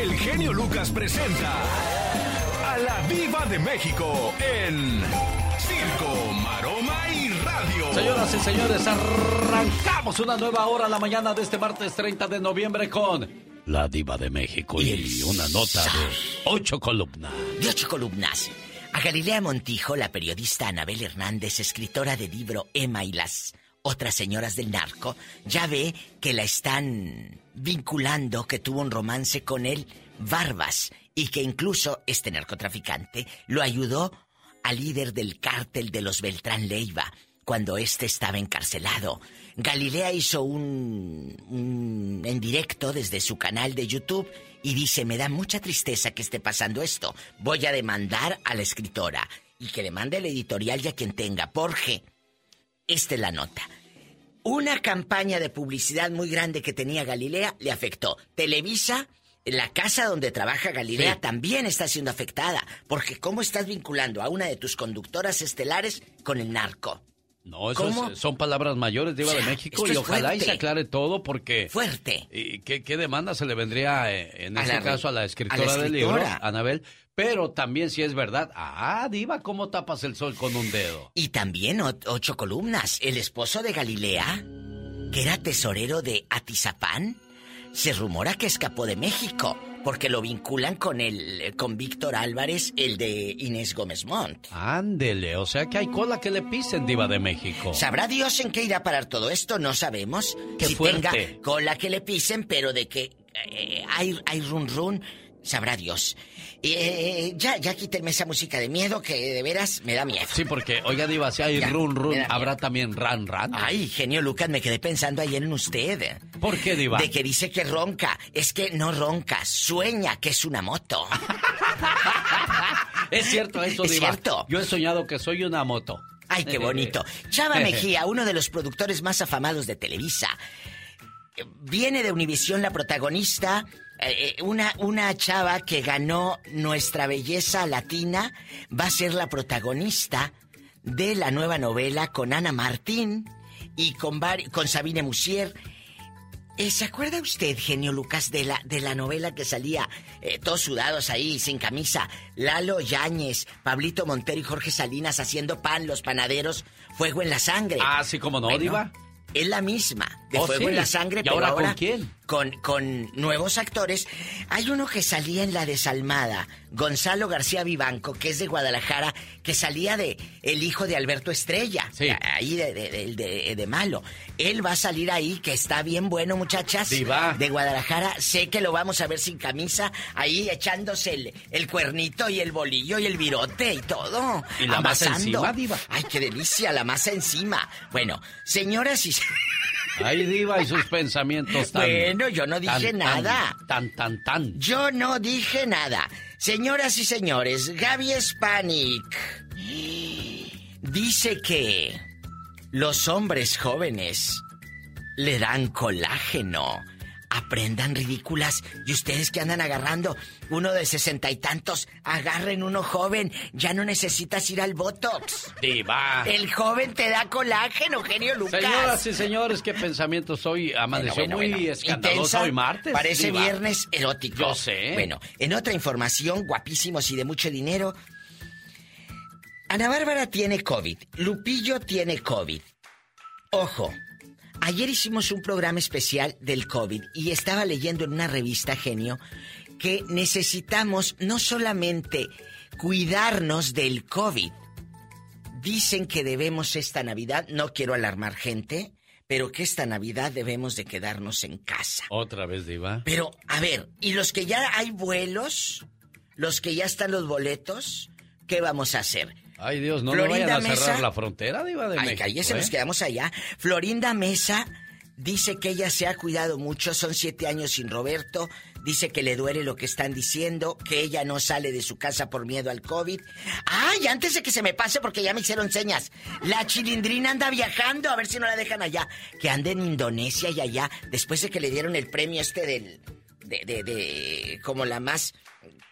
el genio Lucas presenta a la Viva de México en Circo, Maroma y Radio. Señoras y señores, arrancamos una nueva hora a la mañana de este martes 30 de noviembre con la Diva de México y, una nota de ocho columnas. De ocho columnas. A Galilea Montijo, la periodista Anabel Hernández, escritora del libro Emma y las otras señoras del narco, ya ve que la están vinculando que tuvo un romance con él, Barbas, y que incluso este narcotraficante lo ayudó al líder del cártel de los Beltrán Leiva cuando éste estaba encarcelado. Galilea hizo un, en directo desde su canal de YouTube y dice, me da mucha tristeza que esté pasando esto. Voy a demandar a la escritora y que demande el editorial y a quien tenga. Porque, esta es la nota. Una campaña de publicidad muy grande que tenía Galilea le afectó. Televisa, la casa donde trabaja Galilea, también está siendo afectada. Porque ¿cómo estás vinculando a una de tus conductoras estelares con el narco? No, eso son palabras mayores, Diva de México, y ojalá y se aclare todo porque... Fuerte. ¿Y qué, demanda se le vendría eh, en ese caso a la escritora, del libro, Anabel? Pero también si es verdad, ah, Diva, ¿cómo tapas el sol con un dedo? Y también ocho columnas. El esposo de Galilea, que era tesorero de Atizapán, se rumora que escapó de México porque lo vinculan con el con Víctor Álvarez, el de Inés Gómez Montt. Ándele, o sea que hay cola que le pisen diva de México. ¿Sabrá Dios en qué irá a parar todo esto? No sabemos. Qué si fuerte. tenga cola que le pisen, pero de que eh, hay hay run run sabrá Dios. Eh, ya, ya quítenme esa música de miedo que de veras me da miedo. Sí, porque, oiga, Diva, si hay run run, habrá también ran ran. Ay, genio Lucas, me quedé pensando ayer en usted. ¿Por qué, Diva? De que dice que ronca. Es que no ronca, sueña que es una moto. es cierto eso, es Diva. cierto. Yo he soñado que soy una moto. Ay, qué bonito. Chava Mejía, uno de los productores más afamados de Televisa. Viene de Univisión la protagonista eh, eh, una, una chava que ganó nuestra belleza latina va a ser la protagonista de la nueva novela con Ana Martín y con, con Sabine Musier. Eh, ¿Se acuerda usted, genio Lucas, de la, de la novela que salía todos sudados ahí, sin camisa? Lalo Yáñez, Pablito Montero y Jorge Salinas haciendo pan, los panaderos, fuego en la sangre. Ah, sí, como no, Diva es la misma, de oh, Fuego en la Sangre, pero ahora, con quién? Con, con nuevos actores. Hay uno que salía en La Desalmada, Gonzalo García Vivanco, que es de Guadalajara, que salía de El hijo de Alberto Estrella, ahí de, de, de, malo. Él va a salir ahí, que está bien bueno, muchachas. Diva. De Guadalajara, sé que lo vamos a ver sin camisa, ahí echándose el, el cuernito y el bolillo y el virote y todo. Y la masa encima, Diva. Ay, qué delicia, la masa encima. Bueno, señoras y Ay, diva, y sus pensamientos tan... Bueno, yo no dije nada. Tan, tan, tan, Yo no dije nada. Señoras y señores, Gaby Spanik dice que los hombres jóvenes le dan colágeno aprendan ridículas. Y ustedes que andan agarrando uno de sesenta y tantos, agarren uno joven. Ya no necesitas ir al Botox. Diva. El joven te da colágeno, genio Lucas. Señoras y señores, qué pensamientos hoy. Amaneció muy escandaloso hoy martes. Parece viernes erótico. Yo sé. Bueno, en otra información, guapísimos y de mucho dinero. Ana Bárbara tiene COVID. Lupillo tiene COVID. Ojo, Ayer hicimos un programa especial del COVID y estaba leyendo en una revista Genio que necesitamos no solamente cuidarnos del COVID. Dicen que debemos esta Navidad, no quiero alarmar gente, pero que esta Navidad debemos de quedarnos en casa. Otra vez, Diva. Pero, a ver, ¿y los que ya hay vuelos? ¿Los que ya están los boletos? ¿Qué vamos a hacer? Ay, Dios, no le vayan a cerrar la frontera, Diva de Ay, cállese, nos ¿eh? quedamos allá. Florinda Mesa dice que ella se ha cuidado mucho, son siete años sin Roberto. Dice que le duele lo que están diciendo, que ella no sale de su casa por miedo al COVID. ¡Ay, antes de que se me pase, porque ya me hicieron señas! La chilindrina anda viajando, a ver si no la dejan allá. Que ande en Indonesia y allá, después de que le dieron el premio este del. de. de, de como la más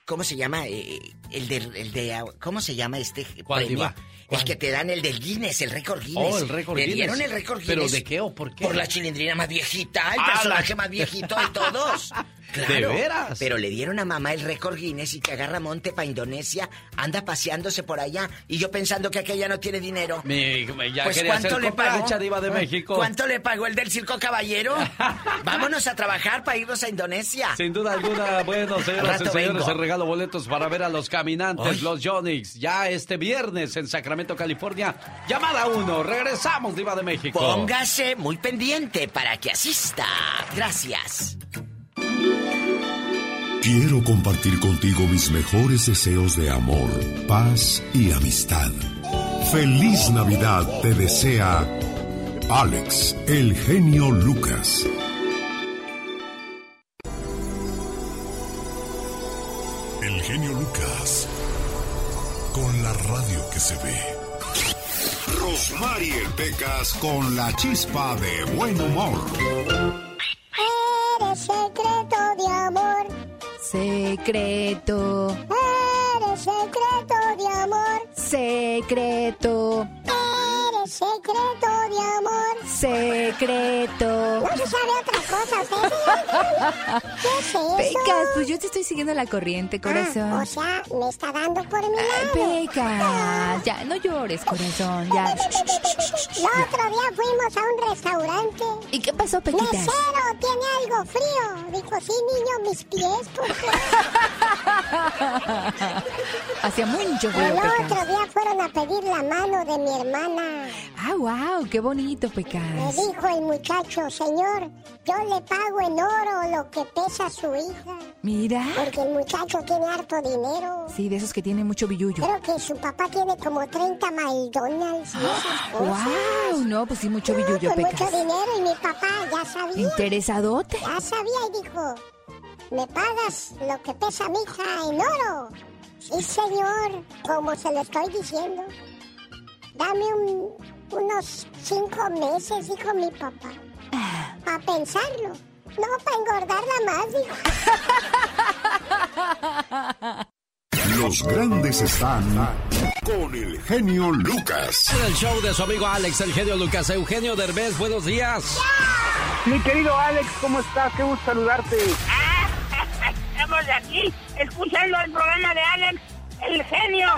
¿Cómo se llama? Eh, el, de, el de. ¿Cómo se llama este ¿Cuál, premio? El que te dan el del Guinness, el récord Guinness. Oh, el récord Guinness. Le dieron el récord Guinness. ¿Pero de qué o por qué? Por la chilindrina más viejita, el ah, personaje más viejito de todos. Claro, ¿De veras? Pero le dieron a mamá el récord Guinness y que agarra monte para Indonesia, anda paseándose por allá y yo pensando que aquella no tiene dinero. Mi, ya Pues ¿cuánto le pagó? de México. ¿Cuánto le pagó el del circo caballero? Vámonos a trabajar para irnos a Indonesia. Sin duda alguna, bueno, señoras y señores, el regalo boletos para ver a los caminantes, Ay. los Jonix, ya este viernes en Sacramento, California. Llamada 1, regresamos, Diva de México. Póngase muy pendiente para que asista. Gracias. Quiero compartir contigo mis mejores deseos de amor, paz y amistad. Feliz Navidad te desea Alex, el genio Lucas. Lucas. Con la radio que se ve. Rosmarie Pecas con la chispa de buen humor. Eres secreto de amor, Secreto, eres secreto de amor, secreto, secreto de amor. secreto. No se sabe otra cosa, ¿usted? ¿Qué es eso? Pecas, pues yo te estoy siguiendo la corriente, corazón. Ah, o sea, me está dando por mi Ay, lado. Pecas, ya, no llores, corazón, ya. El otro día fuimos a un restaurante. ¿Y qué pasó, Pequitas? Mesero, ¿tiene algo frío? Dijo, sí, niño, mis pies, porque... Hacía mucho frío, El otro día fueron a pedir la mano de mi hermana. Ah, wow, qué bonito, Me Pecas. dijo el muchacho, señor, yo le pago en oro lo que pesa su hija. Mira. Porque el muchacho tiene harto dinero. Sí, de esos que tienen mucho billullo. Creo que su papá tiene como 30 McDonald's y esas cosas. Wow, no, pues sí, mucho billullo, Con mucho Pecas. dinero y mi papá ya sabía. Interesadote. Ya sabía y dijo, ¿me pagas lo que pesa mi hija en oro? Sí, señor, como se lo estoy diciendo. Dame un- unos cinco meses, dijo mi papá. Para pensarlo. No, para engordarla más, dijo. Los grandes están con el genio Lucas. En el show de su amigo Alex, el genio Lucas. Eugenio Derbez, buenos días. Mi querido Alex, ¿cómo estás? Qué gusto saludarte. Estamos de aquí escuchando el programa de Alex, el genio.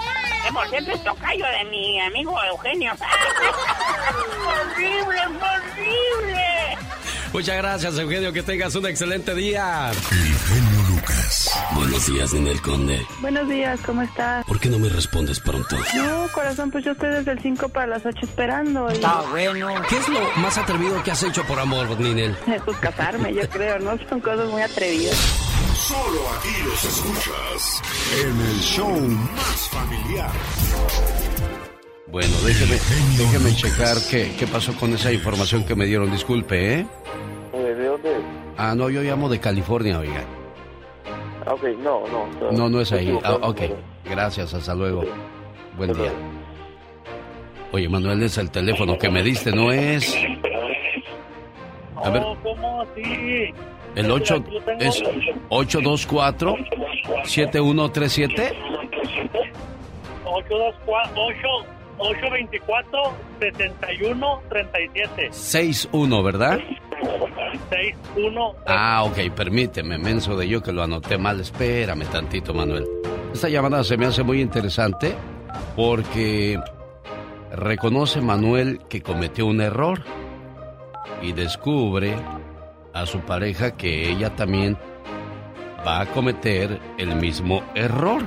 Que por cierto es tocayo de mi amigo Eugenio. ¡Horrible, horrible! Muchas gracias, Eugenio. Que tengas un excelente día. El genio Lucas. Buenos días, Ninel Conde. Buenos días, ¿cómo estás? ¿Por qué no me respondes pronto? No, corazón, pues yo estoy desde el 5 para las 8 esperando. Y, ¿Qué es lo más atrevido que has hecho por amor, Ninel? pues casarme, yo creo, ¿no? Son cosas muy atrevidas. Solo aquí los escuchas en el show más familiar. Bueno, déjeme, déjeme checar qué, qué pasó con esa información que me dieron. Disculpe, ¿eh? ¿De dónde? Ah, no, yo llamo de California, oiga. Ah, ok, no, no. No, no es ahí. Ah, ok, gracias, hasta luego. Buen día. Oye, Manuel, es el teléfono que me diste, ¿no es? A ver, Oh, ¿cómo así? El 8 Aquí lo tengo. es 824-7137. 824 824 71 37 61, ¿verdad? 61 Ah, ok, permíteme, menso de yo que lo anoté mal. Espérame tantito, Manuel. Esta llamada se me hace muy interesante porque reconoce Manuel que cometió un error y descubre a su pareja que ella también va a cometer el mismo error.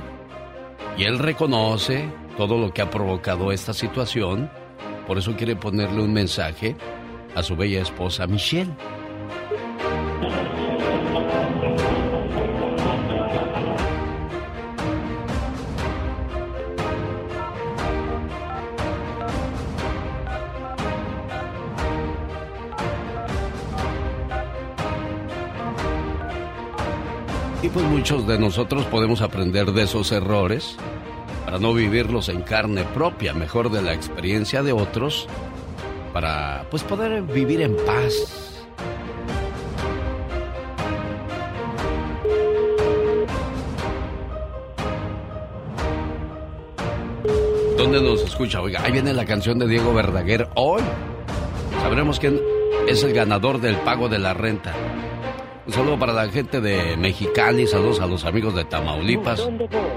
Y él reconoce todo lo que ha provocado esta situación, por eso quiere ponerle un mensaje a su bella esposa Michelle. Y pues muchos de nosotros podemos aprender de esos errores para no vivirlos en carne propia, mejor de la experiencia de otros, para pues poder vivir en paz. ¿Dónde nos escucha? Oiga, ahí viene la canción de Diego Verdaguer hoy. Sabremos quién es el ganador del pago de la renta. Un saludo para la gente de Mexicali, saludos a los amigos de Tamaulipas,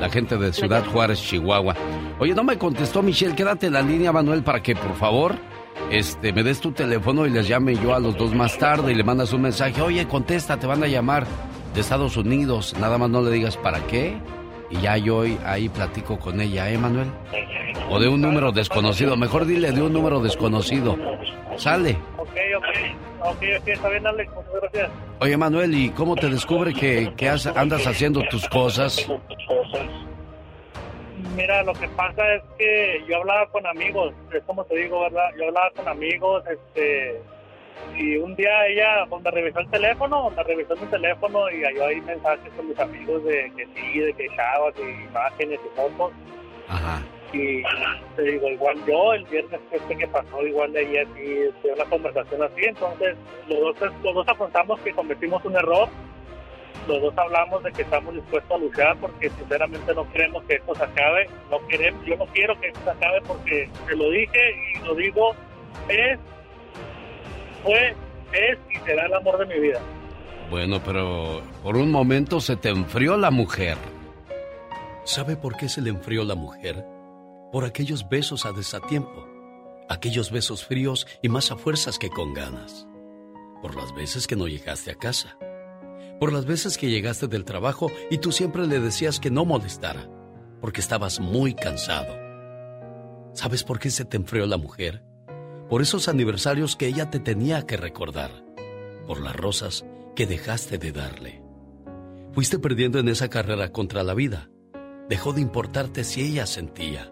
la gente de Ciudad Juárez, Chihuahua. Oye, no me contestó Michelle, quédate en la línea, Manuel, para que por favor este, me des tu teléfono y les llame yo a los dos más tarde y le mandas un mensaje. Oye, contesta, te van a llamar de Estados Unidos. Nada más no le digas para qué. Y ya yo ahí platico con ella, ¿eh, Manuel? O de un número desconocido. Mejor dile de un número desconocido. Sale. Ok, ok. Ok, está bien, Alex. Muchas gracias. Oye, Manuel, ¿y cómo te descubre que, que has- andas haciendo tus cosas? Mira, lo que pasa es que yo hablaba con amigos, es como te digo, ¿verdad? Yo hablaba con amigos, este, y un día ella, cuando revisó el teléfono, cuando revisó mi teléfono y halló ahí mensajes con mis amigos de que sí, de que chavas y imágenes y fotos. Ajá. Y te digo, igual yo, el viernes este que pasó, igual de ahí así, de una conversación así, entonces los dos, los dos afrontamos que cometimos un error, los dos hablamos de que estamos dispuestos a luchar porque sinceramente no queremos que esto se acabe, no queremos, yo no quiero que esto se acabe porque te lo dije y lo digo, es, fue, es y será el amor de mi vida. Bueno, pero por un momento se te enfrió la mujer. ¿Sabe por qué se le enfrió la mujer? Por aquellos besos a desatiempo, aquellos besos fríos y más a fuerzas que con ganas. Por las veces que no llegaste a casa. Por las veces que llegaste del trabajo y tú siempre le decías que no molestara, porque estabas muy cansado. ¿Sabes por qué se te enfrió la mujer? Por esos aniversarios que ella te tenía que recordar. Por las rosas que dejaste de darle. Fuiste perdiendo en esa carrera contra la vida. Dejó de importarte si ella sentía.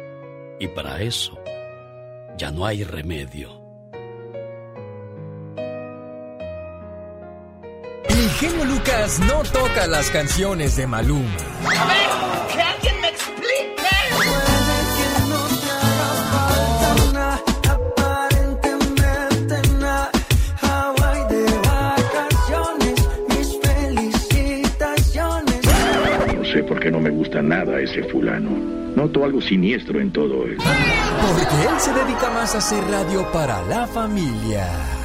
Y para eso ya no hay remedio. El genio Lucas no toca las canciones de Maluma. A ver, que alguien me explique. No sé por qué no me gusta nada ese fulano. Noto algo siniestro en todo él. Porque él se dedica más a hacer radio para la familia.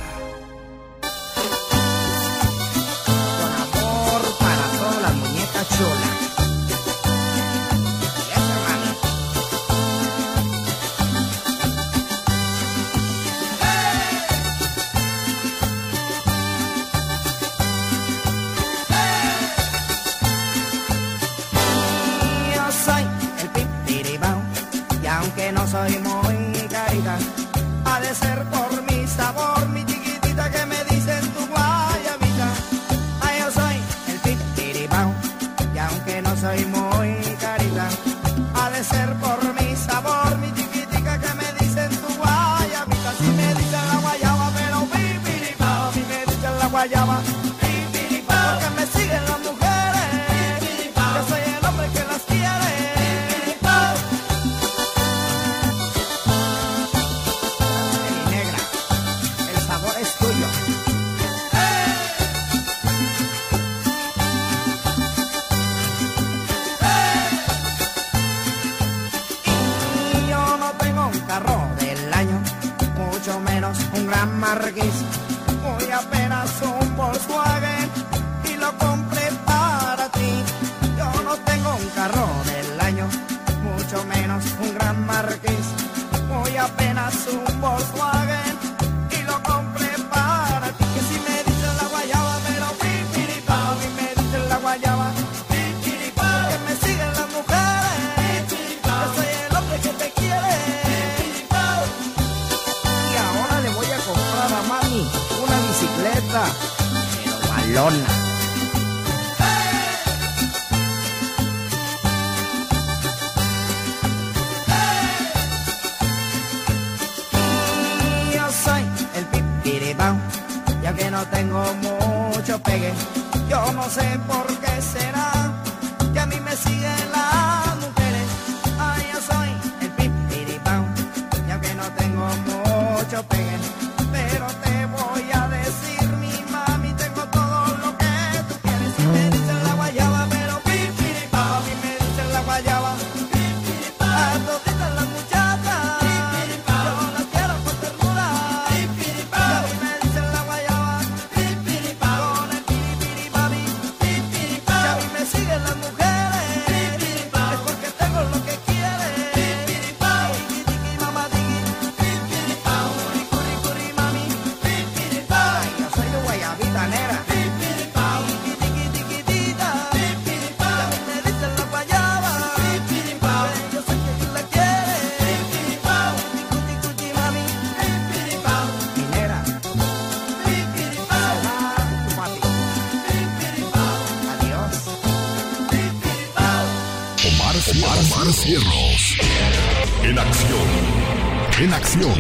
En acción.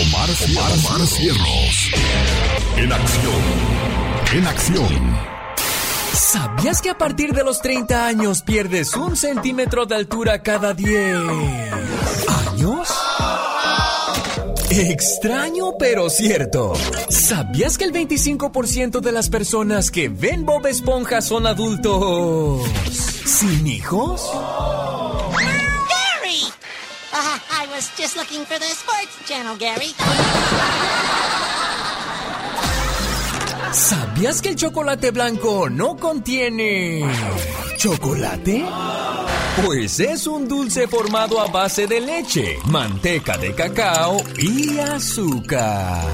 Omar, Omar, Omar Cierros. En acción. En acción. ¿Sabías que a partir de los 30 años pierdes un centímetro de altura cada 10 años? Extraño pero cierto. ¿Sabías que el 25% de las personas que ven Bob Esponja son adultos sin hijos? Channel, Gary. ¿Sabías que el chocolate blanco no contiene chocolate? Pues es un dulce formado a base de leche, manteca de cacao y azúcar.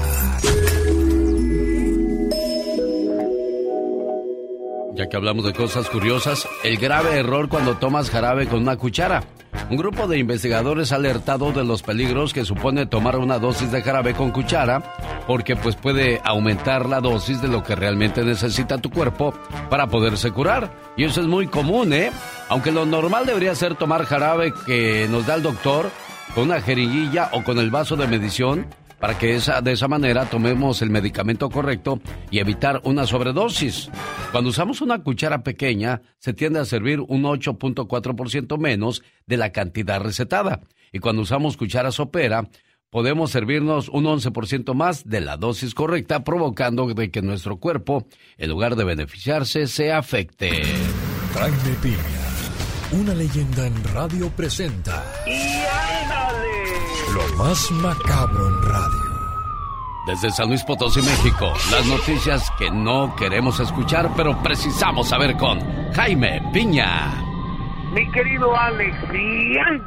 Ya que hablamos de cosas curiosas, el grave error cuando tomas jarabe con una cuchara. Un grupo de investigadores ha alertado de los peligros que supone tomar una dosis de jarabe con cuchara, porque pues puede aumentar la dosis de lo que realmente necesita tu cuerpo para poderse curar. Y eso es muy común, ¿eh? Aunque lo normal debería ser tomar jarabe que nos da el doctor con una jeringuilla o con el vaso de medición para que esa, de esa manera tomemos el medicamento correcto y evitar una sobredosis. Cuando usamos una cuchara pequeña, se tiende a servir un 8.4% menos de la cantidad recetada. Y cuando usamos cuchara sopera, podemos servirnos un 11% más de la dosis correcta, provocando de que nuestro cuerpo, en lugar de beneficiarse, se afecte. Jaime Piña, una leyenda en radio presenta ¡Y ándale! lo más macabro en radio. Desde San Luis Potosí, México, las noticias que no queremos escuchar, pero precisamos saber con Jaime Piña. Mi querido Alex, y. En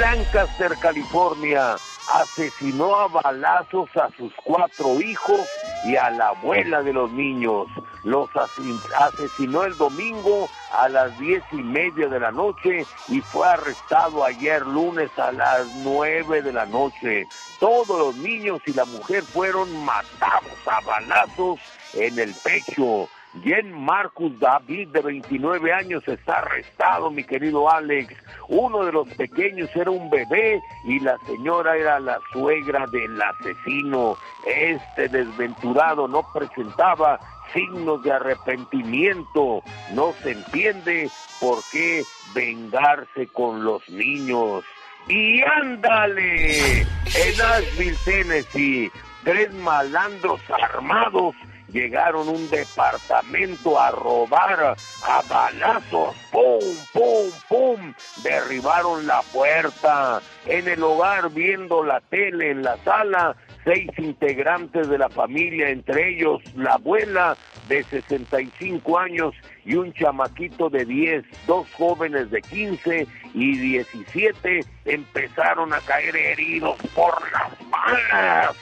Lancaster, California, asesinó a balazos a sus cuatro hijos y a la abuela de los niños. Los asesinó el domingo a las diez y media de la noche y fue arrestado ayer lunes a las nueve de la noche. Todos los niños y la mujer fueron matados a balazos en el pecho. Jen Marcus David, de 29 años, está arrestado, mi querido Alex. Uno de los pequeños era un bebé y la señora era la suegra del asesino. Este desventurado no presentaba signos de arrepentimiento. No se entiende por qué vengarse con los niños. Y ándale, en Nashville, Tennessee, tres malandros armados llegaron un departamento a robar a balazos, pum, pum, pum, derribaron la puerta. En el hogar viendo la tele en la sala, seis integrantes de la familia, entre ellos la abuela de 65 años y un chamaquito de 10, dos jóvenes de 15 y 17 empezaron a caer heridos por las balas.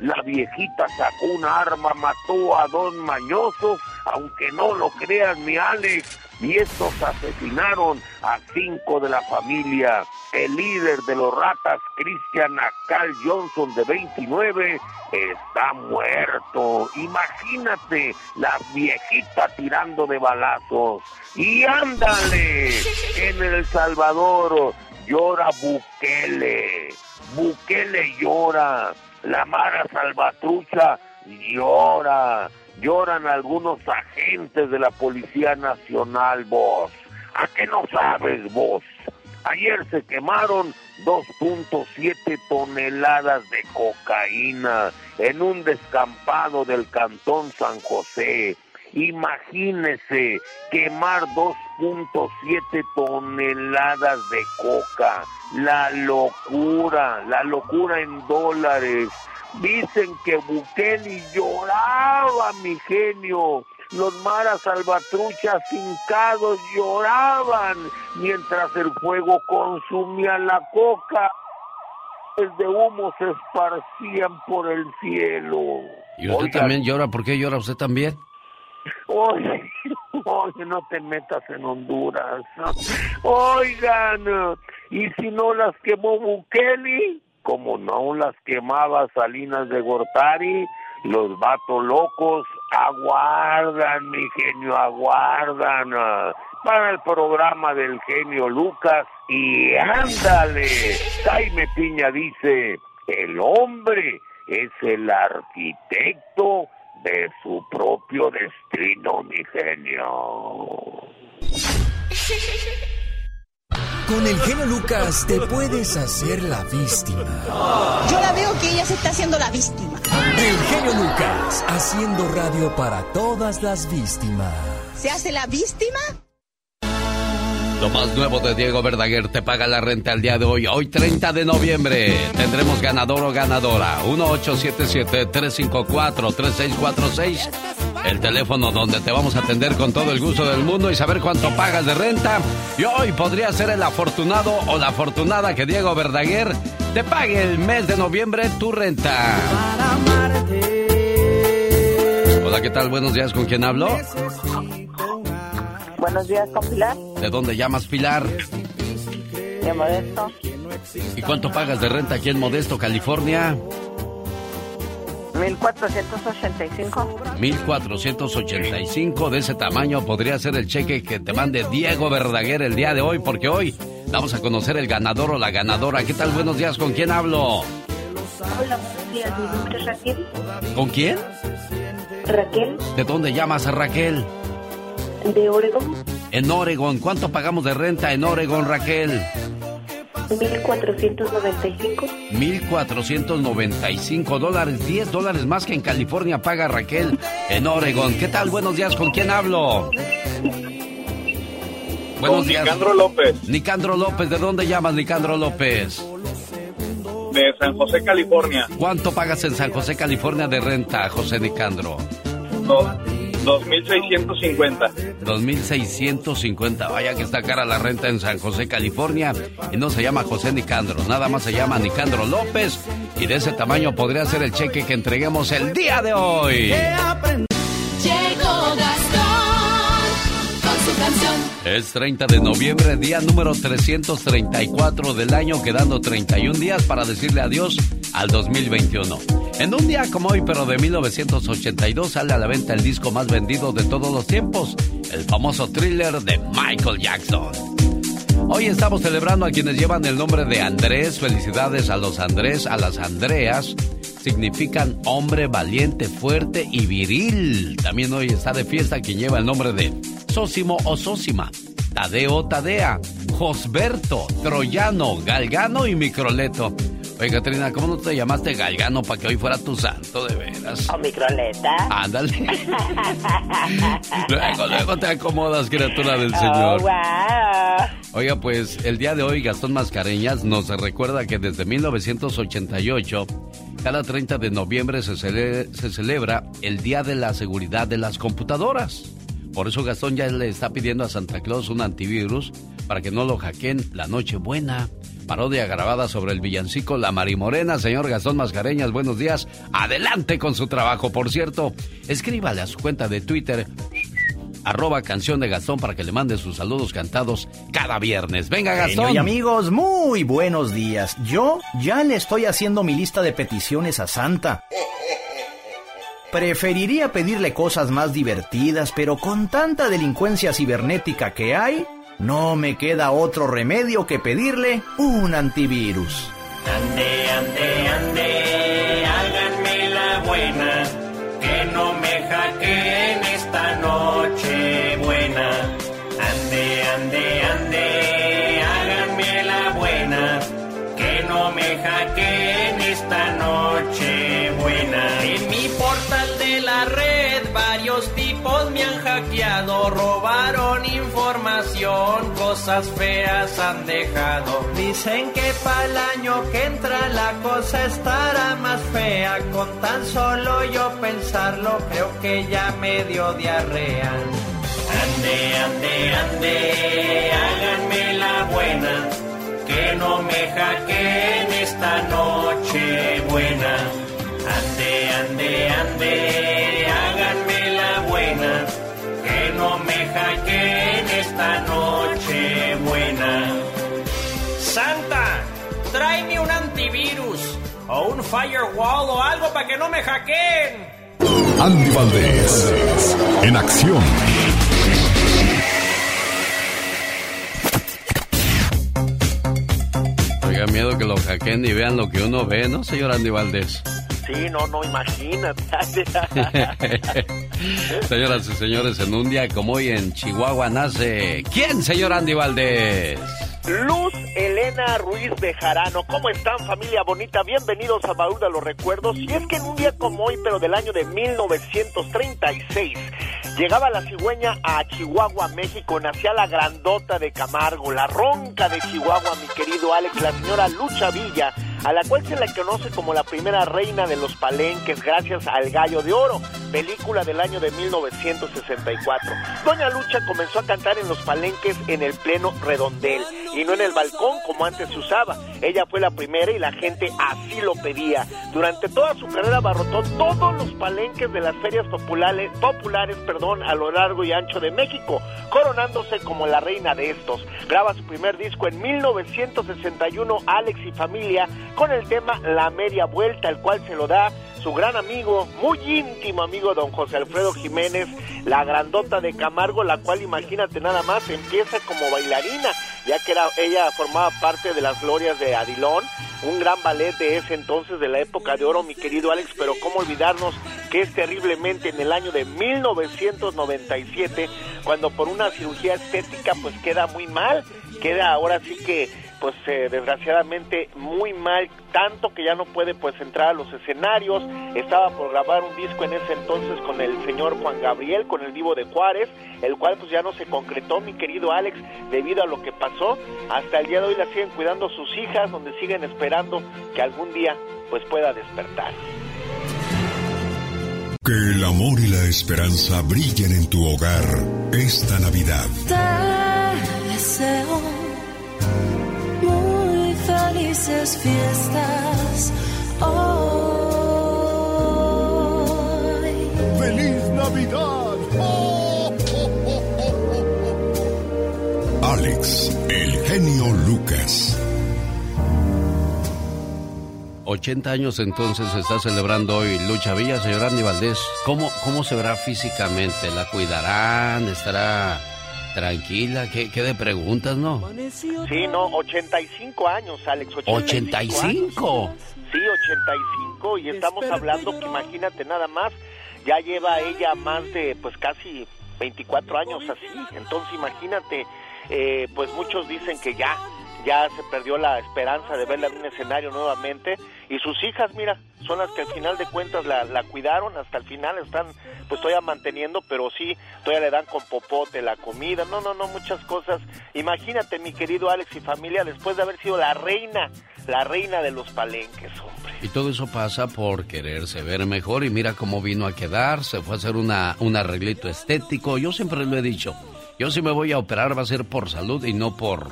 La viejita sacó una arma, mató a dos mañosos, aunque no lo creas mi Alex, y estos asesinaron a cinco de la familia. El líder de los ratas, Christian Acal Johnson, de 29, está muerto. Imagínate la viejita tirando de Y ándale, en El Salvador llora Bukele. Bukele llora. La Mara Salvatrucha llora. lloran algunos agentes de la Policía Nacional, vos. ¿A qué no sabes, vos? Ayer se quemaron 2.7 toneladas de cocaína en un descampado del Cantón San José. Imagínese quemar 2.7 toneladas de coca. La locura, la locura en dólares. Dicen que Bukele lloraba, mi genio. Los maras salvatruchas hincados lloraban mientras el fuego consumía la coca. de humo se esparcían por el cielo. ¿Y usted también llora? ¿Por qué llora usted también? Oye, oye, no te metas en Honduras. Oigan, ¿y si no las quemó Bukele? Como no las quemaba Salinas de Gortari, los vatos locos aguardan, mi genio, aguardan para el programa del genio Lucas y ándale. Jaime Piña dice, el hombre es el arquitecto de su propio destino, mi genio. Con el genio Lucas te puedes hacer la víctima. Yo la veo que ella se está haciendo la víctima. El genio Lucas, haciendo radio para todas las víctimas. ¿Se hace la víctima? Lo más nuevo de Diego Verdaguer te paga la renta el día de hoy. Hoy 30 de noviembre tendremos ganador o ganadora. 1877-354-3646. El teléfono donde te vamos a atender con todo el gusto del mundo y saber cuánto pagas de renta. Y hoy podría ser el afortunado o la afortunada que Diego Verdaguer te pague el mes de noviembre tu renta. Hola, ¿qué tal? Buenos días, ¿con quién hablo? Buenos días, con Pilar. ¿De dónde llamas, Pilar? De Modesto. ¿Y cuánto pagas de renta aquí en Modesto, California? 1485. 1485 de ese tamaño podría ser el cheque que te mande Diego Verdaguer el día de hoy, porque hoy vamos a conocer el ganador o la ganadora. ¿Qué tal? Buenos días, ¿con quién hablo? Hola, Raquel. ¿Con quién? Raquel, ¿De dónde llamas a Raquel? De Oregon, En Oregon. ¿Cuánto pagamos de renta en Oregon, Raquel? 1495. 1.495 dólares, 10 dólares más que en California paga Raquel en Oregon. ¿Qué tal? Buenos días, ¿con quién hablo? Buenos días. Nicandro López, Nicandro López, ¿de dónde llamas, Nicandro López? de San José, California. ¿Cuánto pagas en San José, California de renta, José Nicandro? 2650. 2.650. Vaya que está cara la renta en San José, California. Y no se llama José Nicandro, nada más se llama Nicandro López. Y de ese tamaño podría ser el cheque que entreguemos el día de hoy. Su Es 30 de noviembre, día número 334 del año, quedando 31 días para decirle adiós al 2021. En un día como hoy, pero de 1982, sale a la venta el disco más vendido de todos los tiempos, el famoso thriller de Michael Jackson. Hoy estamos celebrando a quienes llevan el nombre de Andrés. Felicidades a los Andrés, a las Andreas. Significan hombre valiente, fuerte y viril. También hoy está de fiesta quien lleva el nombre de Sósimo o Sósima, Tadeo Tadea, Josberto, Troyano, Galgano y Microleto. Oye, Catrina, ¿cómo no te llamaste Galgano para que hoy fuera tu santo, de veras? O microleta. Ándale. luego, luego te acomodas, criatura del Oh, Señor. wow. Oiga, pues el día de hoy Gastón Mascareñas nos recuerda que desde 1988, cada 30 de noviembre se, cele- se celebra el Día de la Seguridad de las Computadoras. Por eso Gastón ya le está pidiendo a Santa Claus un antivirus para que no lo hackeen la noche buena. Parodia grabada sobre el villancico La Marimorena. Señor Gastón Mascareñas, buenos días. Adelante con su trabajo. Por cierto, escríbale a su cuenta de Twitter arroba canción de Gastón para que le mande sus saludos cantados cada viernes. Venga, Genio Gastón. y amigos, muy buenos días. Yo ya le estoy haciendo mi lista de peticiones a Santa. Preferiría pedirle cosas más divertidas, pero con tanta delincuencia cibernética que hay, no me queda otro remedio que pedirle un antivirus. Ande, ande, ande, háganme la buena, que no me hackeen esta noche buena. Ande, ande, ande, háganme la buena, que no me hackeen. Varios tipos me han hackeado, robaron información, cosas feas han dejado. Dicen que para el año que entra la cosa estará más fea, con tan solo yo pensarlo creo que ya me dio diarrea. Ande, ande, ande, háganme la buena, que no me hackeen esta noche buena. Ande, ande, ande, háganme buena, que no me hackeen esta noche buena. Santa, tráeme un antivirus o un firewall o algo para que no me hackeen. Andy Valdés, en acción. Oiga, miedo que lo hackeen y vean lo que uno ve, ¿no, señor Andy Valdés? Sí, no, no, imagínate. Señoras y señores, en un día como hoy en Chihuahua nace... ¿Quién, señor Andy Valdés? Luz Elena Ruiz Bejarano. ¿Cómo están, familia bonita? Bienvenidos a Baúl de los Recuerdos. Y es que en un día como hoy, pero del año de 1936, llegaba la cigüeña a Chihuahua, México. Nacía la grandota de Camargo, la ronca de Chihuahua, mi querido Alex, la señora Lucha Villa, a la cual se le conoce como la primera reina de los palenques gracias al Gallo de Oro, película del año de 1964. Doña Lucha comenzó a cantar en los palenques en el pleno redondel y no en el balcón como antes se usaba. Ella fue la primera y la gente así lo pedía. Durante toda su carrera abarrotó todos los palenques de las ferias populares, populares perdón, a lo largo y ancho de México, coronándose como la reina de estos. Graba su primer disco en 1961, Alex y Familia, con el tema La Media Vuelta, el cual se lo da su gran amigo, muy íntimo amigo don José Alfredo Jiménez, la grandota de Camargo, la cual imagínate nada más, empieza como bailarina, ya que era, ella formaba parte de las glorias de Adilón, un gran ballet de ese entonces, de la época de oro, mi querido Alex, pero cómo olvidarnos que es terriblemente en el año de 1997, cuando por una cirugía estética pues queda muy mal, queda ahora sí que pues eh, desgraciadamente muy mal, tanto que ya no puede pues entrar a los escenarios, estaba por grabar un disco en ese entonces con el señor Juan Gabriel, con el vivo de Juárez, el cual pues ya no se concretó, mi querido Alex, debido a lo que pasó, hasta el día de hoy la siguen cuidando sus hijas, donde siguen esperando que algún día pues pueda despertar. Que el amor y la esperanza brillen en tu hogar esta Navidad. Te deseo muy felices fiestas hoy. ¡Feliz Navidad! Alex, el genio Lucas. 80 años entonces se está celebrando hoy Lucha Villa, señor Andy Valdés. ¿Cómo, ¿Cómo se verá físicamente? ¿La cuidarán? ¿Estará tranquila? ¿Qué, qué de preguntas, no? Sí, no, 85 años, Alex. 85. ¿85? años. Sí, 85 y estamos hablando que imagínate nada más, ya lleva ella más de pues casi 24 años así, entonces imagínate, eh, pues muchos dicen que ya, ya se perdió la esperanza de verla en un escenario nuevamente y sus hijas, mira, son las que al final de cuentas la, la cuidaron, hasta el final están pues todavía manteniendo, pero sí, todavía le dan con popote la comida, no, no, no, muchas cosas. Imagínate, mi querido Alex y familia, después de haber sido la reina, la reina de los palenques, hombre. Y todo eso pasa por quererse ver mejor y mira cómo vino a quedar, se fue a hacer una, un arreglito estético. Yo siempre lo he dicho, yo si me voy a operar va a ser por salud y no por,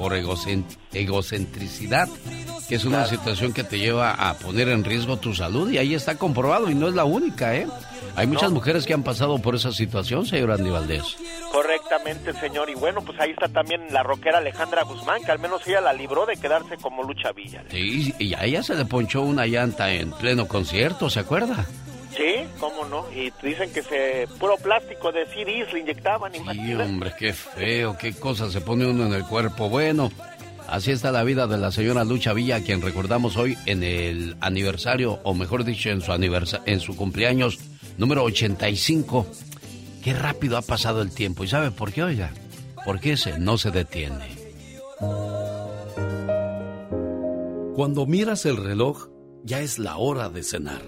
por egocent- egocentricidad, que es una situación que te lleva a poner en riesgo tu salud y ahí está comprobado y no es la única, ¿eh? Hay muchas mujeres que han pasado por esa situación, señor Andy Valdés. Correctamente, señor. Y bueno, pues ahí está también la rockera Alejandra Guzmán, que al menos ella la libró de quedarse como lucha villa. Sí, y a ella se le ponchó una llanta en pleno concierto, ¿se acuerda? Sí, cómo no. Y dicen que se puro plástico de CDs le inyectaban. Sí, imagínate. hombre, qué feo, qué cosas se pone uno en el cuerpo. Bueno, así está la vida de la señora Lucha Villa, a quien recordamos hoy en el aniversario, o mejor dicho, en su, aniversa en su cumpleaños número 85. Qué rápido ha pasado el tiempo. ¿Y sabe por qué, oiga? porque ese no se detiene. Cuando miras el reloj, ya es la hora de cenar.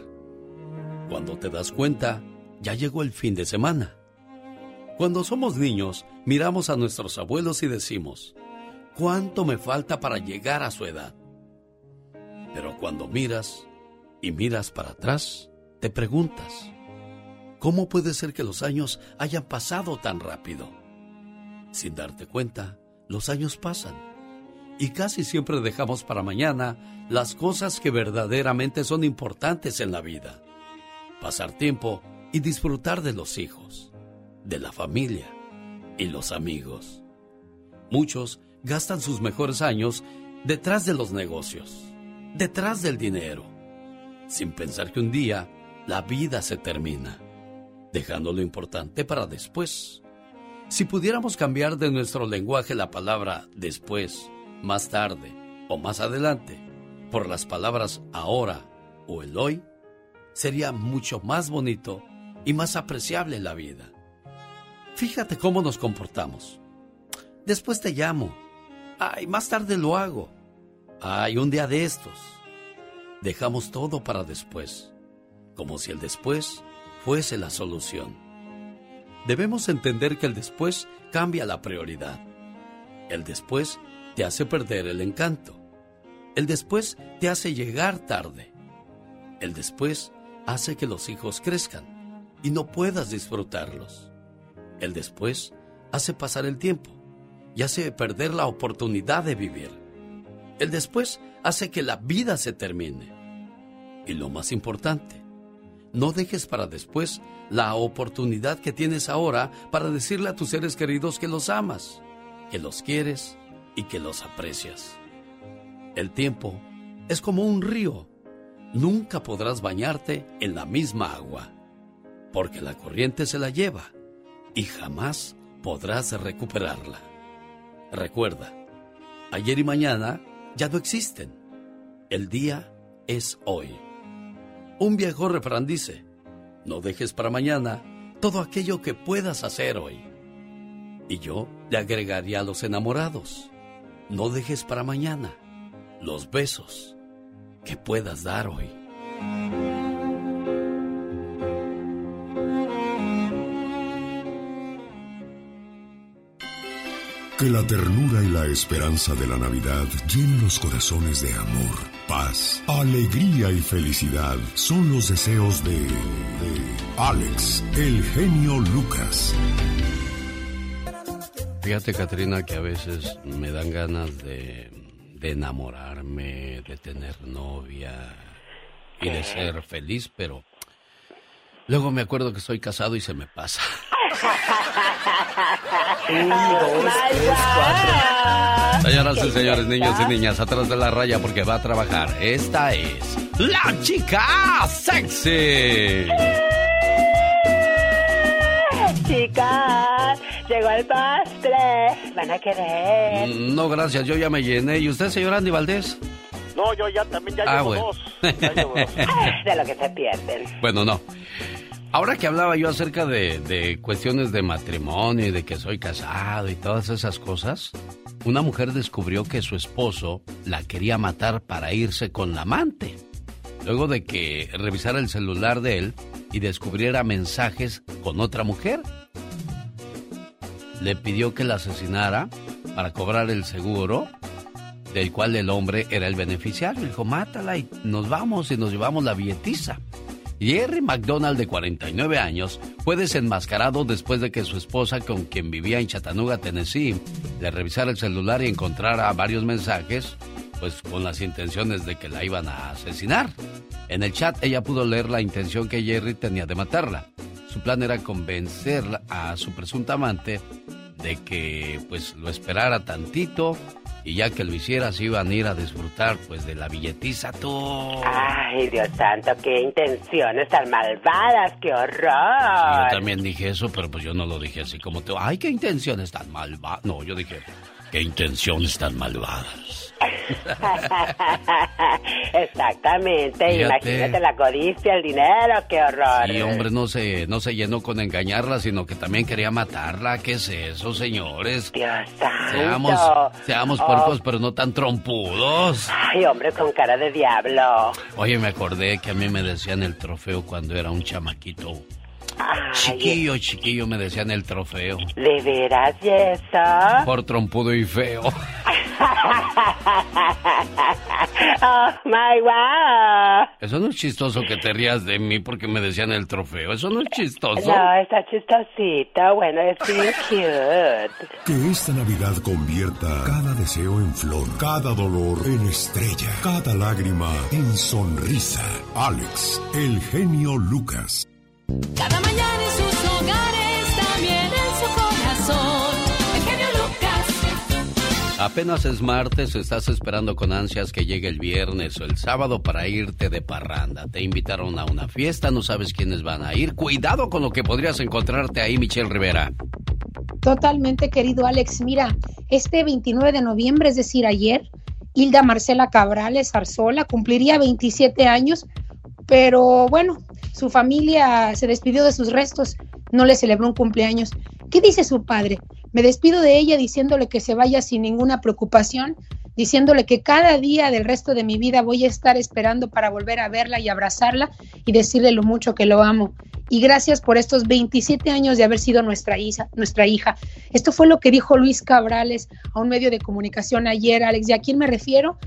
Cuando te das cuenta, ya llegó el fin de semana. Cuando somos niños, miramos a nuestros abuelos y decimos, ¿cuánto me falta para llegar a su edad? Pero cuando miras y miras para atrás, te preguntas, ¿cómo puede ser que los años hayan pasado tan rápido? Sin darte cuenta, los años pasan y casi siempre dejamos para mañana las cosas que verdaderamente son importantes en la vida. Pasar tiempo y disfrutar de los hijos, de la familia y los amigos. Muchos gastan sus mejores años detrás de los negocios, detrás del dinero, sin pensar que un día la vida se termina, dejando lo importante para después. Si pudiéramos cambiar de nuestro lenguaje la palabra después, más tarde o más adelante por las palabras ahora o el hoy, sería mucho más bonito y más apreciable la vida. Fíjate cómo nos comportamos. Después te llamo. Ay, más tarde lo hago. Ay, un día de estos. Dejamos todo para después, como si el después fuese la solución. Debemos entender que el después cambia la prioridad. El después te hace perder el encanto. El después te hace llegar tarde. El después hace que los hijos crezcan y no puedas disfrutarlos. El después hace pasar el tiempo y hace perder la oportunidad de vivir. El después hace que la vida se termine. Y lo más importante, no dejes para después la oportunidad que tienes ahora para decirle a tus seres queridos que los amas, que los quieres y que los aprecias. El tiempo es como un río. Nunca podrás bañarte en la misma agua, porque la corriente se la lleva y jamás podrás recuperarla. Recuerda, ayer y mañana ya no existen. El día es hoy. Un viejo refrán dice, no dejes para mañana todo aquello que puedas hacer hoy. Y yo le agregaría a los enamorados, no dejes para mañana los besos que puedas dar hoy. Que la ternura y la esperanza de la Navidad llenen los corazones de amor, paz, alegría y felicidad. Son los deseos de, de Alex, el genio Lucas. Fíjate, Katrina, que a veces me dan ganas de, de enamorarme, de tener novia y de ser feliz, pero luego me acuerdo que estoy casado y se me pasa. Un, dos, tres, cuatro. Señoras y señores, niños y niñas, atrás de la raya porque va a trabajar. Esta es la chica sexy. Chicas, llegó el ¿Van a querer? No, gracias, yo ya me llené. ¿Y usted, señor Andy Valdés? No, yo ya también ya Ah, llevo bueno. dos. Ya llevo dos. De lo que se pierden. Bueno, no. Ahora que hablaba yo acerca de, de cuestiones de matrimonio y de que soy casado y todas esas cosas, una mujer descubrió que su esposo la quería matar para irse con la amante. Luego de que revisara el celular de él y descubriera mensajes con otra mujer. Le pidió que la asesinara para cobrar el seguro del cual el hombre era el beneficiario. Dijo, mátala y nos vamos y nos llevamos la billetiza. Jerry McDonald, de 49 años, fue desenmascarado después de que su esposa, con quien vivía en Chattanooga, Tennessee, le revisara el celular y encontrara varios mensajes, pues con las intenciones de que la iban a asesinar. En el chat ella pudo leer la intención que Jerry tenía de matarla. Su plan era convencer a su presunta amante de que pues lo esperara tantito y ya que lo hiciera se iban a ir a disfrutar pues de la billetiza tú. Ay, Dios santo, qué intenciones tan malvadas, qué Yo horror. también dije eso, pero pues yo no lo dije así como tú. Ay, qué intenciones tan malvadas. No, yo dije, Qué intenciones tan malvadas. Exactamente, Fíjate. imagínate la codicia, el dinero, qué horror. Y hombre, no se, no se llenó con engañarla, sino que también quería matarla. ¿Qué es eso, señores? Seamos, seamos Oh. puercos, pero no tan trompudos. Ay, hombre, con cara de diablo. Oye, me acordé que a mí me decían el trofeo cuando era un chamaquito. Ay, Chiquillo, chiquillo, me decían el trofeo. ¿De veras y eso? Por trompudo y feo. Oh, my wow. Eso no es chistoso que te rías de mí porque me decían el trofeo. Eso no es chistoso. No, está chistosito. Bueno, es bien cute. Que esta Navidad convierta cada deseo en flor, cada dolor en estrella, cada lágrima en sonrisa. Alex, el genio Lucas. Cada mañana en sus hogares, también en su corazón. El genio Lucas. Apenas es martes, estás esperando con ansias que llegue el viernes o el sábado para irte de parranda. Te invitaron a una fiesta, no sabes quiénes van a ir. Cuidado con lo que podrías encontrarte ahí, Michelle Rivera. Totalmente, querido Alex. Mira, este 29 de noviembre, es decir, ayer, Hilda Marcela Cabrales Arzola cumpliría 27 años, pero bueno, su familia se despidió de sus restos, no le celebró un cumpleaños. ¿Qué dice su padre? Me despido de ella diciéndole que se vaya sin ninguna preocupación, diciéndole que cada día del resto de mi vida voy a estar esperando para volver a verla y abrazarla y decirle lo mucho que lo amo. Y gracias por estos 27 años de haber sido nuestra nuestra hija. Esto fue lo que dijo Luis Cabrales a un medio de comunicación ayer, Alex. ¿Y a quién me refiero?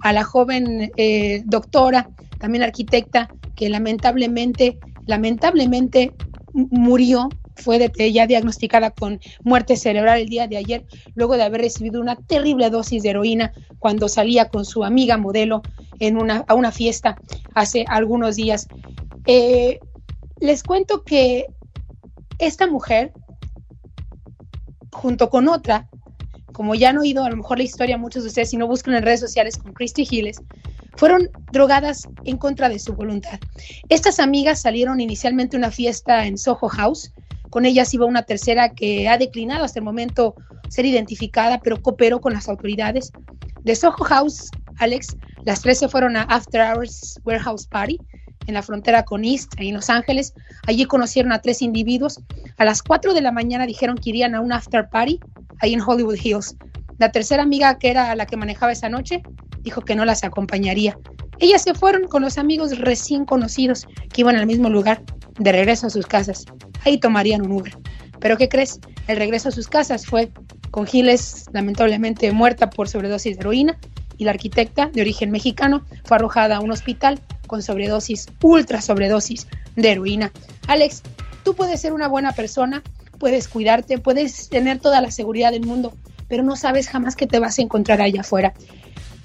A la joven eh, doctora, también arquitecta, que lamentablemente, lamentablemente murió, fue ya diagnosticada con muerte cerebral el día de ayer, luego de haber recibido una terrible dosis de heroína cuando salía con su amiga modelo en una, a una fiesta hace algunos días. Eh, les cuento que esta mujer, junto con otra, como ya han oído a lo mejor la historia muchos de ustedes, si no buscan en redes sociales con Christy Giles, fueron drogadas en contra de su voluntad. Estas amigas salieron inicialmente a una fiesta en Soho House. Con ellas iba una tercera que ha declinado hasta el momento ser identificada, pero cooperó con las autoridades. De Soho House, Alex, las tres se fueron a After Hours Warehouse Party en la frontera con East, en Los Ángeles. Allí conocieron a tres individuos. A las 4 de la mañana dijeron que irían a un after party ahí en Hollywood Hills. La tercera amiga, que era la que manejaba esa noche, dijo que no las acompañaría. Ellas se fueron con los amigos recién conocidos que iban al mismo lugar, de regreso a sus casas. Ahí tomarían un Uber. Pero ¿qué crees? El regreso a sus casas fue con Giles lamentablemente muerta por sobredosis de heroína y la arquitecta de origen mexicano fue arrojada a un hospital con sobredosis, ultra sobredosis de heroína. Alex, tú puedes ser una buena persona, puedes cuidarte, puedes tener toda la seguridad del mundo, pero no sabes jamás que te vas a encontrar allá afuera.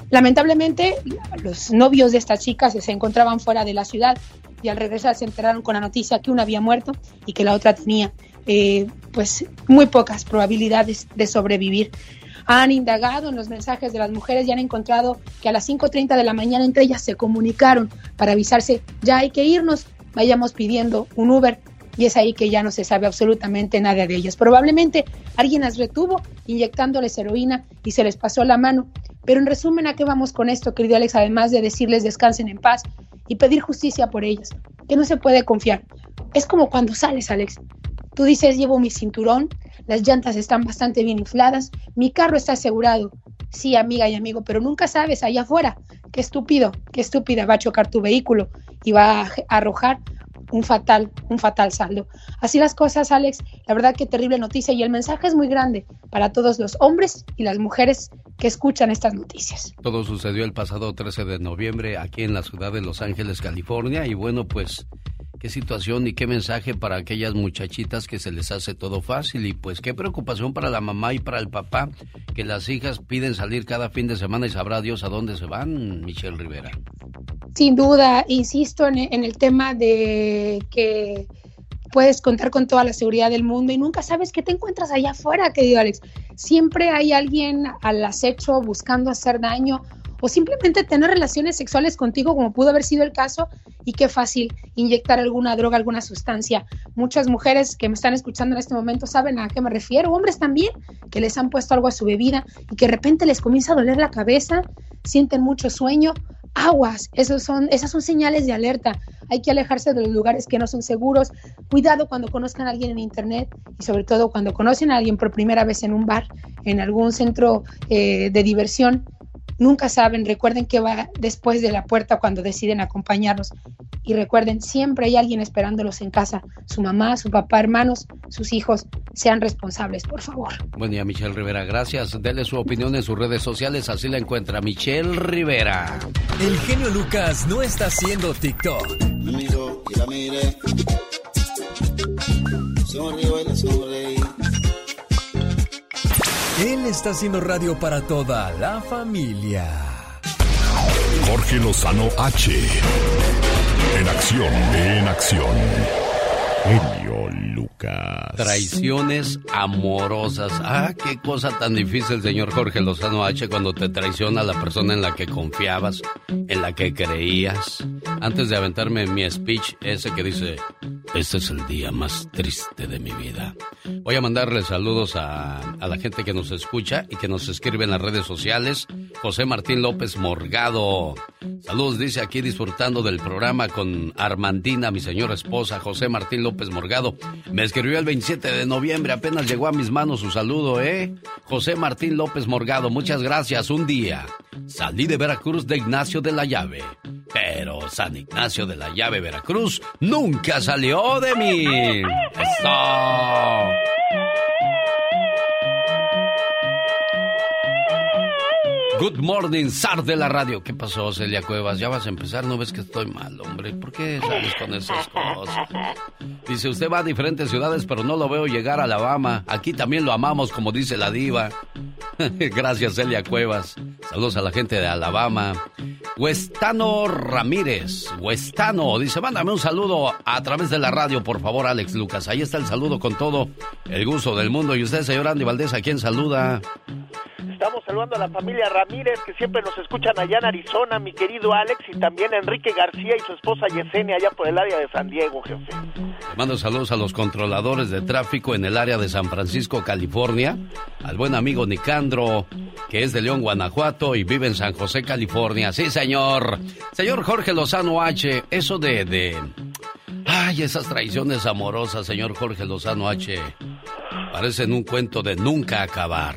Lamentablemente, los novios de estas chicas se encontraban fuera de la ciudad y al regresar se enteraron con la noticia que una había muerto y que la otra tenía eh, pues muy pocas probabilidades de sobrevivir. Han indagado en los mensajes de las mujeres y han encontrado que a las 5.30 de la mañana entre ellas se comunicaron para avisarse, ya hay que irnos, vayamos pidiendo un Uber y es ahí que ya no se sabe absolutamente nada de ellas. Probablemente alguien las retuvo inyectándoles heroína y se les pasó la mano. Pero en resumen, ¿a qué vamos con esto, querido Alex? Además de decirles descansen en paz y pedir justicia por ellas, que no se puede confiar. Es como cuando sales, Alex. Tú dices, llevo mi cinturón, las llantas están bastante bien infladas, mi carro está asegurado. Sí, amiga y amigo, pero nunca sabes allá afuera. Qué estúpido, qué estúpida va a chocar tu vehículo y va a arrojar un fatal, un fatal saldo. Así las cosas, Alex. La verdad que terrible noticia y el mensaje es muy grande para todos los hombres y las mujeres que escuchan estas noticias. Todo sucedió el pasado 13 de noviembre aquí en la ciudad de Los Ángeles, California. Y bueno, pues qué situación y qué mensaje para aquellas muchachitas que se les hace todo fácil. Y pues qué preocupación para la mamá y para el papá, que las hijas piden salir cada fin de semana y sabrá Dios a dónde se van, Michelle Rivera. Sin duda, insisto en, en el tema de que puedes contar con toda la seguridad del mundo y nunca sabes qué te encuentras allá afuera, querido Alex. Siempre hay alguien al acecho buscando hacer daño o simplemente tener relaciones sexuales contigo como pudo haber sido el caso y qué fácil inyectar alguna droga, alguna sustancia. Muchas mujeres que me están escuchando en este momento saben a qué me refiero, hombres también, que les han puesto algo a su bebida y que de repente les comienza a doler la cabeza, sienten mucho sueño. Aguas, esos son, esas son señales de alerta. Hay que alejarse de los lugares que no son seguros. Cuidado cuando conozcan a alguien en internet y sobre todo cuando conocen a alguien por primera vez en un bar, en algún centro eh, de diversión nunca saben, recuerden que va después de la puerta cuando deciden acompañarlos y recuerden, siempre hay alguien esperándolos en casa, su mamá, su papá, hermanos, sus hijos, sean responsables, por favor. Buen día, Michelle Rivera, gracias. Dele su opinión en sus redes sociales, así la encuentra Michelle Rivera. El genio Lucas no está haciendo TikTok. Él está haciendo radio para toda la familia. Jorge Lozano H. En acción, en acción. Genio Lucas. Traiciones amorosas. Ah, qué cosa tan difícil, señor Jorge Lozano H, cuando te traiciona la persona en la que confiabas, en la que creías. Antes de aventarme mi speech, ese que dice, este es el día más triste de mi vida. Voy a mandarle saludos a, a la gente que nos escucha y que nos escribe en las redes sociales. José Martín López Morgado. Saludos, dice aquí disfrutando del programa con Armandina, mi señora esposa, José Martín López Morgado. Me escribió el 27 de noviembre, apenas llegó a mis manos su saludo, ¿eh? José Martín López Morgado, muchas gracias. Un día salí de Veracruz de Ignacio de la Llave, pero San Ignacio de la Llave, Veracruz, nunca salió de mí. ¡Eso! Good morning, zar de la radio. ¿Qué pasó, Celia Cuevas? Ya vas a empezar, no ves que estoy mal, hombre. ¿Por qué sales con esas cosas? Dice, usted va a diferentes ciudades, pero no lo veo llegar a Alabama. Aquí también lo amamos, como dice la diva. Gracias, Celia Cuevas. Saludos a la gente de Alabama. Huestano Ramírez. Huestano dice, mándame un saludo a través de la radio, por favor, Alex Lucas. Ahí está el saludo con todo el gusto del mundo. Y usted, señor Andy Valdés, ¿a quién saluda? Estamos saludando a la familia Ramírez que siempre nos escuchan allá en Arizona, mi querido Alex, y también Enrique García y su esposa Yesenia allá por el área de San Diego, jefe. Mando saludos a los controladores de tráfico en el área de San Francisco, California. Al buen amigo Nicandro, que es de León, Guanajuato y vive en San José, California. Sí, señor. Señor Jorge Lozano H, eso de... de... Ay, esas traiciones amorosas, señor Jorge Lozano H. Parecen un cuento de nunca acabar.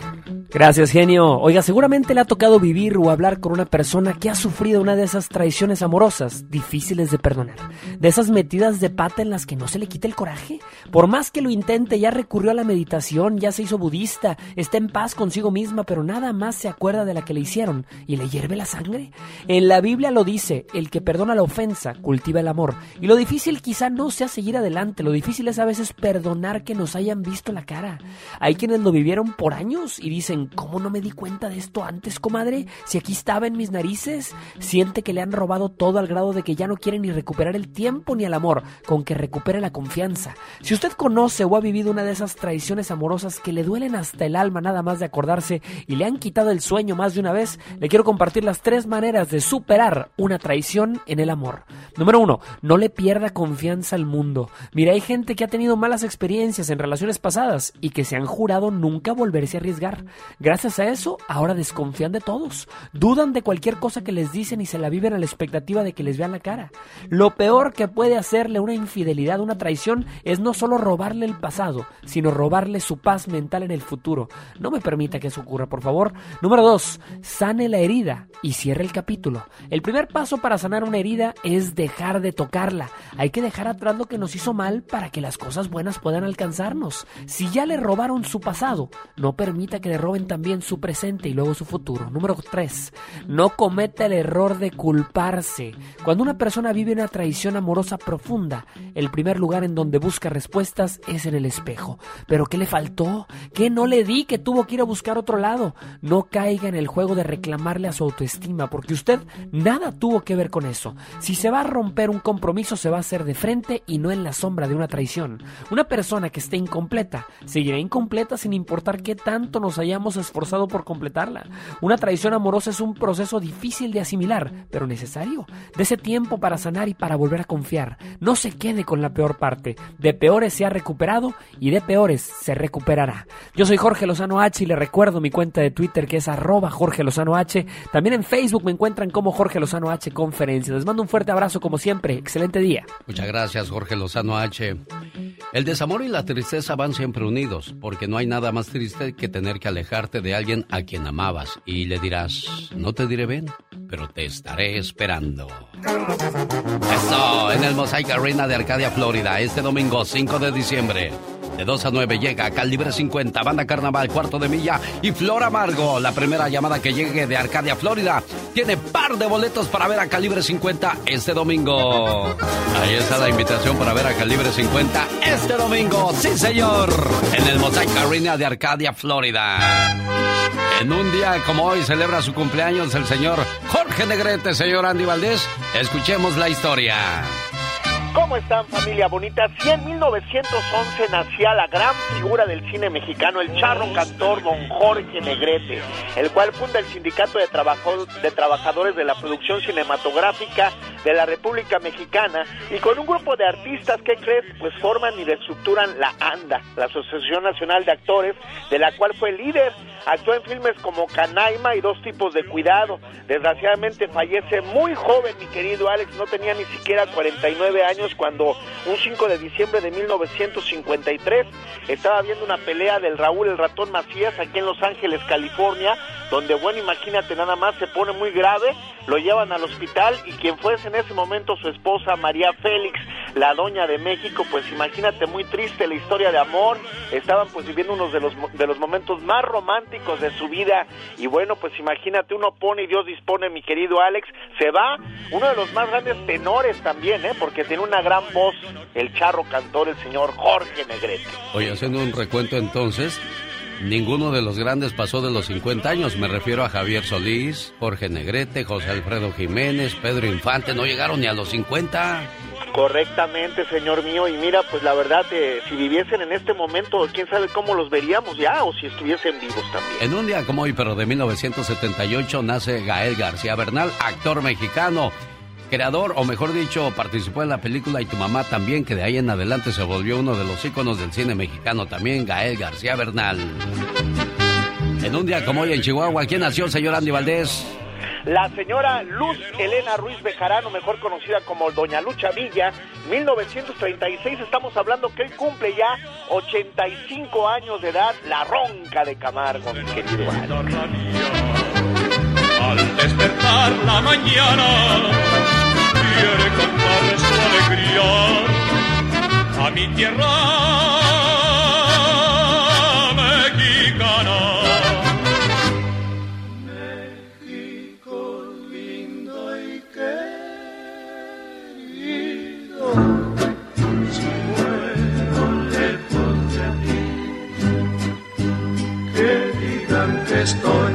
Gracias, genio. Oiga, seguramente le ha tocado vivir o hablar con una persona que ha sufrido una de esas traiciones amorosas difíciles de perdonar. De esas metidas de pata en las que no se le quita el coraje. Por más que lo intente, ya recurrió a la meditación, ya se hizo budista, está en paz consigo misma, pero nada más se acuerda de la que le hicieron y le hierve la sangre. En la Biblia lo dice, el que perdona la ofensa cultiva el amor. Y lo difícil quizá no sea seguir adelante, lo difícil es a veces perdonar que nos hayan visto la cara. Hay quienes lo vivieron por años y dicen, ¿cómo no me di cuenta de esto antes, comadre? Si aquí estaba en mis narices. Siente que le han robado todo al grado de que ya no quiere ni recuperar el tiempo ni el amor, con que recupere la confianza. Si usted conoce o ha vivido una de esas traiciones amorosas que le duelen hasta el alma nada más de acordarse y le han quitado el sueño más de una vez, le quiero compartir las tres maneras de superar una traición en el amor. Número uno, no le pierda confianza al mundo. Mira, hay gente que ha tenido malas experiencias en relaciones pasadas y que se han jurado nunca volverse a arriesgar. Gracias a eso, ahora desconfían de todos. Dudan de cualquier cosa que les dicen y se la viven a la expectativa de que les vean la cara. Lo peor que puede hacerle una infidelidad, una traición, es no solo robarle el pasado, sino robarle su paz mental en el futuro. No me permita que eso ocurra, por favor. Número dos, sane la herida y cierre el capítulo. El primer paso para sanar una herida es dejar de tocarla. Hay que dejar atrás lo que nos hizo mal para que las cosas buenas puedan alcanzarnos. Si ya le robaron su pasado, no permita que le roben también su presente y luego su futuro. Número 3. No cometa el error de culparse. Cuando una persona vive una traición amorosa profunda, el primer lugar en donde busca respuestas es en el espejo. ¿Pero qué le faltó? ¿Qué no le di que tuvo que ir a buscar otro lado? No caiga en el juego de reclamarle a su autoestima, porque usted nada tuvo que ver con eso. Si se va a romper un compromiso, se va a hacer de frente y no en la sombra de una traición. Una persona que esté incompleta seguirá incompleta sin importar qué tanto nos hayamos esforzado por completarla. Una traición amorosa es un proceso difícil de asimilar, pero necesario. Dese tiempo para sanar y para volver a confiar. No se quede con la peor parte. De peores se ha recuperado y de peores se recuperará. Yo soy Jorge Lozano H y le recuerdo mi cuenta de Twitter que es arroba Jorge Lozano H. También en Facebook me encuentran como Jorge Lozano H Conferencia. Les mando un fuerte abrazo como siempre. Excelente día. Muchas gracias, Jorge Lozano H. El desamor y la tristeza van siempre unidos, porque no hay nada más triste que tener que alejarte de alguien a quien amabas. Y le dirás, no te diré ven, pero te estaré esperando. Eso, en el Mosaic Arena de Arcadia, Florida, este domingo 5 de diciembre. De 2 a 9 llega Calibre 50, Banda Carnaval, Cuarto de Milla y Flor Amargo. La primera llamada que llegue de Arcadia, Florida, tiene par de boletos para ver a Calibre 50 este domingo. Ahí está la invitación para ver a Calibre 50 este domingo. Sí, señor. En el Mosaic Arena de Arcadia, Florida. En un día como hoy celebra su cumpleaños el señor Jorge Negrete, señor Andy Valdés. Escuchemos la historia. ¿Cómo están familia bonita? Si en 1911 nacía la gran figura del cine mexicano, el charro cantor don Jorge Negrete, el cual funda el Sindicato de, de Trabajadores de la Producción Cinematográfica de la República Mexicana y con un grupo de artistas que crees pues forman y reestructuran la ANDA, la Asociación Nacional de Actores, de la cual fue líder. Actuó en filmes como Canaima y Dos Tipos de Cuidado. Desgraciadamente fallece muy joven, mi querido Alex, no tenía ni siquiera 49 años cuando un 5 de diciembre de 1953 estaba viendo una pelea del Raúl el Ratón Macías aquí en Los Ángeles, California, donde, bueno, imagínate, nada más se pone muy grave, lo llevan al hospital y quien fuese en ese momento su esposa María Félix, la doña de México, pues imagínate, muy triste la historia de amor, estaban pues viviendo unos de los, de los momentos más románticos de su vida y bueno, pues imagínate, uno pone y Dios dispone, mi querido Alex, se va uno de los más grandes tenores también, ¿eh? porque tiene una gran voz, el charro cantor, el señor Jorge Negrete. Oye, haciendo un recuento entonces, ninguno de los grandes pasó de los 50 años. Me refiero a Javier Solís, Jorge Negrete, José Alfredo Jiménez, Pedro Infante, no llegaron ni a los 50. Correctamente, señor mío. Y mira, pues la verdad, eh, si viviesen en este momento, quién sabe cómo los veríamos ya o si estuviesen vivos también. En un día como hoy, pero de 1978, nace Gael García Bernal, actor mexicano, creador, o mejor dicho, participó en la película Y tu mamá también, que de ahí en adelante se volvió uno de los íconos del cine mexicano también, Gael García Bernal. En un día como hoy en Chihuahua, ¿quién nació, señor Andy Valdés? La señora Luz Elena Ruiz Bejarano, mejor conocida como Doña Lucha Villa, 1936, estamos hablando que él cumple ya 85 años de edad, la ronca de Camargo, mi querido. Al despertar la mañana, quiere cantar su alegría a mi tierra mexicana. Si muero lejos de ti, que digan que estoy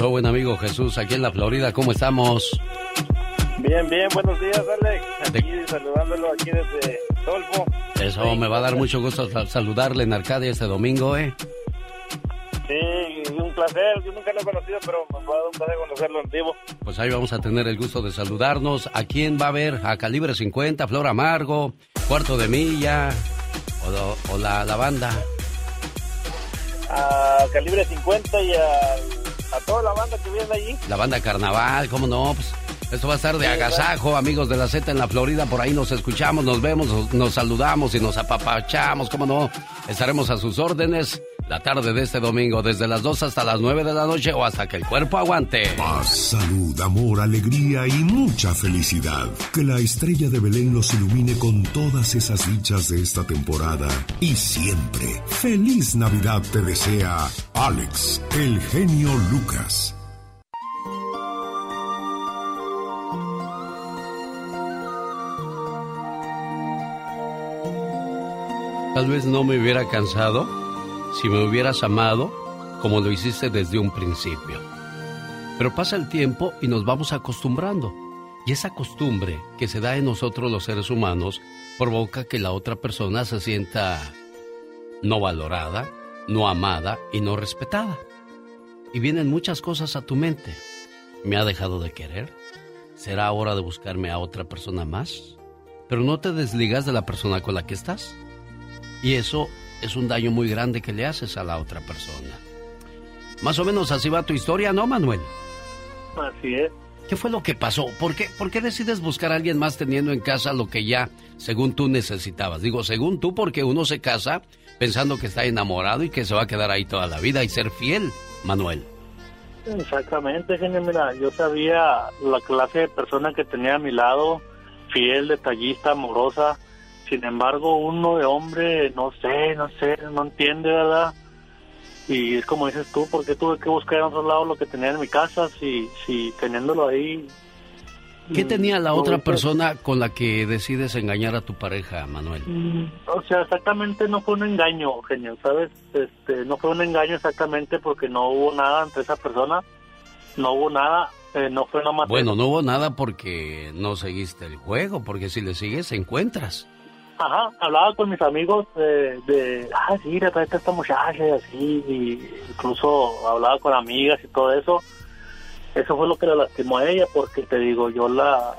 ¿Qué pasó, buen amigo Jesús? Aquí en la Florida, ¿cómo estamos? Bien, bien, buenos días, Alex. Aquí saludándolo aquí desde Tolfo. Eso me va a dar mucho gusto sal- saludarle en Arcadia este domingo, ¿eh? Sí, un placer. Yo nunca lo he conocido, pero me va a dar un placer conocerlo en vivo. Pues ahí vamos a tener el gusto de saludarnos. ¿A quién va a ver? ¿A Calibre 50, Flor Amargo, Cuarto de Milla o, o la, la banda? A Calibre 50 y a, a toda la banda que viene allí. La banda Carnaval, ¿cómo no? Pues esto va a estar de agasajo, amigos de la Z en la Florida. Por ahí nos escuchamos, nos vemos, nos, nos saludamos y nos apapachamos, ¿cómo no? Estaremos a sus órdenes. La tarde de este domingo, desde las 2 hasta las 9 de la noche o hasta que el cuerpo aguante. Paz, salud, amor, alegría y mucha felicidad. Que la estrella de Belén los ilumine con todas esas dichas de esta temporada y siempre. Feliz Navidad te desea Alex, el genio Lucas. Tal vez no me hubiera cansado si me hubieras amado como lo hiciste desde un principio. Pero pasa el tiempo y nos vamos acostumbrando. Y esa costumbre que se da en nosotros los seres humanos provoca que la otra persona se sienta no valorada, no amada y no respetada. Y vienen muchas cosas a tu mente. ¿Me ha dejado de querer? ¿Será hora de buscarme a otra persona más? Pero no te desligas de la persona con la que estás. Y eso es un daño muy grande que le haces a la otra persona. Más o menos así va tu historia, ¿no, Manuel? Así es. ¿Qué fue lo que pasó? ¿Por qué, ¿Por qué decides buscar a alguien más teniendo en casa lo que ya, según tú, necesitabas? Digo, según tú, porque uno se casa pensando que está enamorado y que se va a quedar ahí toda la vida y ser fiel, Manuel. Exactamente, genio. Mira, yo sabía la clase de persona que tenía a mi lado, fiel, detallista, amorosa. Sin embargo, uno de hombre, no sé, no sé, no entiende, ¿verdad? Y es como dices tú, ¿por qué tuve que buscar en otro lado lo que tenía en mi casa si, si teniéndolo ahí? ¿Qué tenía la no, otra pues, persona con la que decides engañar a tu pareja, Manuel? Mm, O sea, exactamente no fue un engaño, genio, ¿sabes? Este, no fue un engaño exactamente porque no hubo nada entre esa persona, no hubo nada, eh, no fue nomás... Bueno, no hubo nada porque no seguiste el juego, porque si le sigues, encuentras. Ajá, hablaba con mis amigos de, de ah, sí, le trae esta muchacha y así, y incluso hablaba con amigas y todo eso. Eso fue lo que le lastimó a ella, porque te digo, yo la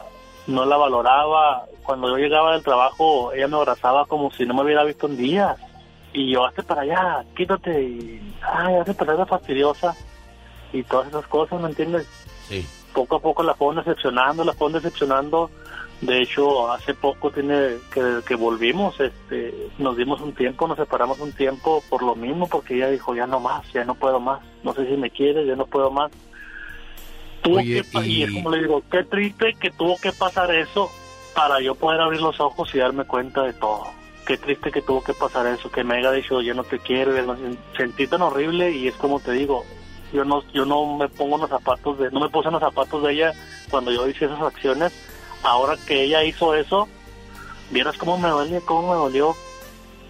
no la valoraba. Cuando yo llegaba del trabajo, ella me abrazaba como si no me hubiera visto en días. Y yo, hazte para allá, quítate, y, ay, hazte para allá, fastidiosa. Y todas esas cosas, ¿me entiendes? Sí. Poco a poco la fueron decepcionando, la fueron decepcionando. De hecho, hace poco tiene que, que volvimos, este, nos dimos un tiempo, nos separamos un tiempo por lo mismo, porque ella dijo, ya no más, ya no puedo más, no sé si me quieres, ya no puedo más. Tuvo Oye, que y... y- es como le digo, qué triste que tuvo que pasar eso para yo poder abrir los ojos y darme cuenta de todo. Qué triste que tuvo que pasar eso, que me haya dicho, yo no te quiero, no- sentí tan horrible y es como te digo, yo no yo no me pongo en los zapatos de no me puse en los zapatos de ella cuando yo hice esas acciones ahora que ella hizo eso vieras cómo me duele cómo me dolió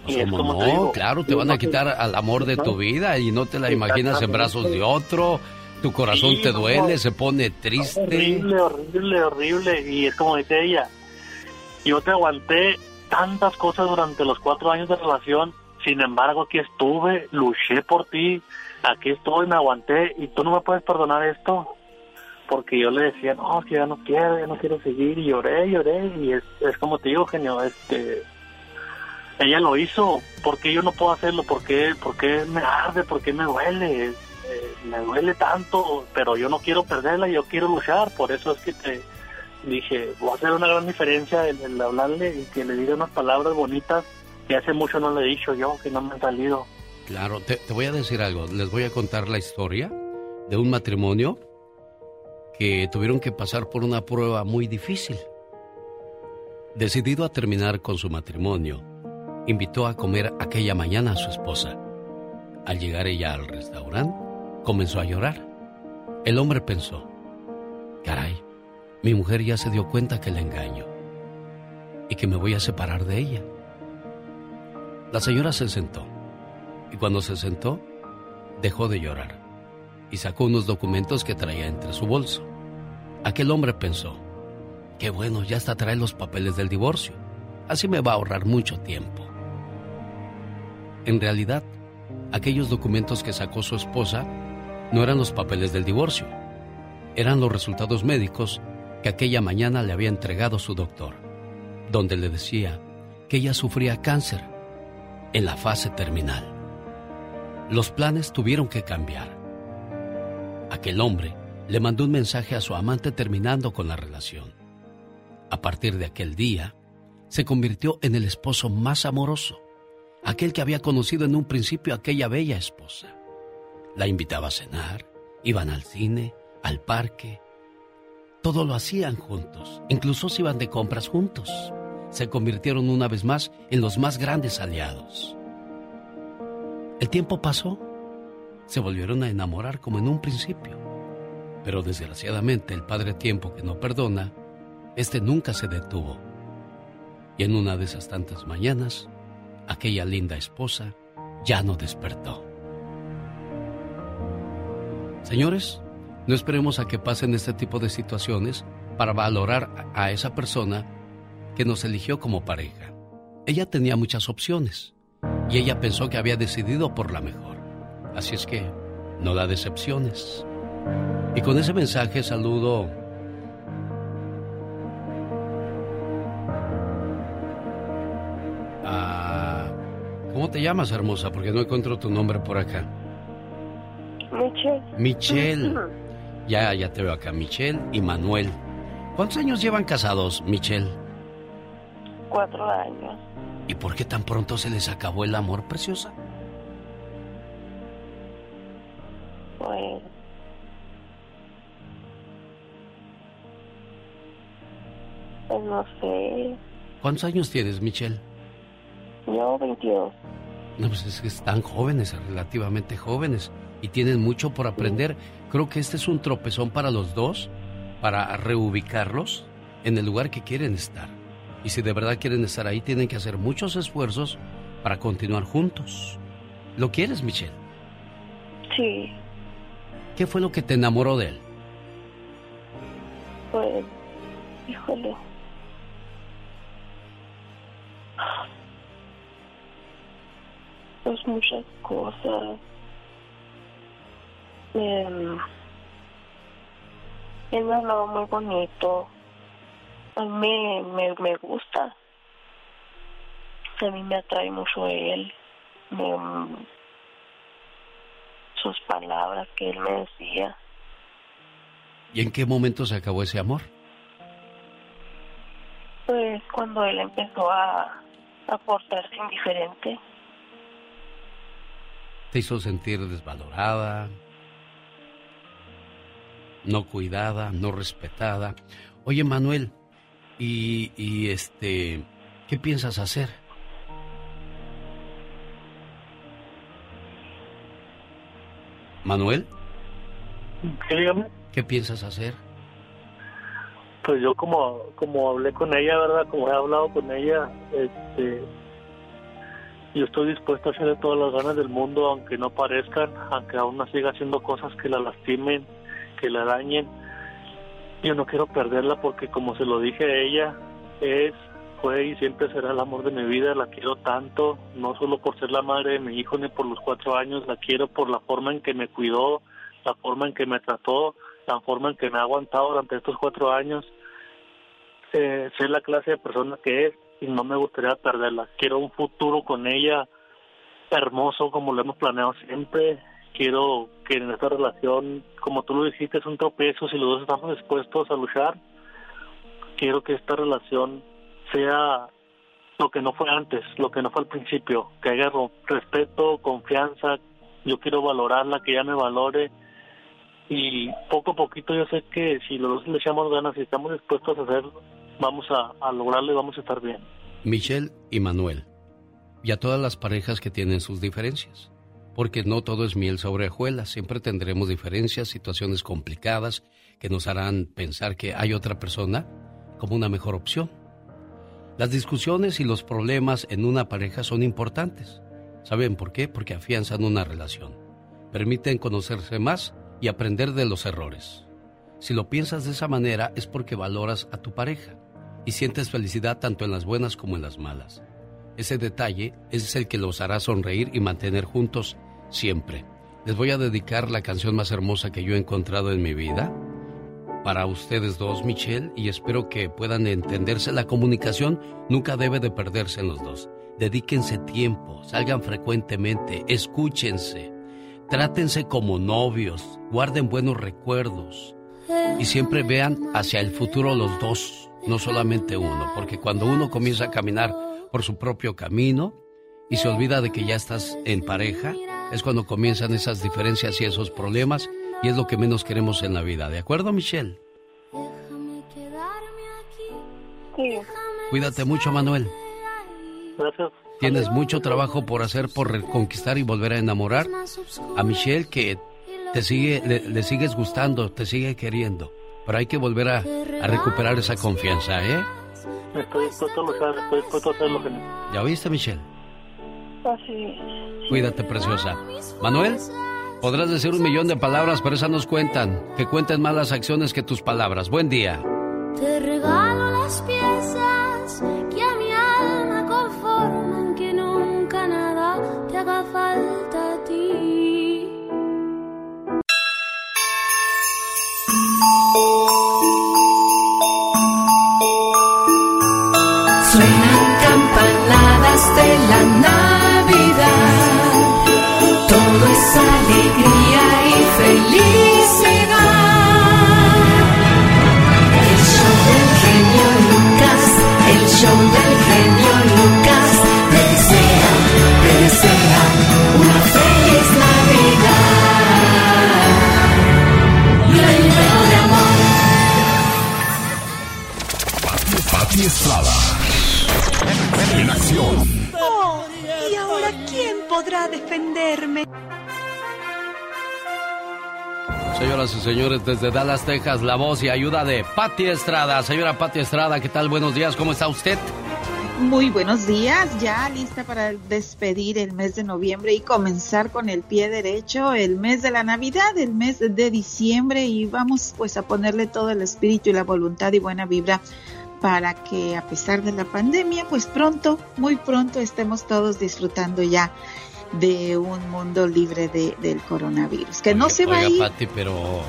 y es ¿Cómo como no? te digo claro, te van a quitar al amor de tu vida y no te la imaginas en brazos de otro. Tu corazón Sí, te no. duele, se pone triste. horrible horrible horrible y es como dice ella yo te aguanté tantas cosas durante los cuatro años de relación sin embargo aquí estuve luché por ti aquí estoy me aguanté y tú no me puedes perdonar esto porque yo le decía, no, que ya no quiero, ya no quiero seguir, y lloré, lloré, y es, es como te digo, genio, este, ella lo hizo, ¿por qué yo no puedo hacerlo? ¿Por qué, por qué me arde? ¿Por qué me duele? Eh, me duele tanto, pero yo no quiero perderla, yo quiero luchar, por eso es que te dije, voy a hacer una gran diferencia en, en hablarle y que le diga unas palabras bonitas que hace mucho no le he dicho yo, que no me han salido. Claro, te voy a decir algo. Les voy a contar la historia de un matrimonio que tuvieron que pasar por una prueba muy difícil. Decidido a terminar con su matrimonio, invitó a comer aquella mañana a su esposa. Al llegar ella al restaurante, comenzó a llorar. El hombre pensó, caray, mi mujer ya se dio cuenta que la engaño y que me voy a separar de ella. La señora se sentó y cuando se sentó, dejó de llorar y sacó unos documentos que traía entre su bolso. Aquel hombre pensó, qué bueno, ya hasta trae los papeles del divorcio, así me va a ahorrar mucho tiempo. En realidad, aquellos documentos que sacó su esposa no eran los papeles del divorcio, eran los resultados médicos que aquella mañana le había entregado su doctor, donde le decía que ella sufría cáncer en la fase terminal. Los planes tuvieron que cambiar. Aquel hombre le mandó un mensaje a su amante terminando con la relación. A partir de aquel día, se convirtió en el esposo más amoroso, aquel que había conocido en un principio a aquella bella esposa. La invitaba a cenar, iban al cine, al parque. Todo lo hacían juntos, incluso se iban de compras juntos. Se convirtieron una vez más en los más grandes aliados. El tiempo pasó, se volvieron a enamorar como en un principio. Pero desgraciadamente el padre tiempo que no perdona, este nunca se detuvo. Y en una de esas tantas mañanas, aquella linda esposa ya no despertó. Señores, no esperemos a que pasen este tipo de situaciones para valorar a esa persona que nos eligió como pareja. Ella tenía muchas opciones y ella pensó que había decidido por la mejor. Así es que no da decepciones. Y con ese mensaje saludo a... ¿Cómo te llamas, hermosa? Porque no encuentro tu nombre por acá. Michelle. Michelle. Ya, ya te veo acá, Michelle y Manuel. ¿Cuántos años llevan casados, Michelle? Cuatro años. ¿Y por qué tan pronto se les acabó el amor, preciosa? Pues. Pues no sé. ¿Cuántos años tienes, Michelle? Yo 22. No, pues es que están jóvenes, relativamente jóvenes, y tienen mucho por aprender. Creo que este es un tropezón para los dos, para reubicarlos en el lugar que quieren estar. Y si de verdad quieren estar ahí, tienen que hacer muchos esfuerzos para continuar juntos. ¿Lo quieres, Michelle? Sí, ¿Qué fue lo que te enamoró de él? pues. Híjole. Pues muchas cosas. Em, él me hablaba muy bonito. A mí me, me gusta. A mí me atrae mucho él. Me- sus palabras que él me decía. ¿Y en qué momento se acabó ese amor? Pues cuando él empezó a, a portarse indiferente. ¿Te hizo sentir desvalorada? No cuidada, no respetada. Oye, Manuel, y, y este, ¿qué piensas hacer? Manuel, Sí, dígame. ¿qué piensas hacer? Pues yo como como hablé con ella, ¿verdad? Como he hablado con ella, este yo estoy dispuesto a hacerle todas las ganas del mundo, aunque no parezcan, aunque aún no siga haciendo cosas que la lastimen, que la dañen. Yo no quiero perderla porque como se lo dije a ella, es, fue y siempre será el amor de mi vida, la quiero tanto, no solo por ser la madre de mi hijo ni por los cuatro años, la quiero por la forma en que me cuidó, la forma en que me trató, la forma en que me ha aguantado durante estos cuatro años. Eh, sé la clase de persona que es y no me gustaría perderla. Quiero un futuro con ella hermoso como lo hemos planeado siempre. Quiero que en esta relación, como tú lo dijiste, es un tropezo si los dos estamos dispuestos a luchar. Quiero que esta relación sea lo que no fue antes, lo que no fue al principio, que haya respeto, confianza. Yo quiero valorarla, que ella me valore y poco a poquito yo sé que si los dos le echamos ganas y estamos dispuestos a hacerlo, vamos a, a lograrlo y vamos a estar bien. Michelle y Manuel. Y a todas las parejas que tienen sus diferencias. Porque no todo es miel sobre hojuelas. Siempre tendremos diferencias, situaciones complicadas que nos harán pensar que hay otra persona como una mejor opción. Las discusiones y los problemas en una pareja son importantes. ¿Saben por qué? Porque afianzan una relación. Permiten conocerse más y aprender de los errores. Si lo piensas de esa manera es porque valoras a tu pareja y sientes felicidad tanto en las buenas como en las malas. Ese detalle es el que los hará sonreír y mantener juntos siempre. Les voy a dedicar la canción más hermosa que yo he encontrado en mi vida para ustedes dos, Michelle, y espero que puedan entenderse. La comunicación nunca debe de perderse en los dos. Dedíquense tiempo, salgan frecuentemente, escúchense, trátense como novios, guarden buenos recuerdos y siempre vean hacia el futuro los dos, no solamente uno, porque cuando uno comienza a caminar por su propio camino y se olvida de que ya estás en pareja, es cuando comienzan esas diferencias y esos problemas y es lo que menos queremos en la vida. ¿De acuerdo, Michelle? Sí. Cuídate mucho, Manuel. Gracias. Tienes mucho trabajo por hacer por reconquistar y volver a enamorar a Michelle que te sigue, le, le sigues gustando, te sigue queriendo. Pero hay que volver a, a recuperar esa confianza, ¿eh? Estoy dispuesto a luchar, estoy dispuesto a hacer lo que ¿Ya oíste, Michelle? Así. Cuídate, preciosa. Manuel, podrás decir un millón de palabras, pero esas nos cuentan. Que cuenten más las acciones que tus palabras. Buen día. Te regalo las piezas que a mi alma conforman, que nunca nada te haga falta a ti. Suenan campanadas de la Navidad. Todo es alegría y felicidad. El show del genio Lucas, el show del genio Lucas, te desea, te desea una feliz Navidad. Lleno de amor. Pati Estrada. En acción. Oh, ¿y ahora quién podrá defenderme? Señoras y señores, desde Dallas, Texas, la voz y ayuda de Patti Estrada. Señora Patti Estrada, ¿qué tal? Buenos días, ¿cómo está usted? Muy buenos días, ya lista para despedir el mes de noviembre y comenzar con el pie derecho el mes de la Navidad, el mes de diciembre y vamos pues a ponerle todo el espíritu y la voluntad y buena vibra para que a pesar de la pandemia pues pronto, muy pronto estemos todos disfrutando ya de un mundo libre de, del coronavirus, que no se va a Oiga, ir. Patti, pero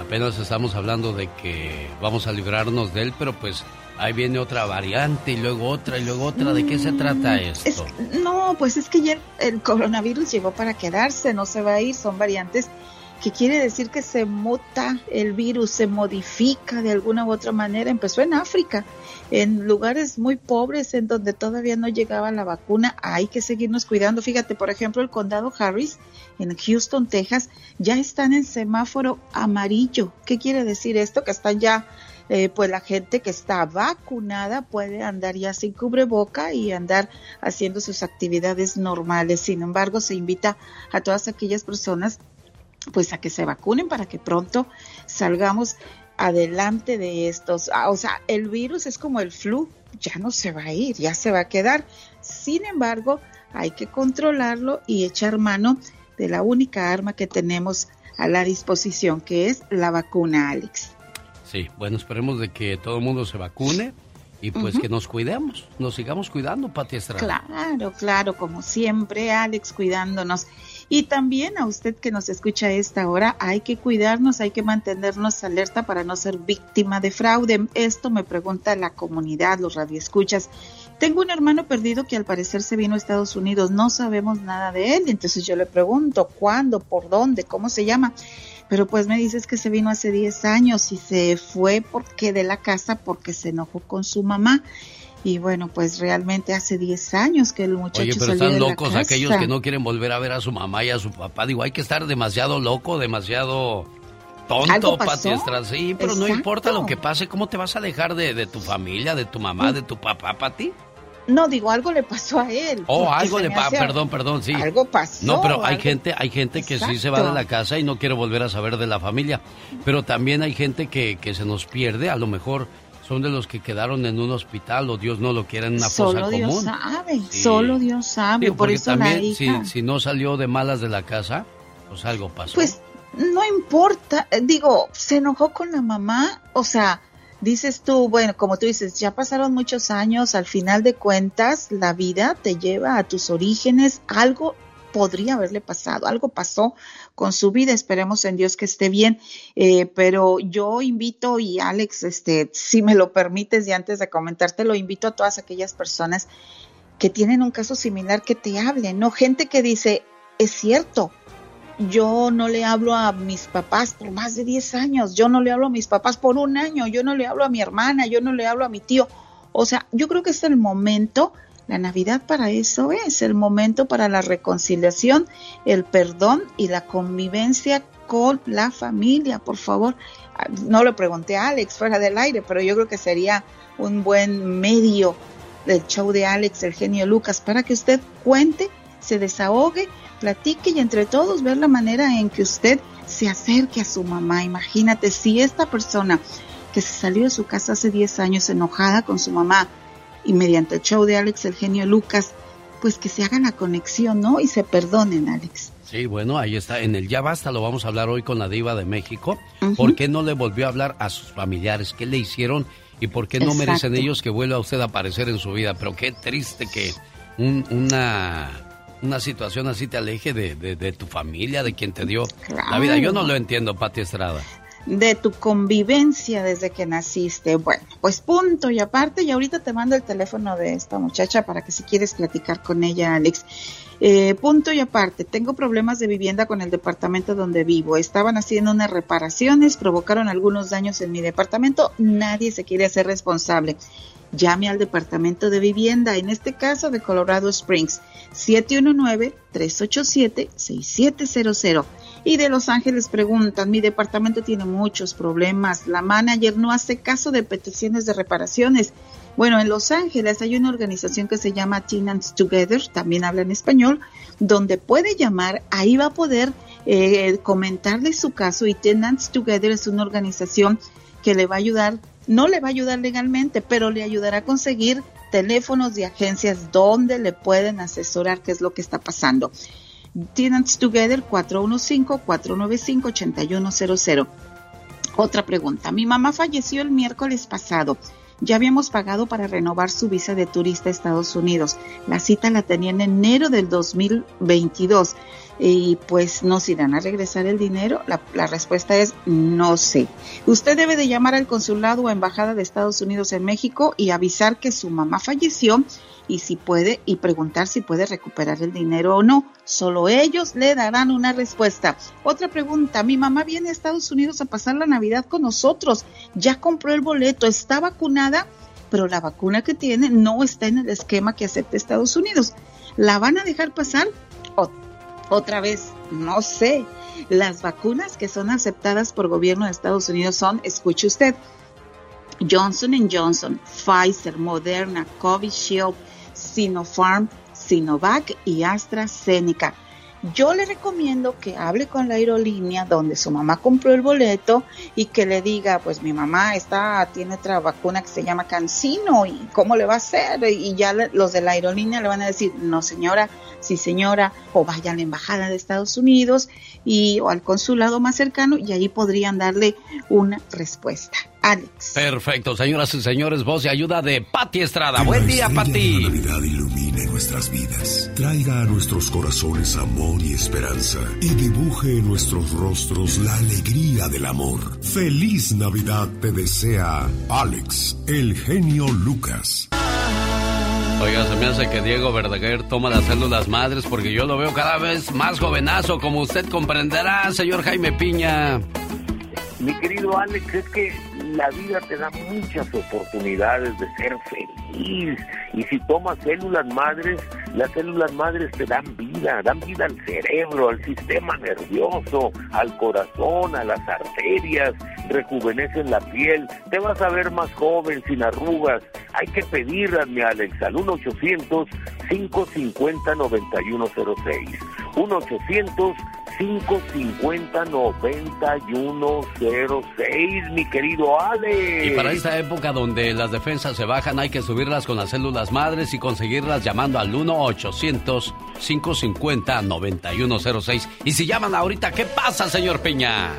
apenas estamos hablando de que vamos a librarnos de él, pero pues ahí viene otra variante y luego otra y luego otra. ¿De qué se trata esto? Es- no, pues es que ya el coronavirus llegó para quedarse, no se va a ir, son variantes que quiere decir que se muta el virus, se modifica de alguna u otra manera. Empezó en África, en lugares muy pobres en donde todavía no llegaba la vacuna. Hay que seguirnos cuidando. Fíjate, por ejemplo, el condado Harris en Houston, Texas, ya están en semáforo amarillo. ¿Qué quiere decir esto? Que están ya eh, pues la gente que está vacunada puede andar ya sin cubreboca y andar haciendo sus actividades normales. Sin embargo, se invita a todas aquellas personas pues a que se vacunen para que pronto salgamos adelante de estos. Ah, o sea, el virus es como el flu, ya no se va a ir, ya se va a quedar. Sin embargo, hay que controlarlo y echar mano de la única arma que tenemos a la disposición, que es la vacuna, Alex. Sí, bueno, esperemos de que todo el mundo se vacune y pues que nos cuidemos, nos sigamos cuidando, Pati Estrada. Claro, claro, como siempre, Alex, cuidándonos. Y también a usted que nos escucha a esta hora, hay que cuidarnos, hay que mantenernos alerta para no ser víctima de fraude. Esto me pregunta la comunidad, los radioescuchas. Tengo un hermano perdido que al parecer se vino a Estados Unidos, no sabemos nada de él, entonces yo le pregunto cuándo, por dónde, cómo se llama. Pero pues me dices que se vino hace 10 años y se fue porque de la casa porque se enojó con su mamá. Y bueno, pues realmente hace 10 años que el muchacho Oye, pero salió están de la locos casa. aquellos que no quieren volver a ver a su mamá y a su papá. Digo, hay que estar demasiado loco, demasiado tonto, ¿Algo pasó? Pati. Sí, pero no importa lo que pase, ¿cómo te vas a dejar de, de tu familia, de tu mamá, de tu papá, Pati? No, digo, algo le pasó a él. Oh, algo le hace- perdón, perdón, sí. Algo pasó. No, pero hay algo- gente, hay gente que sí se va de la casa y no quiere volver a saber de la familia. Pero también hay gente que, que se nos pierde, a lo mejor son de los que quedaron en un hospital o Dios no lo quiere en una Solo fosa Dios común. sabe, Sí. solo Dios sabe. Por eso también hija. si no salió de malas de la casa, pues algo pasó. Pues no importa, eh, digo, se enojó con la mamá, o sea, dices tú, bueno, como tú dices, ya pasaron muchos años, al final de cuentas, la vida te lleva a tus orígenes, algo podría haberle pasado, algo pasó con su vida, esperemos en Dios que esté bien, eh, pero yo invito y Alex, este, si me lo permites y antes de comentarte, lo invito a todas aquellas personas que tienen un caso similar que te hablen, ¿no? Gente que dice, es cierto, yo no le hablo a mis papás por más de 10 años, yo no le hablo a mis papás por un año, yo no le hablo a mi hermana, yo no le hablo a mi tío. O sea, yo creo que es el momento La Navidad para eso es el momento para la reconciliación, el perdón y la convivencia con la familia, por favor. No lo pregunté a Alex fuera del aire, pero yo creo que sería un buen medio del show de Alex, el genio Lucas, para que usted cuente, se desahogue, platique y entre todos ver la manera en que usted se acerque a su mamá. Imagínate si esta persona que se salió de su casa hace 10 años enojada con su mamá y mediante el show de Alex, el genio Lucas, pues que se haga la conexión, ¿no? Y se perdonen, Alex. Sí, bueno, ahí está. En el Ya Basta lo vamos a hablar hoy con la diva de México. ¿Por qué no le volvió a hablar a sus familiares? ¿Qué le hicieron? ¿Y por qué no Exacto. merecen ellos que vuelva usted a aparecer en su vida? Pero qué triste que un- una, una situación así te aleje de, de- de tu familia, de quien te dio la vida. Yo no lo entiendo, Pati Estrada. De tu convivencia desde que naciste. Bueno, pues punto y aparte, y ahorita te mando el teléfono de esta muchacha para que si quieres platicar con ella, Alex. Eh, punto y aparte, tengo problemas de vivienda con el departamento donde vivo. Estaban haciendo unas reparaciones, provocaron algunos daños en mi departamento, nadie se quiere hacer responsable. Llame al departamento de vivienda, en este caso de Colorado Springs, 719-387-6700. Y de Los Ángeles preguntan, mi departamento tiene muchos problemas, la manager no hace caso de peticiones de reparaciones. Bueno, en Los Ángeles hay una organización que se llama Tenants Together, también habla en español, donde puede llamar, ahí va a poder eh, comentarle su caso y Tenants Together es una organización que le va a ayudar, no le va a ayudar legalmente, pero le ayudará a conseguir teléfonos de agencias donde le pueden asesorar qué es lo que está pasando. Tenants Together 415-495-8100. Otra pregunta. Mi mamá falleció el miércoles pasado. Ya habíamos pagado para renovar su visa de turista a Estados Unidos. La cita la tenía en enero del 2022. Y pues nos irán a regresar el dinero. La, respuesta es no sé. Usted debe de llamar al consulado o embajada de Estados Unidos en México y avisar que su mamá falleció y si puede y preguntar si puede recuperar el dinero o no. Solo ellos le darán una respuesta. Otra pregunta, mi mamá viene a Estados Unidos a pasar la Navidad con nosotros. Ya compró el boleto, está vacunada, pero la vacuna que tiene no está en el esquema que acepta Estados Unidos. ¿La van a dejar pasar? Otra vez, no sé. Las vacunas que son aceptadas por gobierno de Estados Unidos son, escuche usted, Johnson Johnson, Pfizer, Moderna, Covishield, Sinopharm, Sinovac y AstraZeneca. Yo le recomiendo que hable con la aerolínea donde su mamá compró el boleto y que le diga, pues mi mamá está, tiene otra vacuna que se llama Cancino y cómo le va a hacer. Y ya le- los de la aerolínea le van a decir, no señora, sí señora, o vaya a la embajada de Estados Unidos y o al consulado más cercano y ahí podrían darle una respuesta. Alex. Perfecto, señoras y señores, voz y ayuda de Pati Estrada. Buen día, Pati. La Navidad ilumine nuestras vidas, traiga a nuestros corazones amor y esperanza y dibuje en nuestros rostros la alegría del amor. Feliz Navidad te desea Alex, el genio Lucas. Oiga, se me hace que Diego Verdaguer toma las células madres porque yo lo veo cada vez más jovenazo, como usted comprenderá, señor Jaime Piña. Mi querido Alex, es que la vida te da muchas oportunidades de ser feliz. Y si tomas células madres, las células madres te dan vida, dan vida al cerebro, al sistema nervioso, al corazón, a las arterias, rejuvenecen la piel, te vas a ver más joven, sin arrugas. Hay que pedirlas, mi Alex, al 1-800-550-9106. 1-800-550-9106, mi querido Alex. Y para esta época donde las defensas se bajan, hay que subirlas con las células madres y conseguirlas llamando al 1-800-550-9106. Y si llaman ahorita, ¿qué pasa, señor Piña?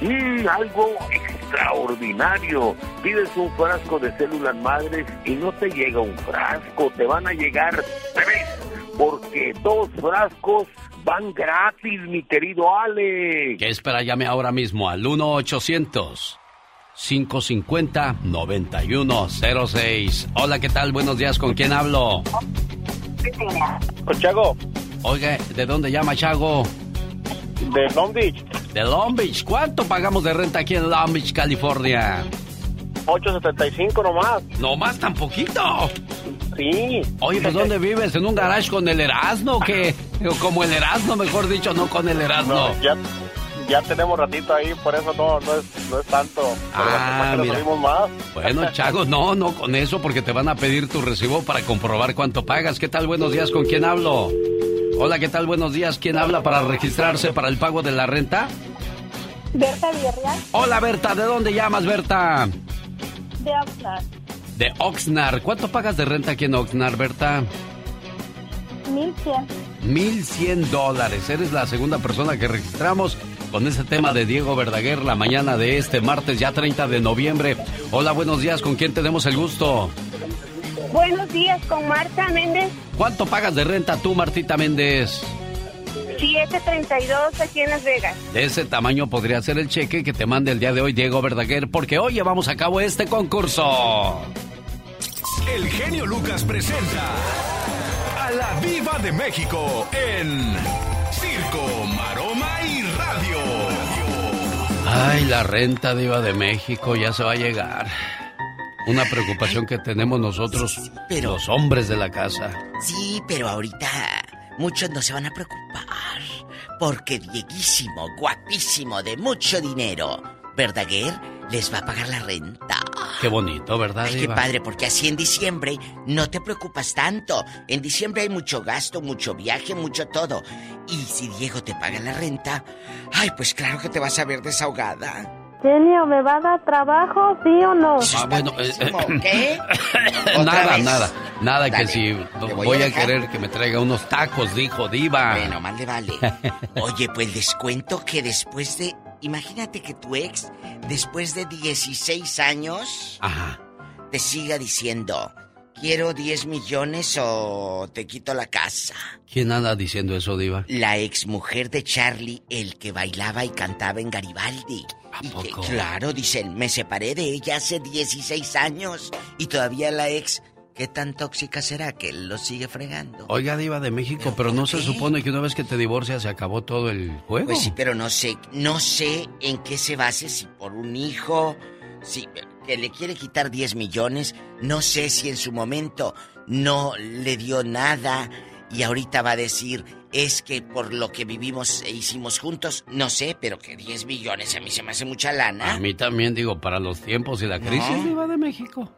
Mm, algo extraordinario. Pides un frasco de células madres y no te llega un frasco, te van a llegar tres, porque dos frascos van gratis, mi querido Alex. ¿Qué espera? Llame ahora mismo al 1-800. 550-9106. Hola, ¿qué tal? Buenos días, ¿con quién hablo? Con Chago. Oiga, ¿de dónde llama Chago? De Long Beach. De Long Beach. ¿Cuánto pagamos de renta aquí en Long Beach, California? 8.75 nomás. ¿No más tan poquito? Sí. Oye, pues ¿dónde vives? ¿En un garage con el Erasmo o qué? O como el Erasmo, mejor dicho, no con el Erasmo. No, ya, ya tenemos ratito ahí, por eso no, no, es, no es tanto. Pero Ah, ¿para qué nos mira. subimos más? Bueno, Chago, no, no con eso, porque te van a pedir tu recibo para comprobar cuánto pagas. ¿Qué tal? Buenos días, ¿con quién hablo? Hola, ¿qué tal? Buenos días, ¿quién habla para registrarse para el pago de la renta? Berta Villarreal, Hola, Berta, ¿de dónde llamas, Berta? de Oxnard, De Oxnard. ¿Cuánto pagas de renta aquí en Oxnard, Berta? 1100. 1100 dólares. Eres la segunda persona que registramos con ese tema de Diego Verdaguer la mañana de este martes, ya 30 de noviembre. Hola, buenos días, ¿con quién tenemos el gusto? Buenos días, con Marta Méndez, ¿Cuánto pagas de renta tú, Martita Méndez? 732 aquí en Las Vegas. De ese tamaño podría ser el cheque que te mande el día de hoy Diego Verdaguer, porque hoy llevamos a cabo este concurso. El genio Lucas presenta a la Viva de México en Circo, Maroma y Radio. Ay, la renta diva de México ya se va a llegar. Una preocupación que tenemos nosotros, pero- los hombres de la casa. Sí, pero ahorita muchos no se van a preocupar. Porque Dieguísimo, guapísimo, de mucho dinero, Verdaguer, les va a pagar la renta. Qué bonito, ¿verdad, Ay, qué padre, porque así en diciembre no te preocupas tanto. En diciembre hay mucho gasto, mucho viaje, mucho todo. Y si Diego te paga la renta, ay, pues claro que te vas a ver desahogada. Genio, ¿me va a dar trabajo, sí o no? Ah, bueno, eh, ¿Qué? nada, vez? nada, nada que si voy voy, a querer que me traiga unos tacos, dijo Diva. Bueno, más le vale. Oye, pues les cuento que después de. Imagínate que tu ex, después de 16 años, Ajá. te siga diciendo: Quiero 10 millones o te quito la casa. ¿Quién anda diciendo eso, Diva? La ex mujer de Charlie, el que bailaba y cantaba en Garibaldi. Y que, claro, dicen, me separé de ella hace 16 años y todavía la ex, ¿qué tan tóxica será que lo sigue fregando? Oiga, Diva de México, pero no se supone que una vez que te divorcias se acabó todo el juego. Pues sí, pero no sé, no sé en qué se base, si por un hijo, si que le quiere quitar 10 millones, no sé si en su momento no le dio nada y ahorita va a decir, es que por lo que vivimos e hicimos juntos, no sé, pero que 10 millones a mí se me hace mucha lana. A mí también digo, para los tiempos y la crisis, No. Diva de México.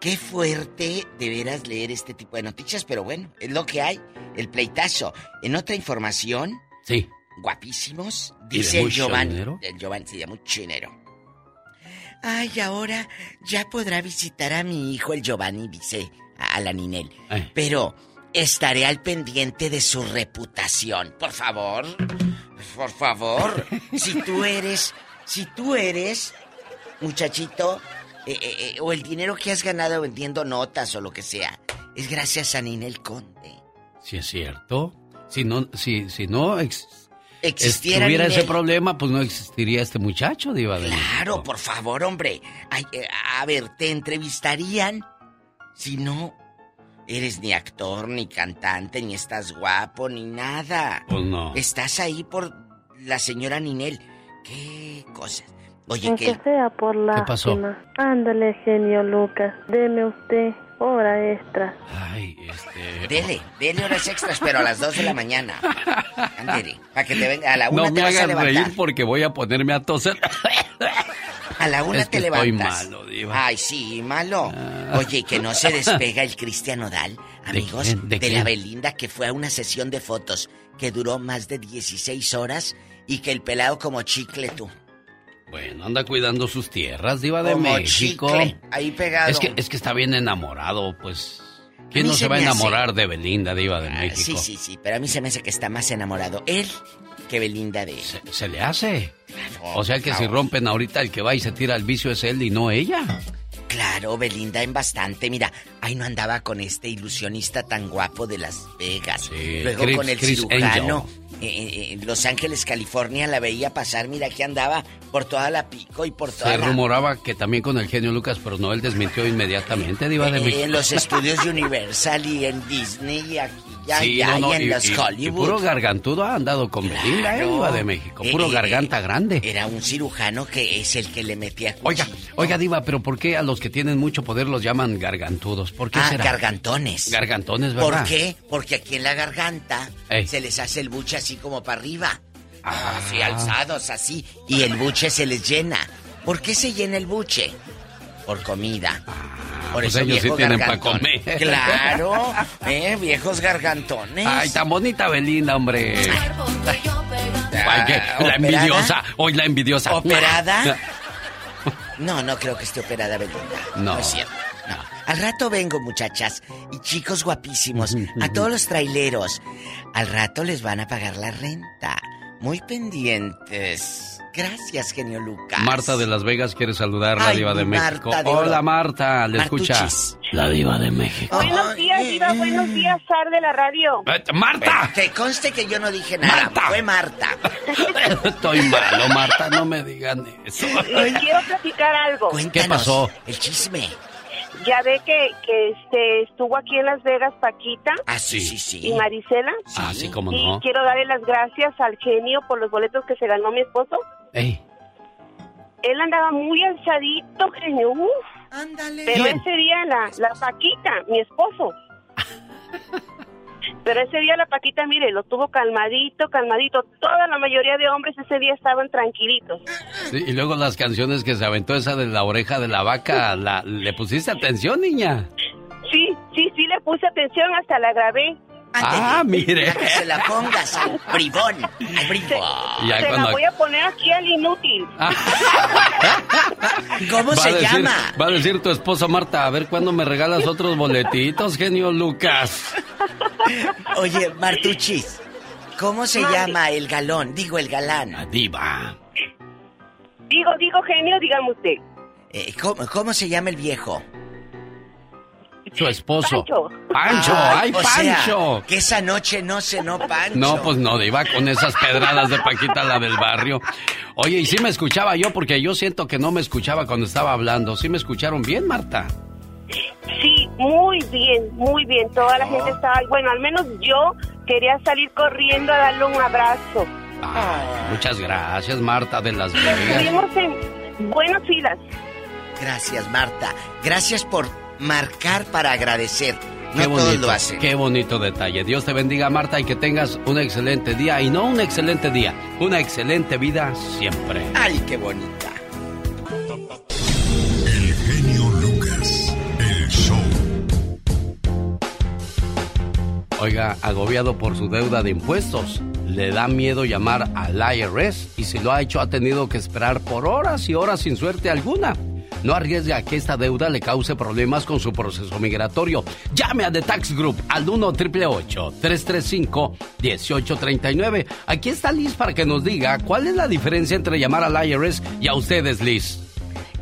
Qué fuerte de veras leer este tipo de noticias, pero bueno, es lo que hay, el pleitazo. En otra información, Sí. guapísimos, ¿Y de dice el Giovanni. El Giovanni llama mucho dinero. Ay, ahora ya podrá visitar a mi hijo el Giovanni, dice a la Ninel. Ay. Pero estaré al pendiente de su reputación. Por favor, por favor. Si tú eres, si tú eres, muchachito, eh, eh, eh, o el dinero que has ganado vendiendo notas o lo que sea, es gracias a Ninel Conde. Si es cierto. Si no, si, si no ex- Existiera estuviera ese Ninel. problema, pues no existiría este muchacho, Diva de México. Claro, por favor, hombre. Ay, eh, a ver, ¿te entrevistarían si no eres ni actor, ni cantante, ni estás guapo, ni nada? Pues no. Estás ahí por la señora Ninel. ¿Qué cosas? Oye, que... Aunque sea por la pasó? Ándale, genio Lucas, deme usted hora extra. Ay, este... Dele, dele horas extras, pero a las 2 de la mañana. Ándele, para que te venga. A la una No te me vas a hagas levantar. reír porque voy a ponerme a toser. A la una Es que te estoy levantas. malo, Diva. Ah. Ay, sí, malo. Oye, que no se despega el Cristian Odal, amigos, de, quién? ¿De la quién? Belinda, que fue a una sesión de fotos que duró más de 16 horas y que el pelado como chicle tú. Bueno, anda cuidando sus tierras, Diva de Como México. chicle, ahí pegado. Es que, es que está bien enamorado, pues. ¿Quién no se se va a hace- enamorar de Belinda, Diva de Ah, México? Sí, sí, sí, pero a mí se me hace que está más enamorado él que Belinda de él. Se le hace. O sea que si rompen ahorita, el que va y se tira al vicio es él y no ella. Claro, Belinda en bastante. Mira, ahí no andaba con este ilusionista tan guapo de Las Vegas. Luego Chris- con el Chris cirujano. Eh, eh, en Los Ángeles, California, la veía pasar. Mira que andaba por toda la pico y por toda Se la... rumoraba que también con el genio Lucas, pero no, él desmintió inmediatamente, Diva de Eh, México. en los estudios Universal y en Disney y aquí ay, en y- los y- y Hollywood. puro gargantudo ha andado con Belinda, ¿eh? Claro. Diva de México. Eh, Puro eh, garganta grande. Era un cirujano que es el que le metía Oiga, oiga, Diva, pero ¿por qué a los que tienen mucho poder los llaman gargantudos? ¿Por qué Ah, será? gargantones. Gargantones, ¿verdad? ¿Por qué? Porque aquí en la garganta Ey. se les hace el buche así como para arriba. Ah. Así alzados, así. Y el buche se les llena. ¿Por qué se llena el buche? Por comida. Por pues eso ellos sí tienen pa' gargantón. comer. Claro, eh, viejos gargantones. Ay, tan bonita Belinda, hombre. Ay, que la envidiosa. Hoy la envidiosa. ¿Operada? No, no creo que esté operada Belinda. No. es cierto. No. Al rato vengo, muchachas. Y chicos guapísimos. A todos los traileros. Al rato les van a pagar la renta. Muy pendientes. Gracias, genio Lucas. Marta de Las Vegas quiere saludar a la diva de Marta México. de. Hola Marta, le escucha. Martuchis. La diva de México. Buenos días, Diva. Buenos días, Sar de la radio. Eh, Marta. Que conste que yo no dije nada. Fue Marta. Estoy malo, Marta, no me digan eso. Les quiero platicar algo. ¿Qué pasó? El chisme. Ya ve que, que este, estuvo aquí en Las Vegas Paquita Ah, sí, sí, sí. y Marisela. Ah, sí, cómo Y no. quiero darle las gracias al genio por los boletos que se ganó mi esposo. Ey, Él andaba muy alzadito, genio. Uf. Ándale. Pero ¿Quién? ese día la, la Paquita, mi esposo. Pero ese día la Paquita, mire, lo tuvo calmadito, calmadito. Toda la mayoría de hombres ese día estaban tranquilitos. sí, y luego las canciones que se aventó esa de la oreja de la vaca, la, ¿le pusiste atención, niña? Sí, sí, sí le puse atención, hasta la grabé. Ah, mire. Para que se la pongas al bribón. Al bribón. Ya Se cuando- la voy a poner aquí al inútil. ¿Cómo Va a se decir- llama? Va a decir tu esposa Marta, a ver cuándo me regalas otros boletitos, genio Lucas. Oye, Martuchis, ¿cómo se llama el galón? Digo, el galán. Diva. Digo, digo, genio, dígame usted. Eh, ¿cómo, cómo se llama el viejo? Su esposo. Pancho. Pancho, ay, o sea, Pancho. que esa noche no cenó Pancho. No, pues no, Diva, con esas pedradas de Paquita, la del barrio. Oye, y sí me escuchaba yo, porque yo siento que no me escuchaba cuando estaba hablando. ¿Sí me escucharon bien, Marta? Sí, muy bien, muy bien. Toda la Oh. gente estaba, bueno, al menos yo quería salir corriendo a darle un abrazo. Muchas gracias, Marta de Las Vegas. estuvimos en buenas filas. Gracias, Marta. Gracias por marcar para agradecer. No Qué todos lo hacen. qué bonito detalle. Dios te bendiga, Marta, y que tengas un excelente día. Y no un excelente día, una excelente vida siempre. Ay, qué bonita. El genio Lucas. El show. Oiga, agobiado por su deuda de impuestos, le da miedo llamar al IRS y si lo ha hecho ha tenido que esperar por horas y horas sin suerte alguna. No arriesgue a que esta deuda le cause problemas con su proceso migratorio. Llame a The Tax Group al 1 335 1839 Aquí está Liz para que nos diga cuál es la diferencia entre llamar al IRS y a ustedes, Liz.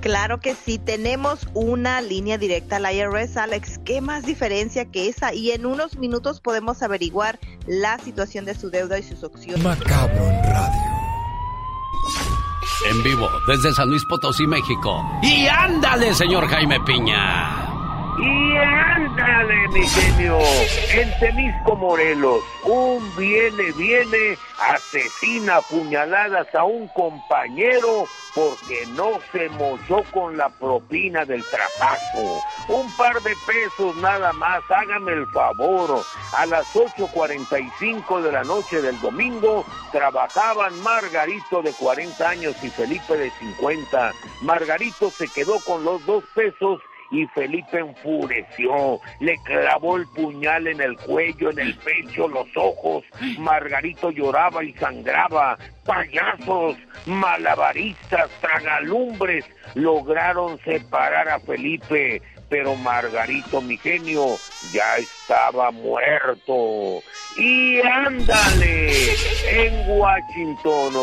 Claro que sí, tenemos una línea directa al IRS, Alex. ¿Qué más diferencia que esa? Y en unos minutos podemos averiguar la situación de su deuda y sus opciones. Macabro en radio. En vivo, desde San Luis Potosí, México. Y ándale, señor Jaime Piña. Y ándale, mi genio. En Temisco, Morelos, un viene, viene, asesina puñaladas a un compañero porque no se mochó con la propina del trabajo. Un par de pesos nada más, hágame el favor. A las 8.45 de la noche del domingo trabajaban Margarito de 40 años y Felipe de 50. Margarito se quedó con los dos pesos y Felipe enfureció, le clavó el puñal en el cuello, en el pecho, los ojos. Margarito lloraba y sangraba. Payasos, malabaristas, tragalumbres lograron separar a Felipe, pero Margarito, mi genio, ya estaba muerto. Y ándale, en Washington,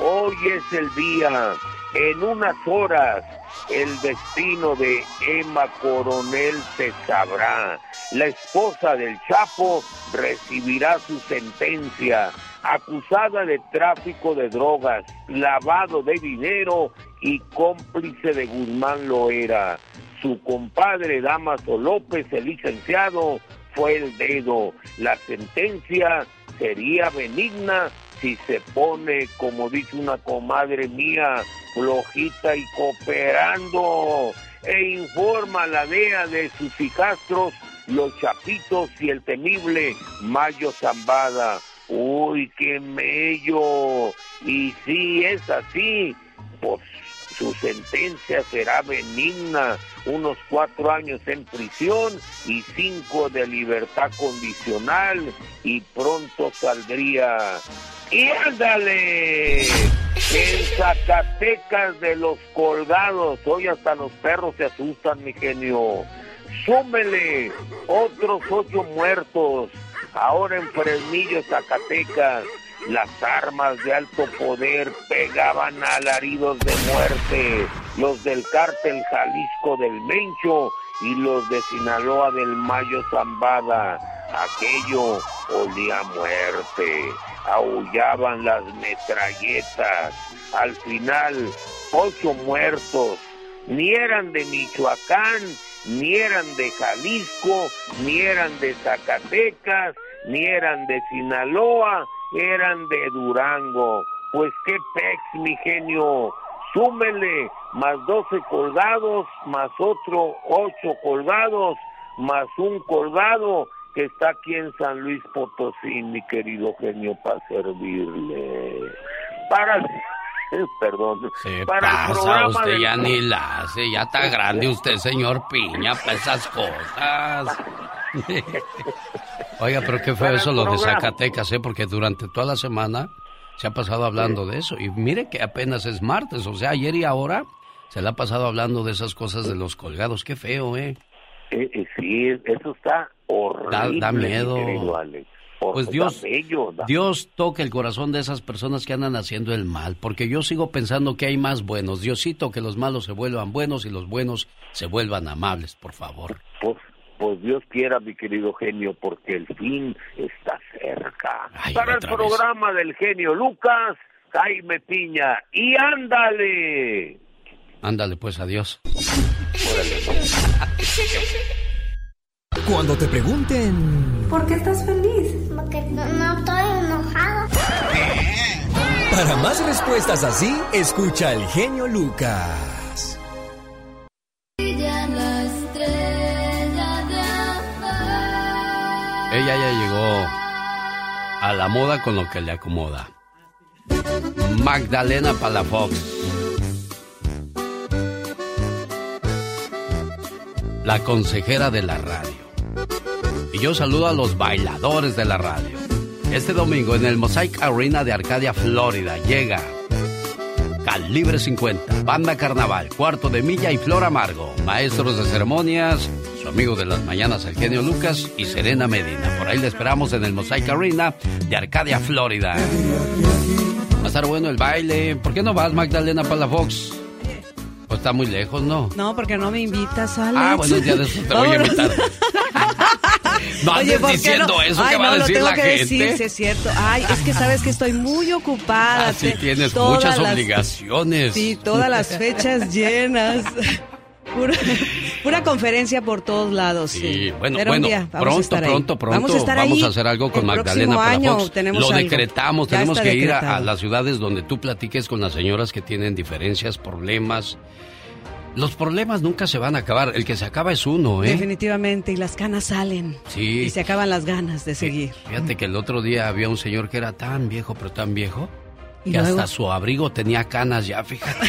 hoy es el día, en unas horas el destino de Emma Coronel se sabrá. La esposa del Chapo recibirá su sentencia, acusada de tráfico de drogas, lavado de dinero y cómplice de Guzmán Loera. Su compadre Damaso López, el licenciado, fue el dedo. La sentencia sería benigna si se pone, como dice una comadre mía, flojita y cooperando. E informa a la DEA de sus hijastros, los chapitos y el temible Mayo Zambada. Uy, qué mello. Y si es así, pues su sentencia será benigna, unos cuatro años en prisión y cinco de libertad condicional y pronto saldría. ¡Y ándale! En Zacatecas de los colgados, hoy hasta los perros se asustan, mi genio. Súmele otros ocho muertos, ahora en Fresnillo, Zacatecas. Las armas de alto poder pegaban alaridos de muerte, los del cártel Jalisco del Mencho y los de Sinaloa del Mayo Zambada. Aquello olía muerte, aullaban las metralletas. Al final, ocho muertos, ni eran de Michoacán, ni eran de Jalisco, ni eran de Zacatecas, ni eran de Sinaloa, eran de Durango. Pues qué pex, mi genio. Súmele más 12 colgados, más otro 8 colgados, más un colgado que está aquí en San Luis Potosí, mi querido genio, para servirle. Para perdón. Se para el pasa, programa usted del- ya ni la hace, ya está grande usted, señor Piña, para esas cosas. Oiga, pero qué fue eso lo de. Zacatecas, ¿eh? Porque durante toda la semana se ha pasado hablando de eso. Y mire que apenas es martes, o sea, ayer y ahora se le ha pasado hablando de esas cosas de los colgados. Qué feo, ¿eh? Eh, eh, sí, eso está horrible. Da- da mi miedo. Por- Pues Dios, bello, da- Dios toque el corazón de esas personas que andan haciendo el mal, porque yo sigo pensando que hay más buenos. Diosito, que los malos se vuelvan buenos y los buenos se vuelvan amables, por favor. Pues, pues Dios quiera, mi querido genio, porque el fin está cerca. Para el vez. programa del genio Lucas, Jaime Piña. Y ándale. Ándale, pues, adiós. Cuando te pregunten ¿Por qué estás feliz? Porque no, no estoy enojada. para más respuestas así, escucha al genio Lucas. Ella ya llegó a la moda con lo que le acomoda. Magdalena Palafox. La consejera de la radio. Y yo saludo a los bailadores de la radio. Este domingo en el Mosaic Arena de Arcadia, Florida, llega Calibre 50, Banda Carnaval, Cuarto de Milla y Flor Amargo, maestros de ceremonias, su amigo de las mañanas, el genio Lucas y Serena Medina. Por ahí le esperamos en el Mosaic Arena de Arcadia, Florida. Va a estar bueno el baile. ¿Por qué no vas, Magdalena Palafox? Pues está muy lejos, ¿no? No, porque no me invitas, Alex. Ah, bueno, ya después te voy a invitar. No Oye, ¿por qué diciendo no? eso, Ay, ¿qué va no, a lo decir tengo la que gente? decir, sí es cierto. Ay, es que sabes que estoy muy ocupada. Así Te- tienes muchas las- obligaciones. Sí, todas las fechas llenas. Pura, pura conferencia por todos lados. Sí, Sí, bueno, Pero un bueno, día vamos a pronto, estar pronto, pronto Vamos a estar ahí hacer algo con el Magdalena Palafox. tenemos Lo algo. decretamos, Ya tenemos que ir a, a las ciudades donde tú platiques con las señoras que tienen diferencias, problemas. Los problemas nunca se van a acabar, el que se acaba es uno, ¿eh? Definitivamente, y las canas salen. Sí. Y se acaban las ganas de seguir. Fíjate que el otro día había un señor que era tan viejo, pero tan viejo, ¿Y que luego? hasta su abrigo tenía canas ya, fíjate.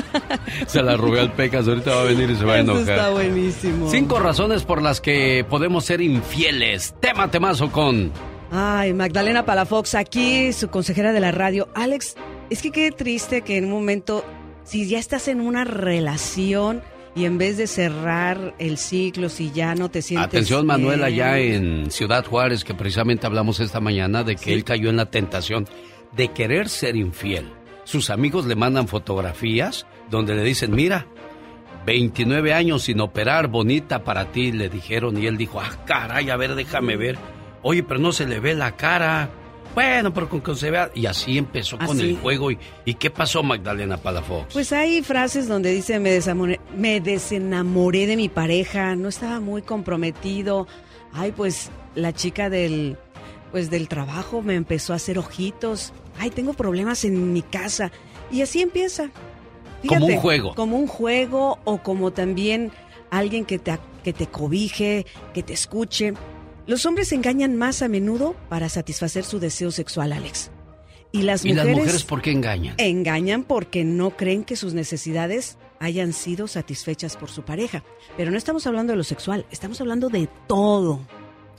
se la robé al Pecas, ahorita va a venir y se va a Eso enojar. está buenísimo. Cinco razones por las que podemos ser infieles. Tema temazo con Ay, Magdalena Palafox, aquí su consejera de la radio. Alex, es que qué triste que en un momento, si ya estás en una relación y en vez de cerrar el ciclo, si ya no te sientes. Atención Manuel allá en Ciudad Juárez, que precisamente hablamos esta mañana de que él cayó en la tentación de querer ser infiel. Sus amigos le mandan fotografías donde le dicen, mira, 29 años sin operar, bonita para ti, le dijeron, y él dijo, ah, caray, a ver, déjame ver. Oye, pero no se le ve la cara. Bueno, pero con que se vea. Y así empezó con el juego. ¿Y, ¿Y qué pasó, Magdalena Palafox? Pues hay frases donde dice me me desenamoré de mi pareja, no estaba muy comprometido, Ay, pues la chica del pues del trabajo me empezó a hacer ojitos. Ay, tengo problemas en mi casa. Y así empieza. Como un juego. Como un juego o como también alguien que te, que te cobije, que te escuche. Los hombres engañan más a menudo para satisfacer su deseo sexual, Alex. Y las ¿Y mujeres las mujeres por qué engañan? engañan porque no creen que sus necesidades hayan sido satisfechas por su pareja. Pero no estamos hablando de lo sexual, estamos hablando de todo.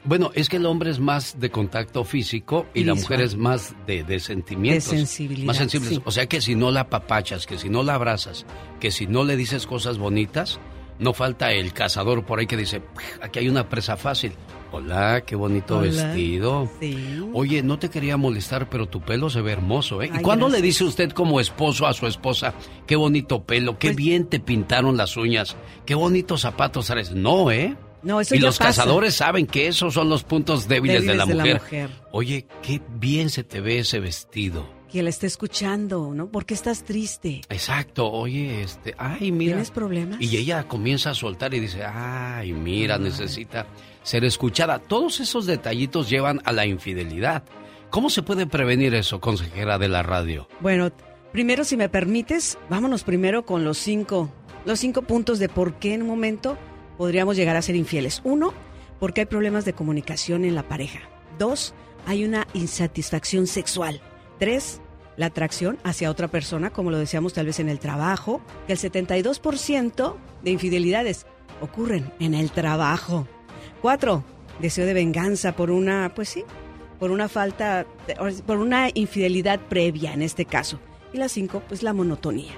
Bueno, es que el hombre es más de contacto físico y la mujer es más de, de sentimientos. De sensibilidad, Más sensibles. sí. O sea que si no la apapachas, que si no la abrazas, que si no le dices cosas bonitas, no falta el cazador por ahí que dice, aquí hay una presa fácil. Hola, qué bonito Hola. vestido. Sí. Oye, no te quería molestar, pero tu pelo se ve hermoso, ¿eh? ¿Y cuándo le dice usted como esposo a su esposa, qué bonito pelo, Pues qué bien te pintaron las uñas, qué bonitos zapatos traes? No, ¿eh? No, eso y ya los pasa. cazadores saben que esos son los puntos débiles, de, la mujer. mujer. Oye, qué bien se te ve ese vestido. Que la esté escuchando, ¿no? ¿Por qué estás triste? Exacto, oye, este, ay, mira. ¿Tienes problemas? Y ella comienza a soltar y dice, ay, mira, necesita ser escuchada. Todos esos detallitos llevan a la infidelidad. ¿Cómo se puede prevenir eso, consejera de la radio? Bueno, primero, si me permites, vámonos primero con los cinco, los cinco puntos de por qué en un momento podríamos llegar a ser infieles. Uno, porque hay problemas de comunicación en la pareja. Dos, hay una insatisfacción sexual. Tres, la atracción hacia otra persona, como lo decíamos tal vez en el trabajo, que el 72% de infidelidades ocurren en el trabajo. Cuatro, deseo de venganza por una, pues sí, por una falta, por una infidelidad previa en este caso. Y la cinco, pues la monotonía.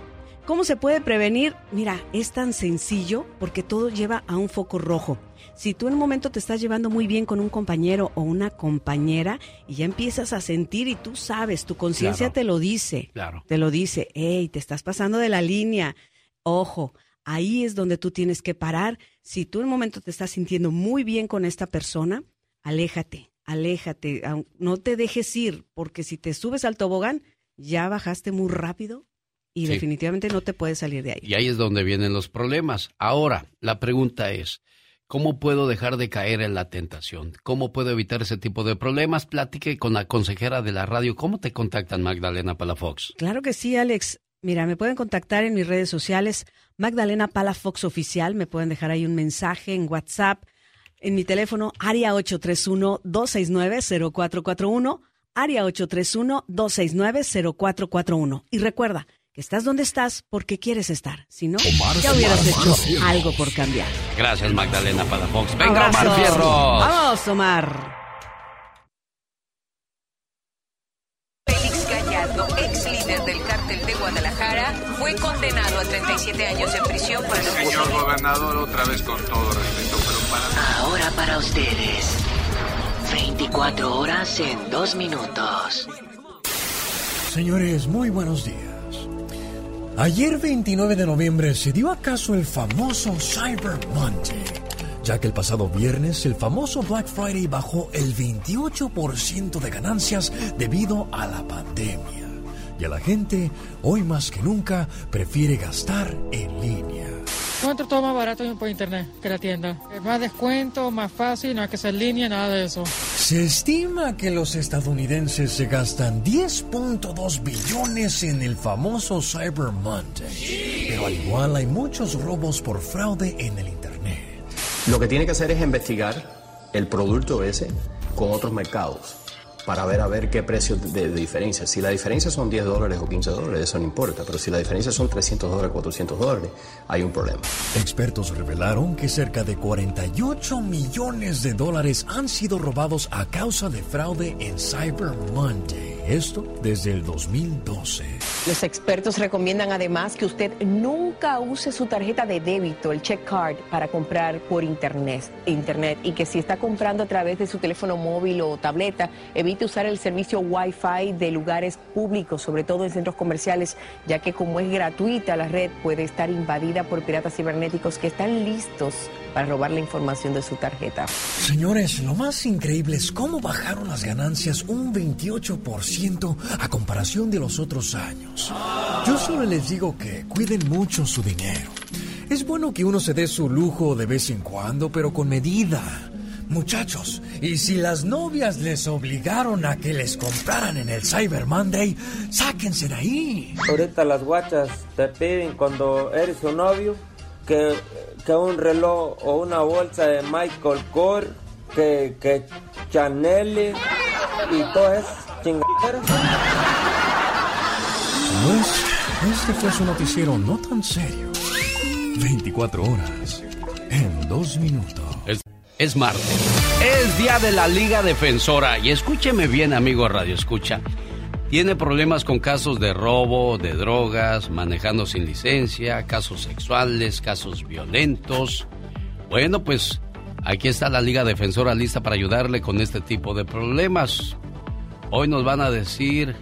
¿Cómo se puede prevenir? Mira, es tan sencillo porque todo lleva a un foco rojo. Si tú en un momento te estás llevando muy bien con un compañero o una compañera y ya empiezas a sentir y tú sabes, tu conciencia Claro. te lo dice, Claro. te lo dice, hey, te estás pasando de la línea. Ojo, ahí es donde tú tienes que parar. Si tú en un momento te estás sintiendo muy bien con esta persona, aléjate, aléjate, no te dejes ir, porque si te subes al tobogán, ya bajaste muy rápido y Sí. definitivamente no te puedes salir de ahí. Y ahí es donde vienen los problemas. Ahora, la pregunta es, ¿cómo puedo dejar de caer en la tentación? ¿Cómo puedo evitar ese tipo de problemas? Platique con la consejera de la radio. ¿Cómo te contactan, Magdalena Palafox? Claro que sí, Alex. Mira, me pueden contactar en mis redes sociales, Magdalena Palafox Oficial, me pueden dejar ahí un mensaje en WhatsApp, en mi teléfono, área 831-269-0441, área 831-269-0441. Y recuerda que estás donde estás porque quieres estar, si no, Omar ya hubieras Omar hecho algo por cambiar. Gracias, Magdalena Palafox. Venga, Omar Abrazo. Fierro. Vamos, Omar. Félix Gallardo, ex líder del cártel de Guadalajara, fue condenado a 37 años de prisión por el Señor gobernador, otra vez con todo respeto, pero para... Ahora para ustedes. 24 horas en 2 minutos. Señores, muy buenos días. Ayer 29 de noviembre se dio acaso el famoso Cyber Monday, ya que el pasado viernes el famoso Black Friday bajó el 28% de ganancias debido a la pandemia. Y a la gente, hoy más que nunca, prefiere gastar en línea. Encuentro todo más barato por internet que la tienda. Más descuento, más fácil, no hay que ser línea, nada de eso. Se estima que los estadounidenses se gastan 10.2 billones en el famoso Cyber Monday. Pero al igual hay muchos robos por fraude en el Internet. Lo que tiene que hacer es investigar el producto ese con otros mercados para ver a ver qué precio de, de diferencia. Si la diferencia son 10 dólares o 15 dólares, eso no importa, pero si la diferencia son 300 dólares, 400 dólares, hay un problema. Expertos revelaron que cerca de 48 millones de dólares han sido robados a causa de fraude en Cyber Monday. Esto desde el 2012. Los expertos recomiendan además que usted nunca use su tarjeta de débito, el check card, para comprar por internet, internet y que si está comprando a través de su teléfono móvil o tableta, evite usar el servicio Wi-Fi de lugares públicos, sobre todo en centros comerciales, ya que como es gratuita la red puede estar invadida por piratas cibernéticos que están listos para robar la información de su tarjeta. Señores, lo más increíble es cómo bajaron las ganancias un 28% a comparación de los otros años. Yo solo les digo que cuiden mucho su dinero. Es bueno que uno se dé su lujo de vez en cuando, pero con medida. Muchachos, y si las novias les obligaron a que les compraran en el Cyber Monday, sáquense de ahí. Ahorita las guachas te piden cuando eres su novio que, que un reloj o una bolsa de Michael Kors, que, que Chanel y todas esas chingaderas. Este fue su noticiero no tan serio. 24 horas en dos minutos. Es, es martes. Es día de la Liga Defensora. Y escúcheme bien, amigo Radio Escucha. Tiene problemas con casos de robo, de drogas, manejando sin licencia, casos sexuales, casos violentos. Bueno, pues aquí está la Liga Defensora lista para ayudarle con este tipo de problemas. Hoy nos van a decir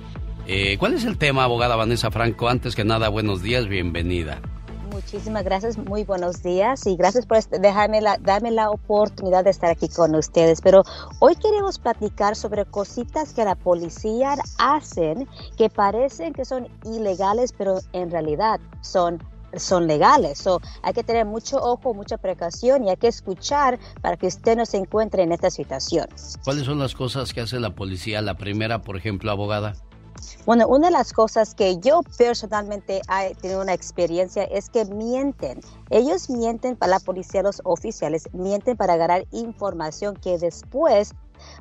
eh, cuál es el tema, abogada Vanessa Franco. Antes que nada, buenos días, bienvenida. Muchísimas gracias, muy buenos días y gracias por este- dejarme la, darme la oportunidad de estar aquí con ustedes. Pero hoy queremos platicar sobre cositas que la policía hacen que parecen que son ilegales, pero en realidad son son legales. So, hay que tener mucho ojo, mucha precaución y hay que escuchar para que usted no se encuentre en esta situación. ¿Cuáles son las cosas que hace la policía? La primera, por ejemplo, abogada. Bueno, una de las cosas que yo personalmente he tenido una experiencia es que mienten. Ellos mienten para la policía, los oficiales, mienten para ganar información que después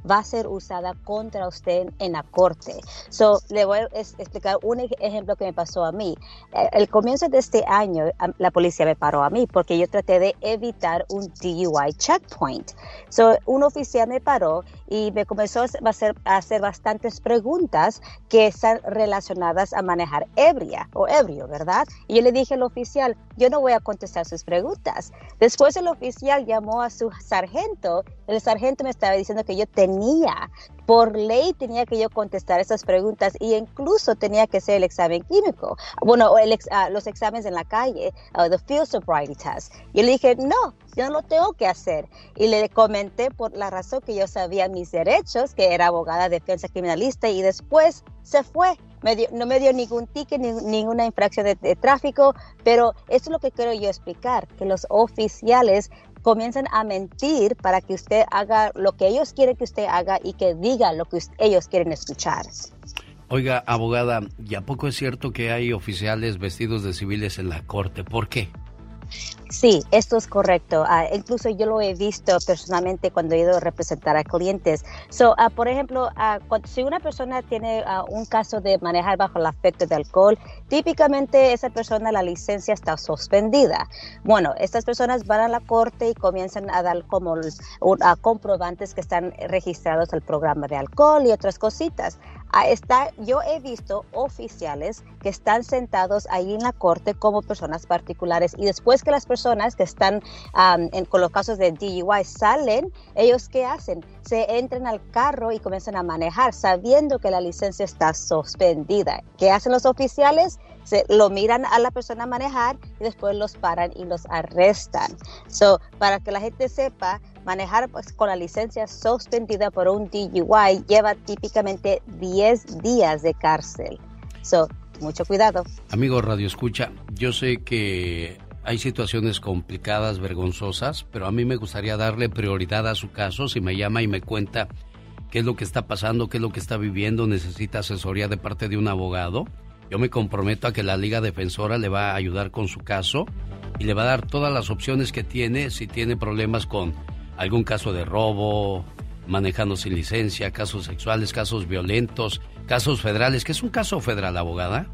va a ser usada contra usted en la corte. So, le voy a explicar un ej- ejemplo que me pasó a mí. Eh, El comienzo de este año, la policía me paró a mí porque yo traté de evitar un DUI checkpoint. So, un oficial me paró y me comenzó a hacer, a hacer bastantes preguntas que están relacionadas a manejar ebria o ebrio, ¿verdad? Y yo le dije al oficial, yo no voy a contestar sus preguntas. Después el oficial llamó a su sargento. El sargento me estaba diciendo que yo tenía, por ley tenía que yo contestar esas preguntas y incluso tenía que hacer el examen químico. Bueno, ah, los exámenes en la calle, ah, the field sobriety test. Y le dije, no, yo no lo tengo que hacer. Y le comenté por la razón que yo sabía mis derechos, que era abogada de defensa criminalista, y después se fue. No me dio ningún ticket, ni- ninguna infracción de, de tráfico, pero eso es lo que quiero yo explicar, que los oficiales comienzan a mentir para que usted haga lo que ellos quieren que usted haga y que diga lo que ellos quieren escuchar. Oiga, abogada, ¿y a poco es cierto que hay oficiales vestidos de civiles en la corte? ¿Por qué? Sí, esto es correcto. Ah, incluso yo lo he visto personalmente cuando he ido a representar a clientes. So, ah, por ejemplo, ah, cuando- si una persona tiene un caso de manejar bajo el afecto de alcohol, típicamente esa persona la licencia está suspendida. Bueno, estas personas van a la corte y comienzan a dar como a comprobantes que están registrados al programa de alcohol y otras cositas. Está, yo he visto oficiales que están sentados ahí en la corte como personas particulares y después que las personas que están am, en, con los casos de DUI salen, ellos qué hacen? Se entran al carro y comienzan a manejar sabiendo que la licencia está suspendida. ¿Qué hacen los oficiales? Se, lo miran a la persona manejar y después los paran y los arrestan. So, para que la gente sepa, manejar pues, con la licencia suspendida por un DUI lleva típicamente 10 días de cárcel. So, mucho cuidado. Amigo Radio Escucha, yo sé que hay situaciones complicadas, vergonzosas, pero a mí me gustaría darle prioridad a su caso. Si me llama y me cuenta qué es lo que está pasando, qué es lo que está viviendo, necesita asesoría de parte de un abogado, yo me comprometo a que la Liga Defensora le va a ayudar con su caso y le va a dar todas las opciones que tiene si tiene problemas con algún caso de robo, manejando sin licencia, casos sexuales, casos violentos, casos federales. ¿Qué es un caso federal, abogada?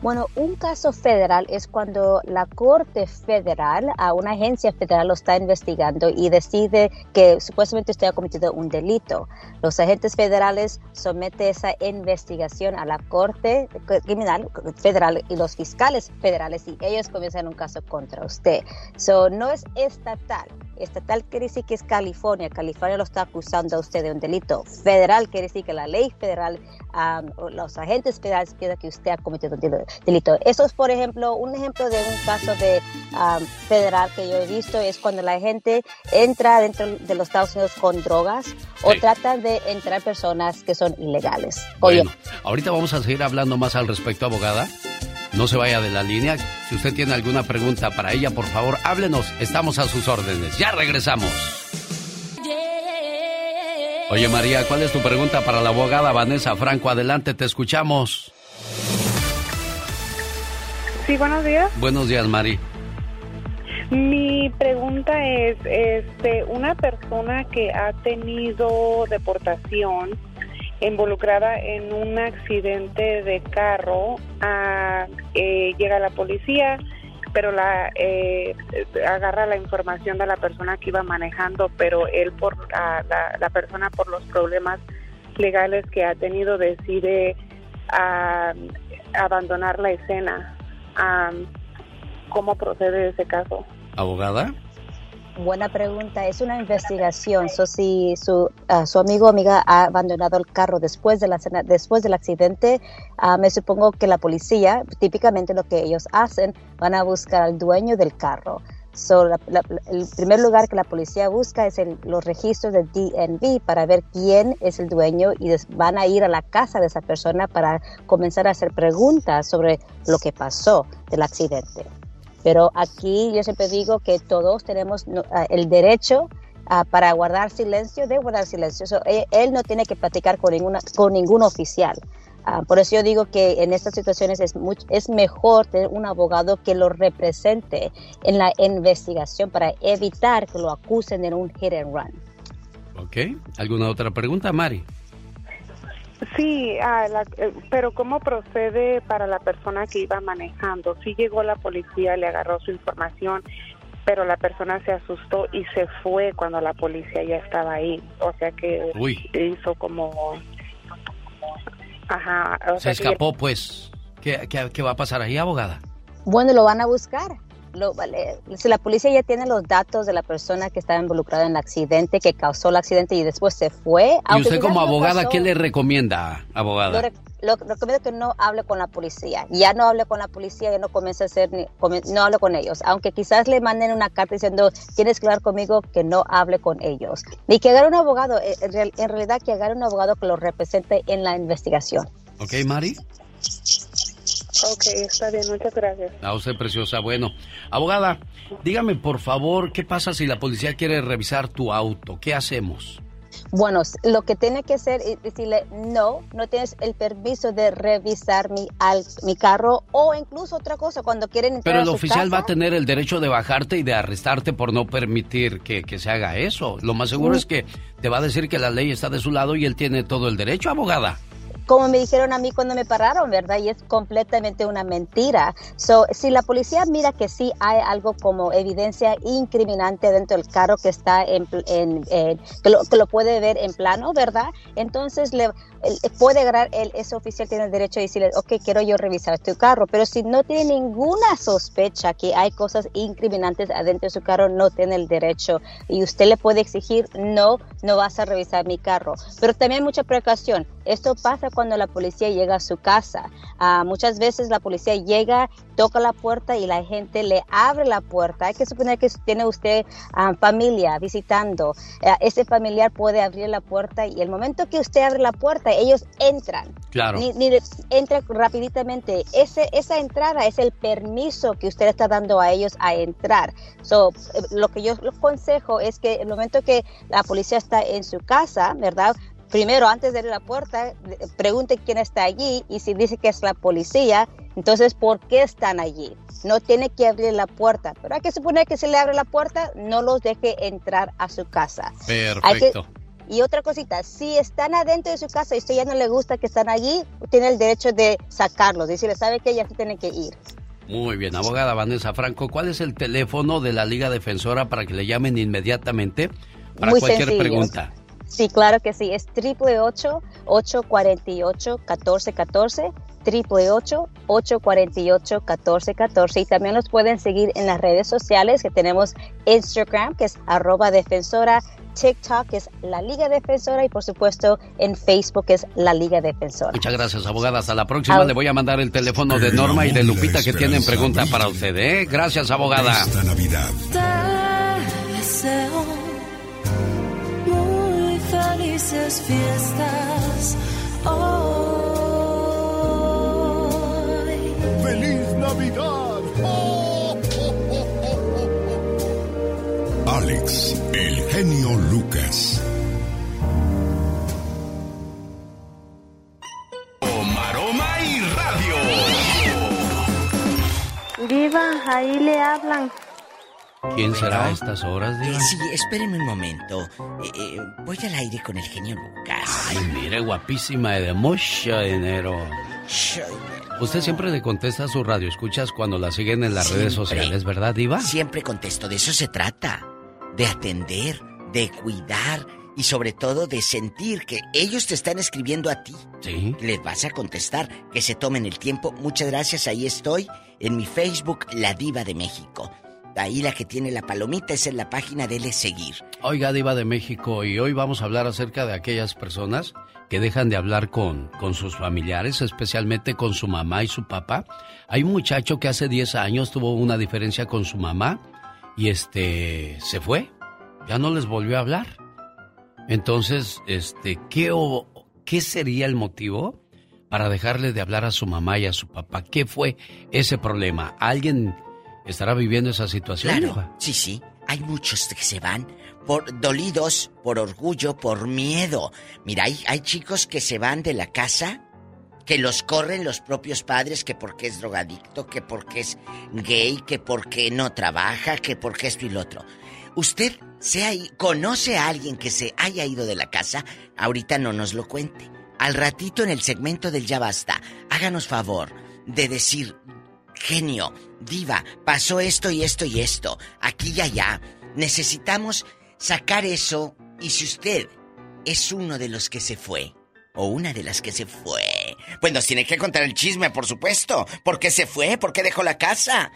Bueno, un caso federal es cuando la Corte Federal, a una agencia federal lo está investigando y decide que supuestamente usted ha cometido un delito. Los agentes federales someten esa investigación a la Corte Criminal Federal y los fiscales federales y ellos comienzan un caso contra usted. So, no es estatal. Estatal quiere decir que es California. California lo está acusando a usted de un delito. Federal quiere decir que la ley federal, um, los agentes federales piensan que usted ha cometido un del- delito. Eso es, por ejemplo, un ejemplo de un caso de um, federal que yo he visto es cuando la gente entra dentro de los Estados Unidos con drogas o trata de entrar personas que son ilegales. Oye, Bueno, ahorita vamos a seguir hablando más al respecto, abogada. No se vaya de la línea. Si usted tiene alguna pregunta para ella, por favor, háblenos. Estamos a sus órdenes. Ya regresamos. Oye María, ¿cuál es tu pregunta para la abogada Vanessa Franco? Adelante, te escuchamos. Sí, buenos días. Buenos días, Mari. Mi pregunta es, este, una persona que ha tenido deportación involucrada en un accidente de carro, eh, llega la policía, pero la eh, agarra la información de la persona que iba manejando, pero él por la, la persona por los problemas legales que ha tenido decide abandonar la escena. ¿Cómo procede ese caso? ¿Abogada? Buena pregunta. Es una investigación. So, si su, ah, su amigo o amiga ha abandonado el carro después, de la, después del accidente, ah, me supongo que la policía, típicamente lo que ellos hacen, van a buscar al dueño del carro. So, la- la- el primer lugar que la policía busca es el- los registros del DNB para ver quién es el dueño y des- van a ir a la casa de esa persona para comenzar a hacer preguntas sobre lo que pasó del accidente. Pero aquí yo siempre digo que todos tenemos ah, el derecho ah, para guardar silencio, de guardar silencio. So, él, él no tiene que platicar con, ninguna, con ningún oficial. Ah, por eso yo digo que en estas situaciones es, es mejor tener un abogado que lo represente en la investigación para evitar que lo acusen en un hit and run. ¿Ok? ¿Alguna otra pregunta, Mari? Sí, ah, la- eh, pero ¿cómo procede para la persona que iba manejando? Sí llegó la policía, le agarró su información, pero la persona se asustó y se fue cuando la policía ya estaba ahí. O sea que Uy. hizo como... Ajá. O Se sea que- escapó, pues. ¿Qué, qué, qué va a pasar ahí, abogada? Bueno, lo van a buscar. Lo- si la policía ya tiene los datos de la persona que estaba involucrada en el accidente, que causó el accidente y después se fue. Y usted como abogada, pasó, ¿qué le recomienda, Lo, abogada? re- lo- recomiendo que no hable con la policía. Ya no hable con la policía, ya no comience a hacer, ni- no hable con ellos. Aunque quizás le manden una carta diciendo, tienes que hablar conmigo, que no hable con ellos. Ni que agarre un abogado, eh, en, real- en realidad que agarre un abogado que lo represente en la investigación. ¿Ok, Mari? Ok, está bien, muchas gracias. A usted, preciosa. Bueno, abogada, dígame por favor, ¿qué pasa si la policía quiere revisar tu auto? ¿Qué hacemos? Bueno, lo que tiene que hacer es decirle, no, no tienes el permiso de revisar mi, al- mi carro o incluso otra cosa, cuando quieren entrar Pero a el su oficial va a tener el derecho de bajarte y de arrestarte por no permitir que, que se haga eso. Lo más seguro Mm. es que te va a decir que la ley está de su lado y él tiene todo el derecho, abogada. Como me dijeron a mí cuando me pararon, ¿verdad? Y es completamente una mentira. So, si la policía mira que sí hay algo como evidencia incriminante dentro del carro que está en, en- que, lo, puede ver en plano, ¿verdad? Entonces le puede agarrar el, ese oficial tiene el derecho de decirle, ok, quiero yo revisar tu carro, pero si no tiene ninguna sospecha que hay cosas incriminantes adentro de su carro, no tiene el derecho y usted le puede exigir, no, no vas a revisar mi carro. Pero también mucha precaución. Esto pasa cuando la policía llega a su casa. Ah, muchas veces la policía llega, toca la puerta y la gente le abre la puerta. Hay que suponer que tiene usted ah, familia visitando. Ah, ese familiar puede abrir la puerta y el momento que usted abre la puerta, ellos entran. Claro. Ni, ni entra rapiditamente. Ese, esa entrada es el permiso que usted está dando a ellos a entrar. So, eh, lo que yo les aconsejo es que el momento que la policía está en su casa, ¿verdad? Primero, antes de abrir la puerta, pregunte quién está allí y si dice que es la policía, entonces, ¿por qué están allí? No tiene que abrir la puerta, pero hay que suponer que si le abre la puerta, no los deje entrar a su casa. Que- Perfecto. y otra cosita, si están adentro de su casa y usted ya no le gusta que están allí, tiene el derecho de sacarlos, decirle, ¿sabe qué? Ya se tienen que ir. Muy bien, abogada Vanessa Franco, ¿cuál es el teléfono de la Liga Defensora para que le llamen inmediatamente para Muy cualquier sencillo. pregunta? Sí, claro que sí, es 888-848-1414, 888-848-1414 y también los pueden seguir en las redes sociales que tenemos Instagram, que es arroba defensora, TikTok, que es la Liga Defensora y por supuesto en Facebook, que es la Liga Defensora. Muchas gracias, abogada. Hasta la próxima. Le voy a mandar el teléfono de Norma y de Lupita que tienen pregunta para usted, ¿eh? Gracias, abogada. Esta Navidad, Te deseo felices fiestas hoy. ¡Feliz Navidad! Alex, el genio Lucas. Maroma y Radio. Viva, ahí le hablan. ¿Quién será a estas horas, Diva? Eh, sí, espéreme un momento. Eh, eh, voy al aire con el genio Lucas. Ay, mire, guapísima de mucho dinero. Usted siempre le contesta a su radio, escuchas cuando la siguen en las redes sociales, ¿verdad, Diva? Siempre contesto, de eso se trata. De atender, de cuidar y sobre todo de sentir que ellos te están escribiendo a ti. Sí. Les vas a contestar, que se tomen el tiempo. Muchas gracias, ahí estoy en mi Facebook, La Diva de México. Ahí la que tiene la palomita es en la página de Le Seguir. Oiga, Diva de México, y hoy vamos a hablar acerca de aquellas personas que dejan de hablar con, con sus familiares, especialmente con su mamá y su papá. Hay un muchacho que hace 10 años tuvo una diferencia con su mamá y este se fue. Ya no les volvió a hablar. Entonces, este, ¿qué, ¿qué sería el motivo para dejarle de hablar a su mamá y a su papá? ¿Qué fue ese problema? ¿Alguien estará viviendo esa situación? Claro, sí, sí. Hay muchos que se van por dolidos, por orgullo, por miedo. Mira, hay, hay chicos que se van de la casa, que los corren los propios padres, que porque es drogadicto, que porque es gay, que porque no trabaja, que porque esto y lo otro. ¿Usted se ha conoce a alguien que se haya ido de la casa? Ahorita no nos lo cuente. Al ratito en el segmento del Ya Basta, háganos favor de decir, genio, diva, pasó esto y esto y esto, aquí y allá. Necesitamos sacar eso y si usted es uno de los que se fue, o una de las que se fue, pues nos tiene que contar el chisme, por supuesto. ¿Por qué se fue? ¿Por qué dejó la casa?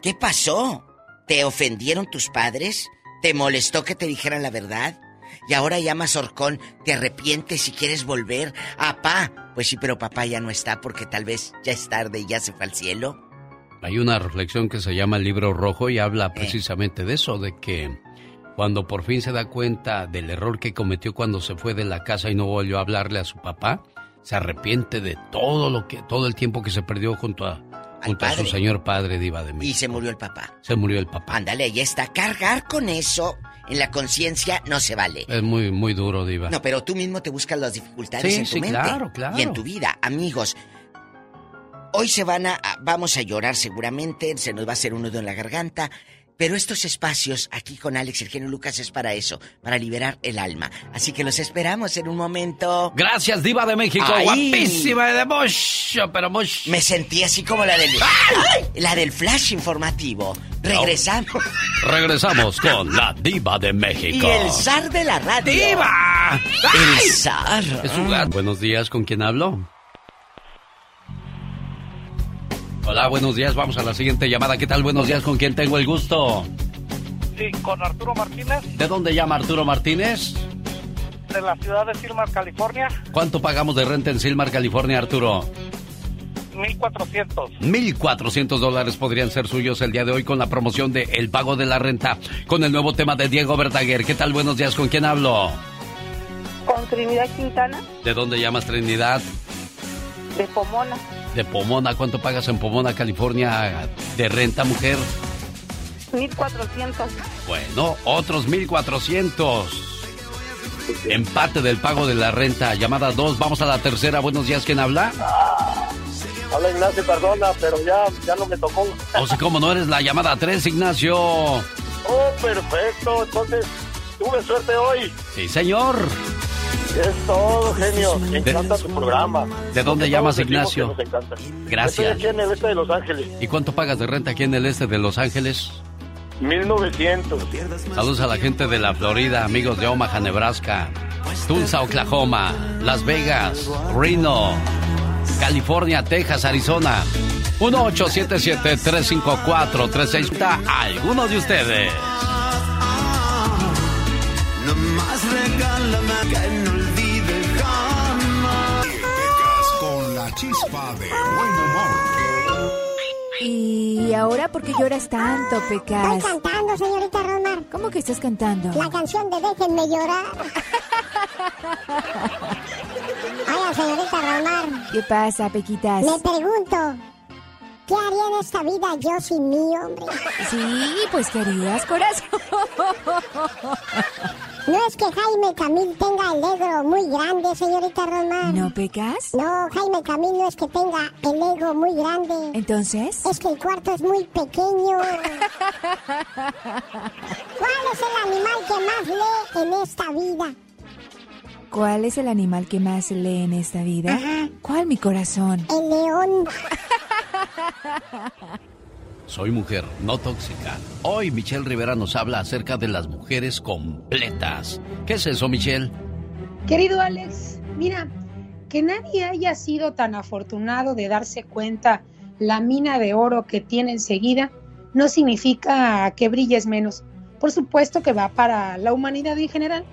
¿Qué pasó? ¿Te ofendieron tus padres? ¿Te molestó que te dijeran la verdad? Y ahora llamas Orcón, te arrepientes si quieres volver. Apá, pues sí, pero papá ya no está porque tal vez ya es tarde y ya se fue al cielo. Hay una reflexión que se llama el libro rojo y Eh. habla precisamente de eso, de que cuando por fin se da cuenta del error que cometió cuando se fue de la casa y no volvió a hablarle a su papá, se arrepiente de todo lo que, todo el tiempo que se perdió junto a, junto a su señor padre Diva de Y México. se murió el papá. Se murió el papá. Ándale, ahí está. Cargar con eso en la conciencia no se vale. Es muy, muy duro, Diva. No, pero tú mismo te buscas las dificultades Sí, en tu sí, mente claro, claro. y en tu vida, amigos. Hoy se van a, a- vamos a llorar seguramente, se nos va a hacer un nudo en la garganta, pero estos espacios aquí con Alex genio Lucas es para eso, para liberar el alma. Así que los esperamos en un momento. Gracias, Diva de México. Ay. Guapísima y de mucho, pero mucho. Me sentí así como la del ¡Ay! la del flash informativo. Regresamos. Regresamos con la Diva de México. Y el zar de la radio. ¡Diva! El zar. Es gato. Buenos días, ¿con quién hablo? Hola, buenos días. Vamos a la siguiente llamada. ¿Qué tal? Buenos días, ¿con quién tengo el gusto? Sí, con Arturo Martínez, ¿De dónde llama Arturo Martínez? de la ciudad de Silmar, California, ¿Cuánto pagamos de renta en Silmar, California, Arturo? 1400. 1.400 dólares podrían ser suyos el día de hoy con la promoción de El Pago de la Renta, con el nuevo tema de Diego Verdaguer. ¿Qué tal? Buenos días, ¿con quién hablo? Con Trinidad Quintana, ¿De dónde llamas Trinidad? De Pomona, De Pomona. ¿Cuánto pagas en Pomona, California de renta, mujer? 1400. Bueno, otros 1.400. Empate del pago de la renta. Llamada 2, vamos a la tercera. Buenos días, ¿quién habla? Habla Ignacio, perdona, pero ya, ya no me tocó. O si como no eres la llamada 3, Ignacio. Oh, perfecto, entonces tuve suerte hoy. Sí, señor. Es todo, genio. Me encanta tu programa. ¿De dónde llamas, Ignacio? que nos encanta. Gracias. Estoy aquí en el este de Los Ángeles. ¿Y cuánto pagas de renta aquí en el este de Los Ángeles? 1900. Saludos a la gente de la Florida, amigos de Omaha, Nebraska, Tulsa, Oklahoma, Las Vegas, Reno, California, Texas, Arizona. 1877-354-360. Algunos de ustedes. Nomás regálame que no chispa de buen humor. ¿Y ahora por qué lloras tanto, Pecas? Estoy cantando, señorita Rosmar. ¿Cómo que estás cantando? La canción de Déjenme llorar. Ay, señorita Rosmar. ¿Qué pasa, Pequitas? Me pregunto, ¿Qué haría en esta vida yo sin mí, hombre? Sí, pues querías, corazón. No es que Jaime Camil tenga el ego muy grande, señorita Román. ¿No pecas? No, Jaime Camil no es que tenga el ego muy grande. ¿Entonces? Es que el cuarto es muy pequeño. ¿Cuál es el animal que más lee en esta vida? ¿Cuál es el animal que más lee en esta vida? ¿Cuál, mi corazón? El león. Soy mujer, no tóxica. Hoy Michelle Rivera nos habla acerca de las mujeres completas. ¿Qué es eso, Michelle? Querido Alex, mira, que nadie haya sido tan afortunado de darse cuenta la mina de oro que tiene enseguida no significa que brilles menos. Por supuesto que va para la humanidad en general,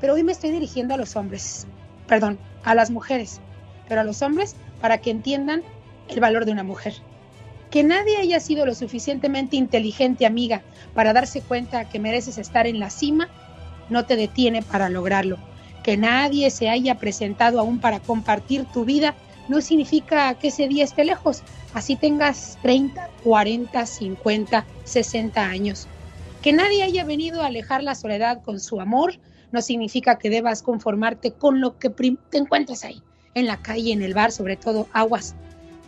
pero hoy me estoy dirigiendo a los hombres, perdón, a las mujeres, pero a los hombres para que entiendan el valor de una mujer. Que nadie haya sido lo suficientemente inteligente, amiga, para darse cuenta que mereces estar en la cima, no te detiene para lograrlo. Que nadie se haya presentado aún para compartir tu vida, no significa que ese día esté lejos, así tengas 30, 40, 50, 60 años. Que nadie haya venido a alejar la soledad con su amor, no significa que debas conformarte con lo que te encuentras ahí, en la calle, en el bar, sobre todo aguas.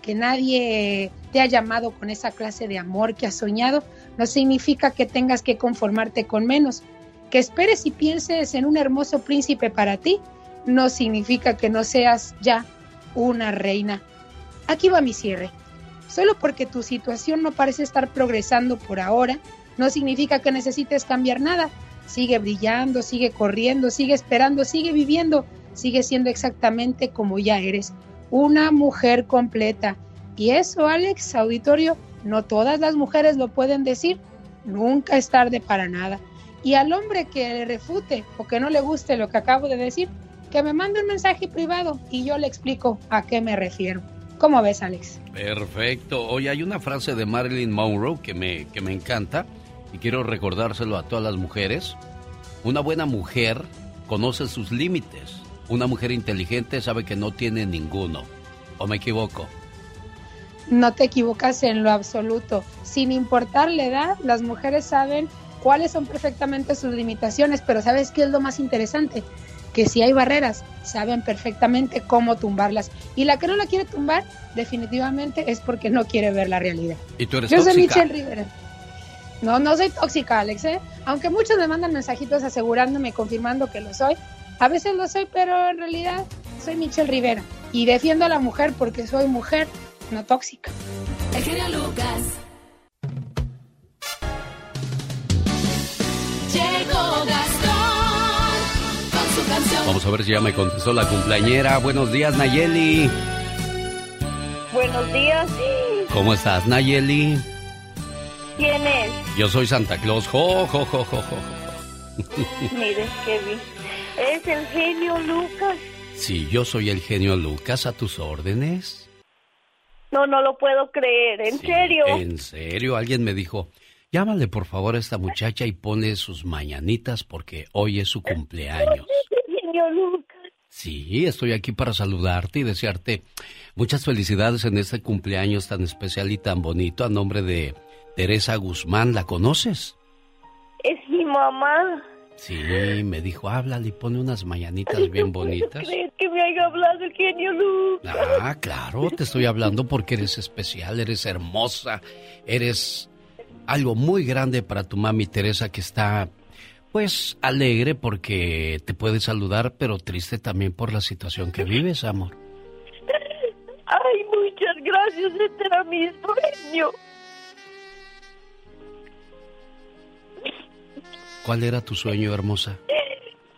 Que nadie te ha llamado con esa clase de amor que has soñado, no significa que tengas que conformarte con menos. Que esperes y pienses en un hermoso príncipe para ti, no significa que no seas ya una reina. Aquí va mi cierre. Solo porque tu situación no parece estar progresando por ahora, no significa que necesites cambiar nada. Sigue brillando, sigue corriendo, sigue esperando, sigue viviendo, sigue siendo exactamente como ya eres, una mujer completa. Y eso, Alex, auditorio, no todas las mujeres lo pueden decir. Nunca es tarde para nada. Y al hombre que le refute o que no le guste lo que acabo de decir, que me mande un mensaje privado y yo le explico a qué me refiero. ¿Cómo ves, Alex? Perfecto. Hoy hay una frase de Marilyn Monroe que me, que me encanta y quiero recordárselo a todas las mujeres. Una buena mujer conoce sus límites. Una mujer inteligente sabe que no tiene ninguno. ¿O me equivoco? No te equivocas en lo absoluto. Sin importar la edad, las mujeres saben cuáles son perfectamente sus limitaciones, pero ¿sabes qué es lo más interesante? Que si hay barreras, saben perfectamente cómo tumbarlas. Y la que no la quiere tumbar, definitivamente es porque no quiere ver la realidad. ¿Y tú eres Yo soy? Michelle Rivera. No, no soy tóxica, Alex, ¿eh? Aunque muchos me mandan mensajitos asegurándome, confirmando que lo soy. A veces lo soy, pero en realidad soy Michelle Rivera. Y defiendo a la mujer porque soy mujer, no tóxica. El genio Lucas. Llegó Gastón con su canción. Vamos a ver si ya me contestó la cumpleañera. Buenos días, Nayeli. Buenos días. ¿Cómo estás, Nayeli? ¿Quién es? Yo soy Santa Claus. Jo, jo, jo, jo, jo. Mire, qué bien. Es el genio Lucas. Sí, yo soy el genio Lucas a tus órdenes. No, no lo puedo creer. ¿En serio? En serio, alguien me dijo, llámale por favor a esta muchacha y ponle sus mañanitas porque hoy es su cumpleaños. Genio Lucas. Sí, estoy aquí para saludarte y desearte muchas felicidades en este cumpleaños tan especial y tan bonito a nombre de Teresa Guzmán. ¿La conoces? Es mi mamá. Sí, me dijo, háblale y pone unas mañanitas bien bonitas. ¿Crees que me haya hablado el genio Lucas? Ah, claro, te estoy hablando porque eres especial, eres hermosa, eres algo muy grande para tu mami Teresa que está, pues, alegre porque te puede saludar, pero triste también por la situación que vives, amor. Ay, muchas gracias. Este era mi sueño. ¿Cuál era tu sueño, hermosa?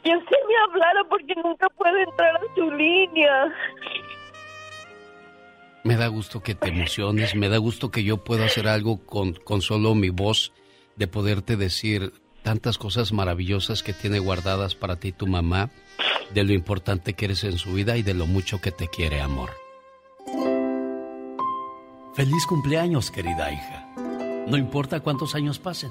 Que usted me hablara porque nunca puedo entrar a su línea. Me da gusto que te emociones, me da gusto que yo pueda hacer algo con, con solo mi voz, de poderte decir tantas cosas maravillosas que tiene guardadas para ti tu mamá, de lo importante que eres en su vida y de lo mucho que te quiere, amor. Feliz cumpleaños, querida hija. No importa cuántos años pasen,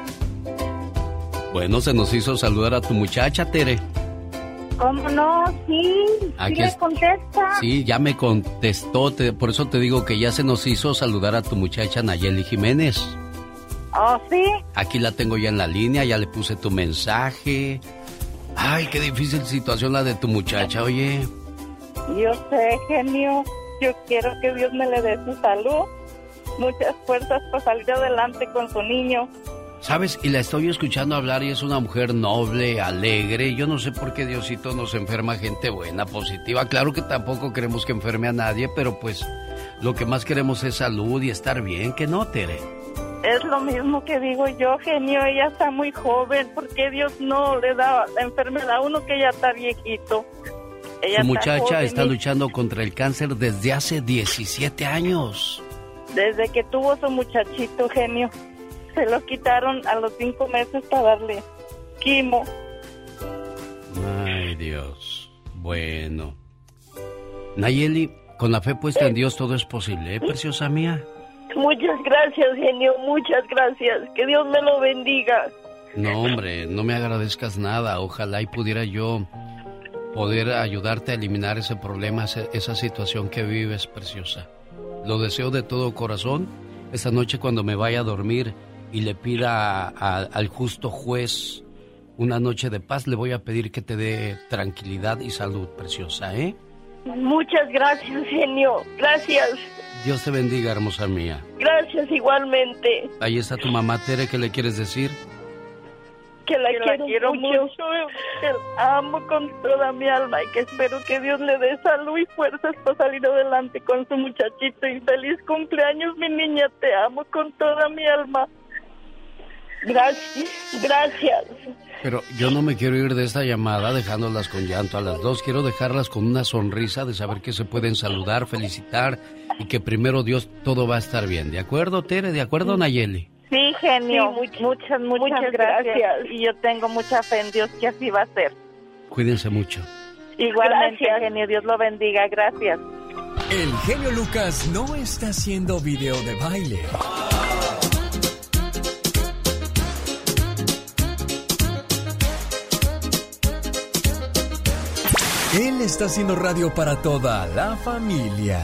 Bueno, se nos hizo saludar a tu muchacha, Tere. ¿Cómo no? Sí, Aquí sí me es- contesta. Sí, ya me contestó, te- por eso te digo que ya se nos hizo saludar a tu muchacha Nayeli Jiménez. ¿Oh, sí? Aquí la tengo ya en la línea, ya le puse tu mensaje. Ay, qué difícil situación la de tu muchacha, oye. Yo sé, genio. Yo quiero que Dios me le dé su salud, muchas fuerzas para salir adelante con su niño. ¿Sabes? Y la estoy escuchando hablar y es una mujer noble, alegre. Yo no sé por qué Diosito nos enferma gente buena, positiva. Claro que tampoco queremos que enferme a nadie, pero pues lo que más queremos es salud y estar bien, que no, Tere. Es lo mismo que digo yo, genio. Ella está muy joven. ¿Por qué Dios no le da la enfermedad a uno que ya está viejito? Ella Su está muchacha joven está y luchando contra el cáncer desde hace 17 años. Desde que tuvo su muchachito, genio. Se lo quitaron a los cinco meses para darle quimo. Ay, Dios. Bueno. Nayeli, con la fe puesta en Dios todo es posible, ¿eh, preciosa mía? Muchas gracias, genio, muchas gracias. Que Dios me lo bendiga. No, hombre, no me agradezcas nada. Ojalá y pudiera yo poder ayudarte a eliminar ese problema, esa situación que vives, preciosa. Lo deseo de todo corazón. Esta noche cuando me vaya a dormir y le pida a- al justo juez una noche de paz, le voy a pedir que te dé tranquilidad y salud, preciosa, ¿eh? Muchas gracias, genio. Gracias, Dios te bendiga, hermosa mía. gracias igualmente. Ahí está tu mamá Tere, ¿qué le quieres decir? Que la, Que la quiero, quiero mucho. mucho, que la amo con toda mi alma y que espero que Dios le dé salud y fuerzas para salir adelante con su muchachito. Y feliz cumpleaños, mi niña, te amo con toda mi alma. Gracias, gracias. Pero yo no me quiero ir de esta llamada dejándolas con llanto a las dos. Quiero dejarlas con una sonrisa de saber que se pueden saludar, felicitar y que primero Dios todo va a estar bien. ¿De acuerdo, Tere? ¿De acuerdo, Nayeli? Sí, genio. Sí, muchas, muchas, muchas gracias. gracias. Y yo tengo mucha fe en Dios que así va a ser. Cuídense mucho. Igualmente, Gracias. genio. Dios lo bendiga. Gracias. El genio Lucas no está haciendo video de baile. Él está haciendo radio para toda la familia.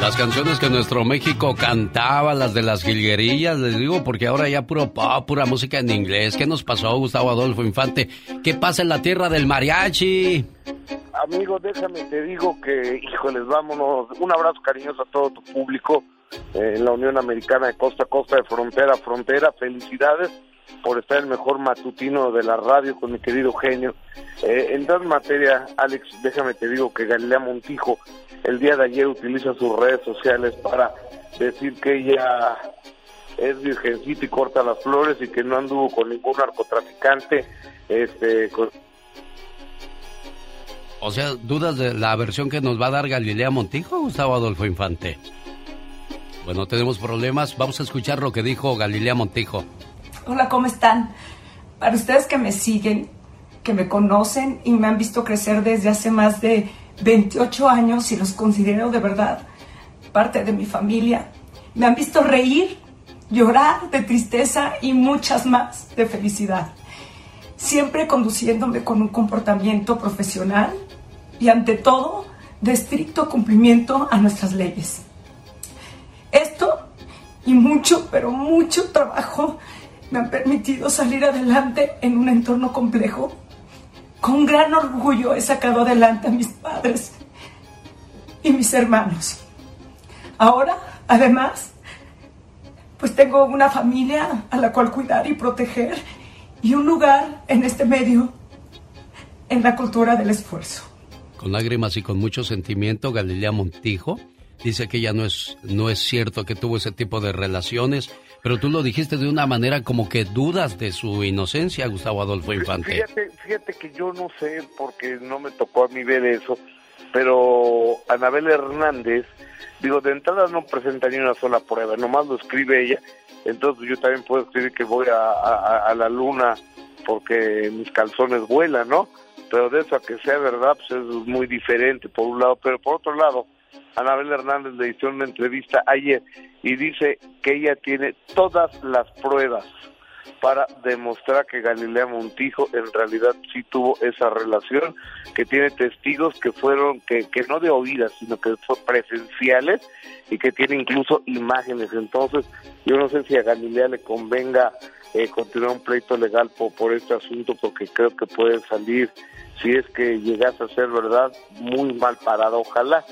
Las canciones que nuestro México cantaba, las de las jilguerillas, les digo, porque ahora ya puro pop, pura música en inglés. ¿Qué nos pasó, Gustavo Adolfo Infante? ¿Qué pasa en la tierra del mariachi? Amigo, déjame, te digo que, híjoles, vámonos. Un abrazo cariñoso a todo tu público eh, en la Unión Americana de costa a costa, de frontera a frontera. Felicidades por estar el mejor matutino de la radio con mi querido genio. Eh, en tal materia, Alex, déjame te digo que Galilea Montijo el día de ayer utiliza sus redes sociales para decir que ella es virgencita y corta las flores y que no anduvo con ningún narcotraficante. Este, O sea, ¿dudas de la versión que nos va a dar Galilea Montijo, Gustavo Adolfo Infante? Bueno, tenemos problemas. Vamos a escuchar lo que dijo Galilea Montijo. Hola, ¿cómo están? Para ustedes que me siguen, que me conocen y me han visto crecer desde hace más de 28 años y los considero de verdad parte de mi familia, me han visto reír, llorar de tristeza y muchas más de felicidad. Siempre conduciéndome con un comportamiento profesional y ante todo de estricto cumplimiento a nuestras leyes. Esto y mucho, pero mucho trabajo me han permitido salir adelante en un entorno complejo. Con gran orgullo he sacado adelante a mis padres y mis hermanos. Ahora, además, pues tengo una familia a la cual cuidar y proteger y un lugar en este medio en la cultura del esfuerzo. Con lágrimas y con mucho sentimiento, Galilea Montijo dice que ya no es, no es cierto que tuvo ese tipo de relaciones, pero tú lo dijiste de una manera como que dudas de su inocencia, Gustavo Adolfo Infante. Fíjate, fíjate que yo no sé, porque no me tocó a mí ver eso, pero Anabel Hernández, digo, de entrada no presenta ni una sola prueba, nomás lo escribe ella, entonces yo también puedo escribir que voy a, a- a la luna porque mis calzones vuelan, ¿no? Pero de eso a que sea verdad, pues es muy diferente, por un lado, pero por otro lado, Anabel Hernández le hizo una entrevista ayer y dice que ella tiene todas las pruebas para demostrar que Galilea Montijo en realidad sí tuvo esa relación, que tiene testigos que fueron, que, que no de oídas, sino que son presenciales y que tiene incluso imágenes. Entonces, yo no sé si a Galilea le convenga eh, continuar un pleito legal por, por este asunto, porque creo que puede salir, si es que llegase a ser verdad, muy mal parada. Ojalá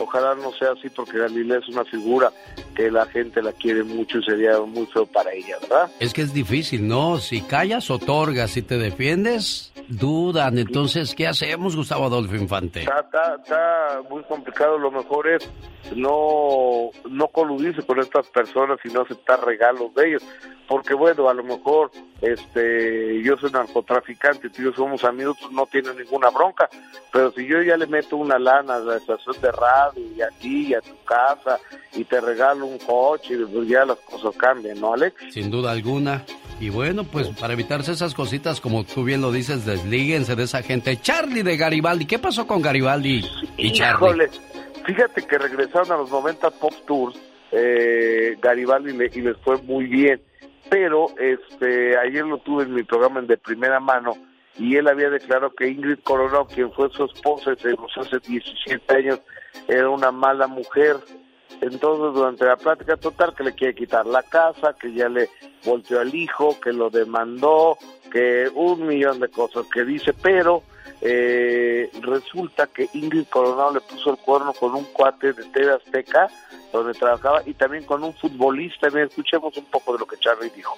Ojalá no sea así porque Galilea es una figura que la gente la quiere mucho y sería muy feo para ella, ¿verdad? Es que es difícil, ¿no? Si callas, otorgas. Si te defiendes, dudan. Entonces, ¿qué hacemos, Gustavo Adolfo Infante? Está, está, está muy complicado, lo mejor es no, no coludirse con estas personas y no aceptar regalos de ellos, porque bueno, a lo mejor este yo soy narcotraficante, tú y yo somos amigos, pues no tiene ninguna bronca, pero si yo ya le meto una lana a la estación de radio y a ti y a tu casa y te regalo un coche, pues ya las cosas cambian, ¿no, Alex? Sin duda alguna. Y bueno, pues para evitarse esas cositas, como tú bien lo dices, deslíguense de esa gente. Charlie de Garibaldi, ¿qué pasó con Garibaldi y Charlie? Híjole, fíjate que regresaron a los 90 Pop Tours, eh, Garibaldi le- y les fue muy bien, pero este ayer lo tuve en mi programa de primera mano y él había declarado que Ingrid Coronado, quien fue su esposa hace, pues, hace 17 años, era una mala mujer. Entonces, durante la plática total, que le quiere quitar la casa, que ya le volteó al hijo, que lo demandó, que un millón de cosas que dice, pero eh, resulta que Ingrid Coronado le puso el cuerno con un cuate de TV Azteca, donde trabajaba, y también con un futbolista. Bien, escuchemos un poco de lo que Charlie dijo.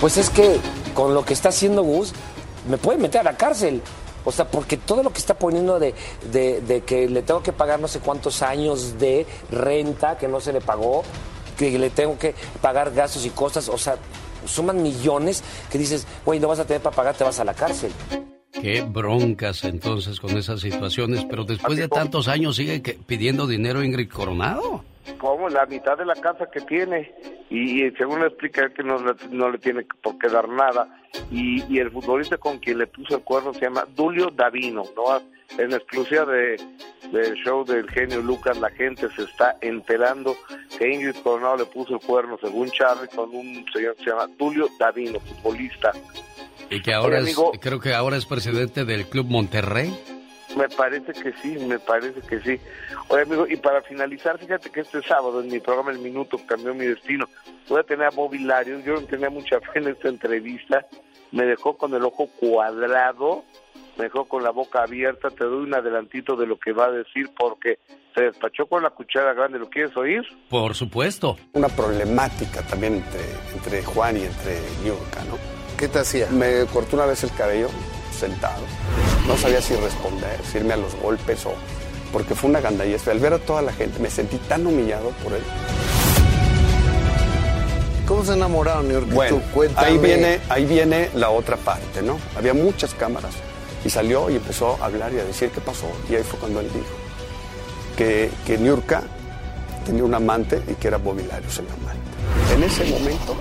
Pues es que con lo que está haciendo Gus, me puede meter a la cárcel. O sea, porque todo lo que está poniendo de, de- de que le tengo que pagar no sé cuántos años de renta que no se le pagó, que le tengo que pagar gastos y cosas, o sea, suman millones que dices, güey, no vas a tener para pagar, te vas a la cárcel. Qué broncas entonces con esas situaciones, pero después de tantos años sigue que- pidiendo dinero Ingrid Coronado. como la mitad de la casa que tiene y, y según le explica él que no, le- no le tiene por qué dar nada. Y, y el futbolista con quien le puso el cuerno se llama Dulio Davino no en exclusiva de del show del genio Lucas la gente se está enterando que Ingrid Coronado le puso el cuerno según Charlie con un señor que se llama Dulio Davino futbolista Y que ahora Oye, es, amigo. creo que ahora es presidente del Club Monterrey. Me parece que sí, me parece que sí. Oye, amigo, y para finalizar, fíjate que este sábado en mi programa El Minuto cambió mi destino. Voy a tener a Bobby Larios. Yo no tenía mucha fe en esta entrevista. Me dejó con el ojo cuadrado, me dejó con la boca abierta. Te doy un adelantito de lo que va a decir porque se despachó con la cuchara grande. ¿Lo quieres oír? Por supuesto. Una problemática también entre, entre Juan y entre Niurka, ¿no? ¿Qué te hacía? Me cortó una vez el cabello sentado. No sabía si responder, si irme a los golpes o... Porque fue una gandallez. Al ver a toda la gente me sentí tan humillado por él. ¿Cómo se enamoraron, Niurka? Bueno, Tú, cuéntame. ahí viene, ahí viene la otra parte, ¿no? Había muchas cámaras. Y salió y empezó a hablar y a decir qué pasó. Y ahí fue cuando él dijo que, que Niurka tenía un amante y que era Bobilarios el amante. En ese momento,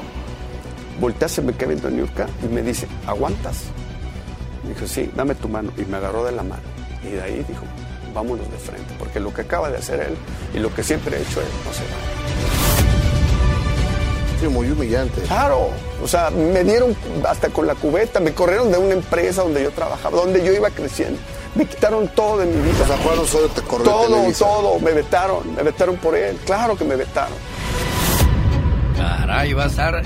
voltea, se me queda viendo a Niurka y me dice, ¿aguantas? Me dijo, sí, dame tu mano. Y me agarró de la mano. Y de ahí dijo, vámonos de frente. Porque lo que acaba de hacer él y lo que siempre ha hecho él no se va. Sí, muy humillante. Claro, o sea, me dieron hasta con la cubeta, me corrieron de una empresa donde yo trabajaba, donde yo iba creciendo. Me quitaron todo de mi vida. O sea, Juan Osorio te corrió de Todo, todo, me vetaron, me vetaron por él, claro que me vetaron. Caray, va a estar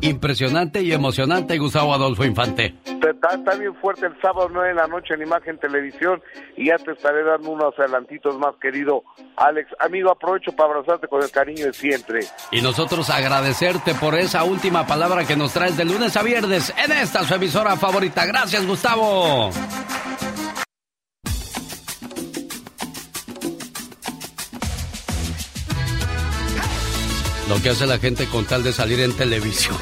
impresionante y emocionante Gustavo Adolfo Infante. Está, está bien fuerte el sábado 9 de la noche en Imagen Televisión y ya te estaré dando unos adelantitos más, querido Alex. Amigo, aprovecho para abrazarte con el cariño de siempre. Y nosotros agradecerte por esa última palabra que nos traes de lunes a viernes en esta su emisora favorita. Gracias, Gustavo. Lo que hace la gente con tal de salir en televisión.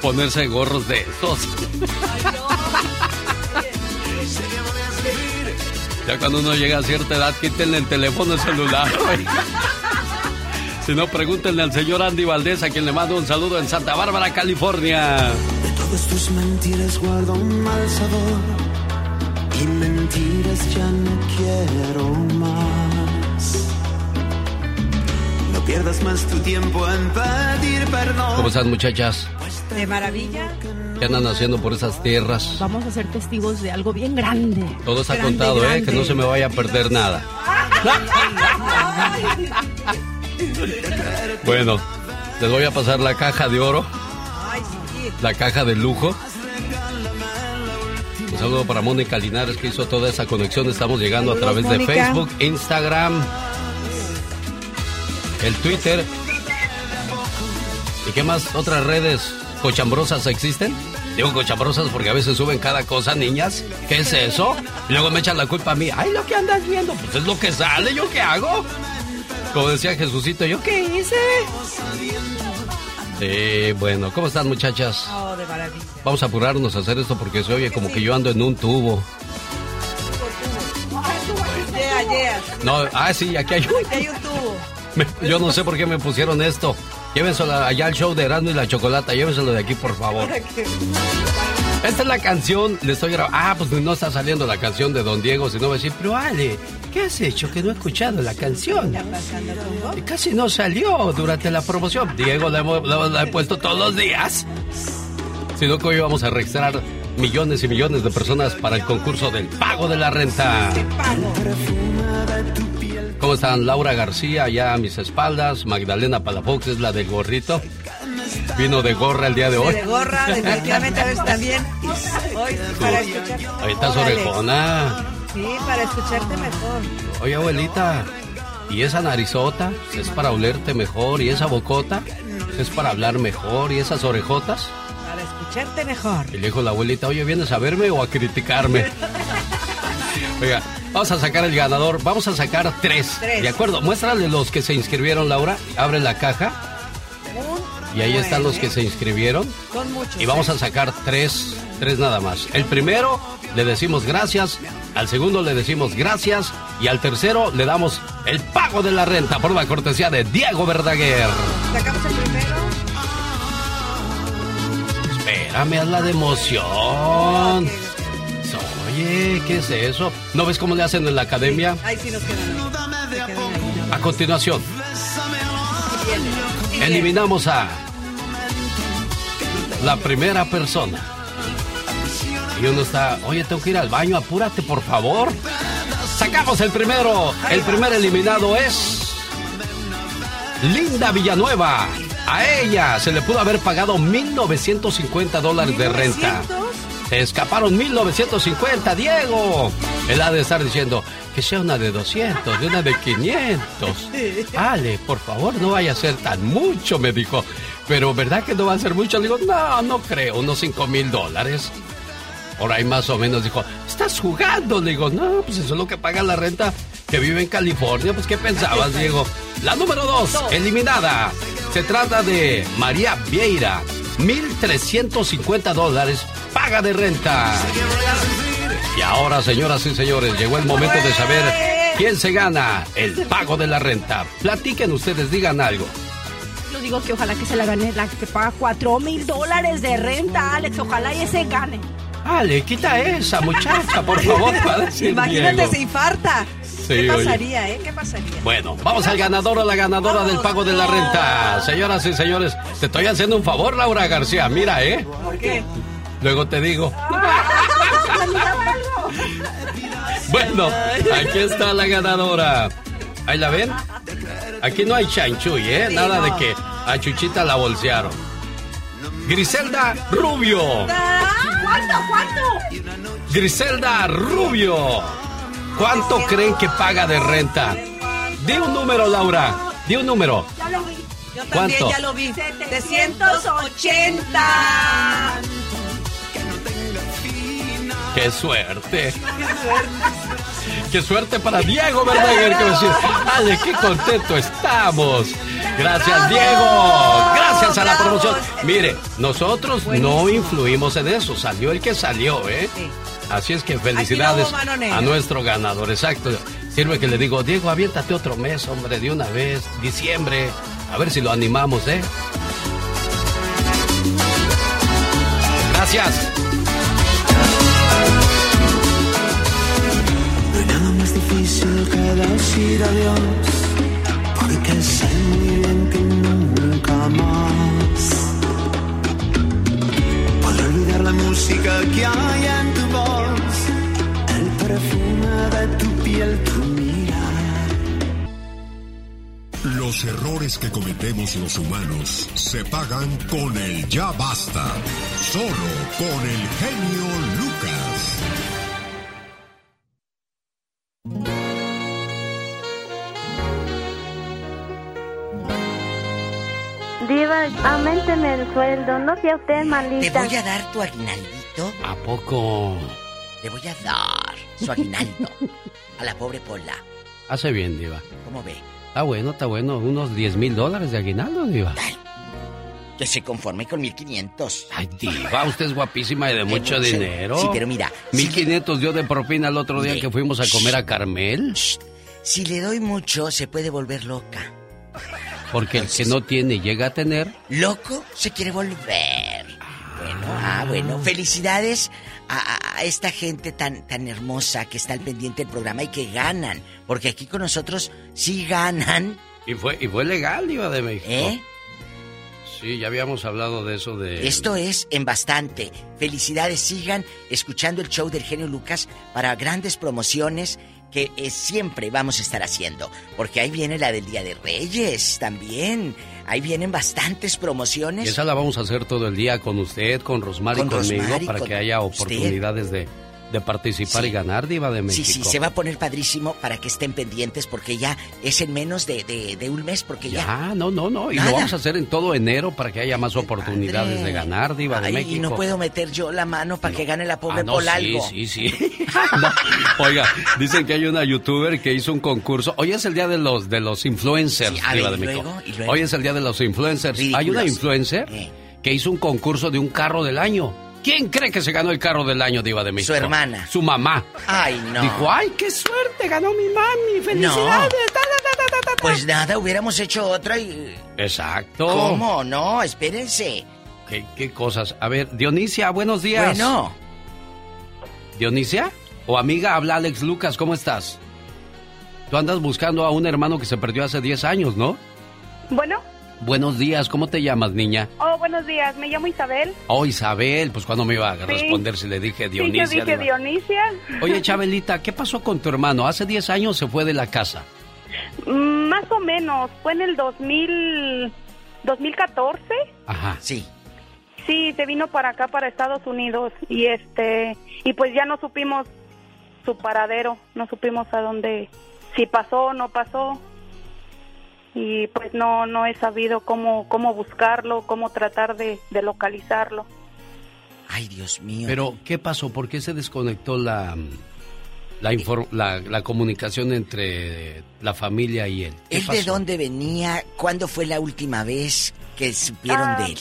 Ponerse gorros de esos. Ya cuando uno llega a cierta edad, quítenle el teléfono celular. Si no, pregúntenle al señor Andy Valdés, a quien le mando un saludo en Santa Bárbara, California. De todas tus mentiras guardo un mal sabor y mentiras ya no quiero más. Pierdas más tu tiempo en pedir perdón. ¿Cómo están, muchachas? De maravilla. ¿Qué andan haciendo por esas tierras? Vamos a ser testigos de algo bien grande. Todo está Grande, contado, ¿eh? Que no se me vaya a perder nada. Bueno, les voy a pasar la caja de oro, la caja de lujo. Un saludo para Mónica Linares que hizo toda esa conexión. Estamos llegando a través de. Facebook, Instagram, el Twitter. ¿Y qué más otras redes cochambrosas existen? Digo cochambrosas porque a veces suben cada cosa, niñas. ¿Qué es eso? Y luego me echan la culpa a mí. Ay, lo que andas viendo, pues es lo que sale, ¿yo qué hago? Como decía Jesucito, ¿yo qué hice? Sí, bueno, ¿cómo están muchachas? Oh, de maravilla. Vamos a apurarnos a hacer esto porque se oye como que yo ando en un tubo. Yeah. No, ah, sí, aquí hay un... Aquí hay un tubo. Me- yo no sé por qué me pusieron esto. Llévenselo allá al show de Erasmo y la Chocolata. Llévenselo de aquí, por favor. Esta es la canción, le estoy grabando. Ah, pues no está saliendo la canción de Don Diego, sino va a decir, pero Ale, ¿qué has hecho que no he escuchado la canción? Y casi no salió durante la promoción. Diego, la, hemos- la- la he puesto todos los días. Sino que hoy vamos a registrar millones y millones de personas para el concurso del pago de la renta. ¿Cómo están? Laura García, allá a mis espaldas. Magdalena Palafox es la del gorrito. Vino de gorra el día de hoy. De gorra, definitivamente a veces también. Hoy, para escuchar. Ahí está su Órale. orejona. Sí, para escucharte mejor. Oye, abuelita, ¿y esa narizota es para olerte mejor? ¿Y esa bocota es para hablar mejor? ¿Y esas orejotas? Para escucharte mejor. Y le dijo la abuelita, oye, ¿vienes a verme o a criticarme? Oiga, vamos a sacar el ganador. Vamos a sacar tres. Tres. ¿De acuerdo? Muéstrale los que se inscribieron, Laura. Abre la caja. Y ahí están los que se inscribieron. Son muchos. Y vamos ¿eh? a sacar tres, tres nada más. El primero le decimos gracias, al segundo le decimos gracias y al tercero le damos el pago de la renta por la cortesía de Diego Verdaguer. Sacamos el primero. Espérame, haz la de emoción. Oye, ¿qué es eso? ¿No ves cómo le hacen en la academia? Ahí sí nos quedan. A continuación, eliminamos a la primera persona. Y uno está, oye, tengo que ir al baño, apúrate, por favor. Sacamos el primero. El primer eliminado es Linda Villanueva. A ella se le pudo haber pagado 1.950 dólares de renta. Se escaparon 1950, Diego. Él ha de estar diciendo que sea una de 200, de una de 500. Ale, por favor, no vaya a ser tan mucho, me dijo. Pero ¿verdad que no va a ser mucho? Le digo, no, no creo, unos 5 mil dólares. Por ahí más o menos dijo, ¿estás jugando? Le digo, no, pues eso es lo que paga la renta que vive en California. Pues, ¿qué pensabas, Diego? La número dos, eliminada. Se trata de María Vieira. 1.350 dólares paga de renta. Y ahora, señoras y señores, llegó el momento de saber quién se gana el pago de la renta. Platiquen ustedes, digan algo. Yo digo que ojalá que se la gane la que paga cuatro mil dólares de renta, Alex. Ojalá y ese gane. Ale, quita esa muchacha, por favor, Imagínate, Diego. se infarta. Sí, ¿Qué oye. pasaría, eh? ¿Qué pasaría? Bueno, vamos al ganador o la ganadora del pago de la renta. Señoras y señores, te estoy haciendo un favor, Laura García. Mira, ¿eh? ¿Por qué? Luego te digo. Bueno, aquí está la ganadora. ¿Ahí la ven? Aquí no hay chanchuy, ¿eh? Nada de que a Chuchita la bolsearon. Griselda Rubio. Ah, ¿Cuánto? ¿Cuánto? Griselda Rubio. ¿Cuánto creen que paga de renta? Di un número, Laura. Di un número. Ya lo vi. Yo también ¿Cuánto? ya lo vi. 780. ¡Qué suerte! ¡Qué suerte para Diego Verdaguer! Que va a decir, ¡Ale, qué contento estamos! Gracias, Diego. Gracias a la promoción. Mire, nosotros no influimos en eso. Salió el que salió, ¿eh? Así es que felicidades no a nuestro ganador, exacto. Sirve que le digo, Diego, aviéntate otro mes, hombre, de una vez, diciembre. A ver si lo animamos, ¿eh? Gracias. No hay nada más difícil que decir adiós, porque sé muy bien que nunca más podré olvidar la música que hay en tu el perfume de tu piel, tu mirar. Los errores que cometemos los humanos se pagan con el ya basta. Solo con el genio Lucas. Diva, aumenteme el sueldo, no sea usted ¿Te malita. voy a dar tu aguinaldito? ¿A poco? Le voy a dar su aguinaldo a la pobre Pola. Hace bien, Diva. ¿Cómo ve? Está bueno, está bueno. Unos 10 mil dólares de aguinaldo, Diva. Que se conforme con 1500. Ay, Diva, usted es guapísima y de mucho mucho. dinero. Sí, pero mira, 1500 dio de propina el otro día que fuimos a comer a Carmel. Si le doy mucho, se puede volver loca. Porque el que no tiene llega a tener. Loco se quiere volver. Bueno, ah, bueno. Felicidades a, esta gente tan, tan hermosa que está al pendiente del programa y que ganan. Porque aquí con nosotros sí ganan. Y fue, y fue legal, Diva de México. ¿Eh? Sí, ya habíamos hablado de eso de. Esto es en bastante. Felicidades, sigan escuchando el show del genio Lucas para grandes promociones que eh, siempre vamos a estar haciendo. Porque ahí viene la del Día de Reyes también. Ahí vienen bastantes Y promociones. esa la vamos a hacer todo el día con usted, con Rosmar y Con conmigo, Rosmar y para con que haya usted. oportunidades de, de participar Sí. y ganar, Diva de Sí, México. sí, se va a poner padrísimo para que estén pendientes porque ya es en menos de, de- de un mes porque ya... Ya, no, no, no. Y Nada. lo vamos a hacer en todo enero para que haya más oportunidades de ganar, Diva de Ay, México. y no puedo meter yo la mano para que gane la pobre Ah, no, por sí, sí, sí. No, Oiga, dicen que hay una youtuber que hizo un concurso. Hoy es el día de los de los influencers, Sí, a Diva ver, de ¿y México. luego? ¿y luego? Hoy es el día de los influencers. Hay una influencer que hizo un concurso de un carro del año. ¿Quién cree que se ganó el carro del año, Diva de México? Su hermana. Su mamá. Ay, no. Dijo, ay, qué suerte, ganó mi mami, felicidades. ta, ta, ta, ta, ta, ta". Pues nada, hubiéramos hecho otra y... Exacto. ¿Cómo? No, espérense. ¿Qué, qué cosas? A ver, Dionisia, buenos días. Bueno. ¿Dionisia? O amiga, habla Alex Lucas, ¿cómo estás? Tú andas buscando a un hermano que se perdió hace 10 años, ¿no? Bueno, Buenos días, ¿cómo te llamas, niña? oh, buenos días, me llamo Isabel. Oh, Isabel, pues cuando me iba a Sí. responder si le dije Dionisia. sí, yo dije? Dionisia. Oye, Chabelita, ¿qué pasó con tu hermano? Hace 10 años se fue de la casa. Mm, Más o menos, fue en el 2000, 2014. Ajá. Sí. Sí, se vino para acá, para Estados Unidos, y este, y pues ya no supimos su paradero, no supimos a dónde, si pasó o no pasó, y pues no, no he sabido cómo, cómo buscarlo, cómo tratar de, de localizarlo. Ay, Dios mío. Pero, ¿qué pasó? ¿Por qué se desconectó la, la, la, la comunicación entre la familia y él? ¿Qué ¿Él de pasó? dónde venía? ¿Cuándo fue la última vez que supieron Ah. de él?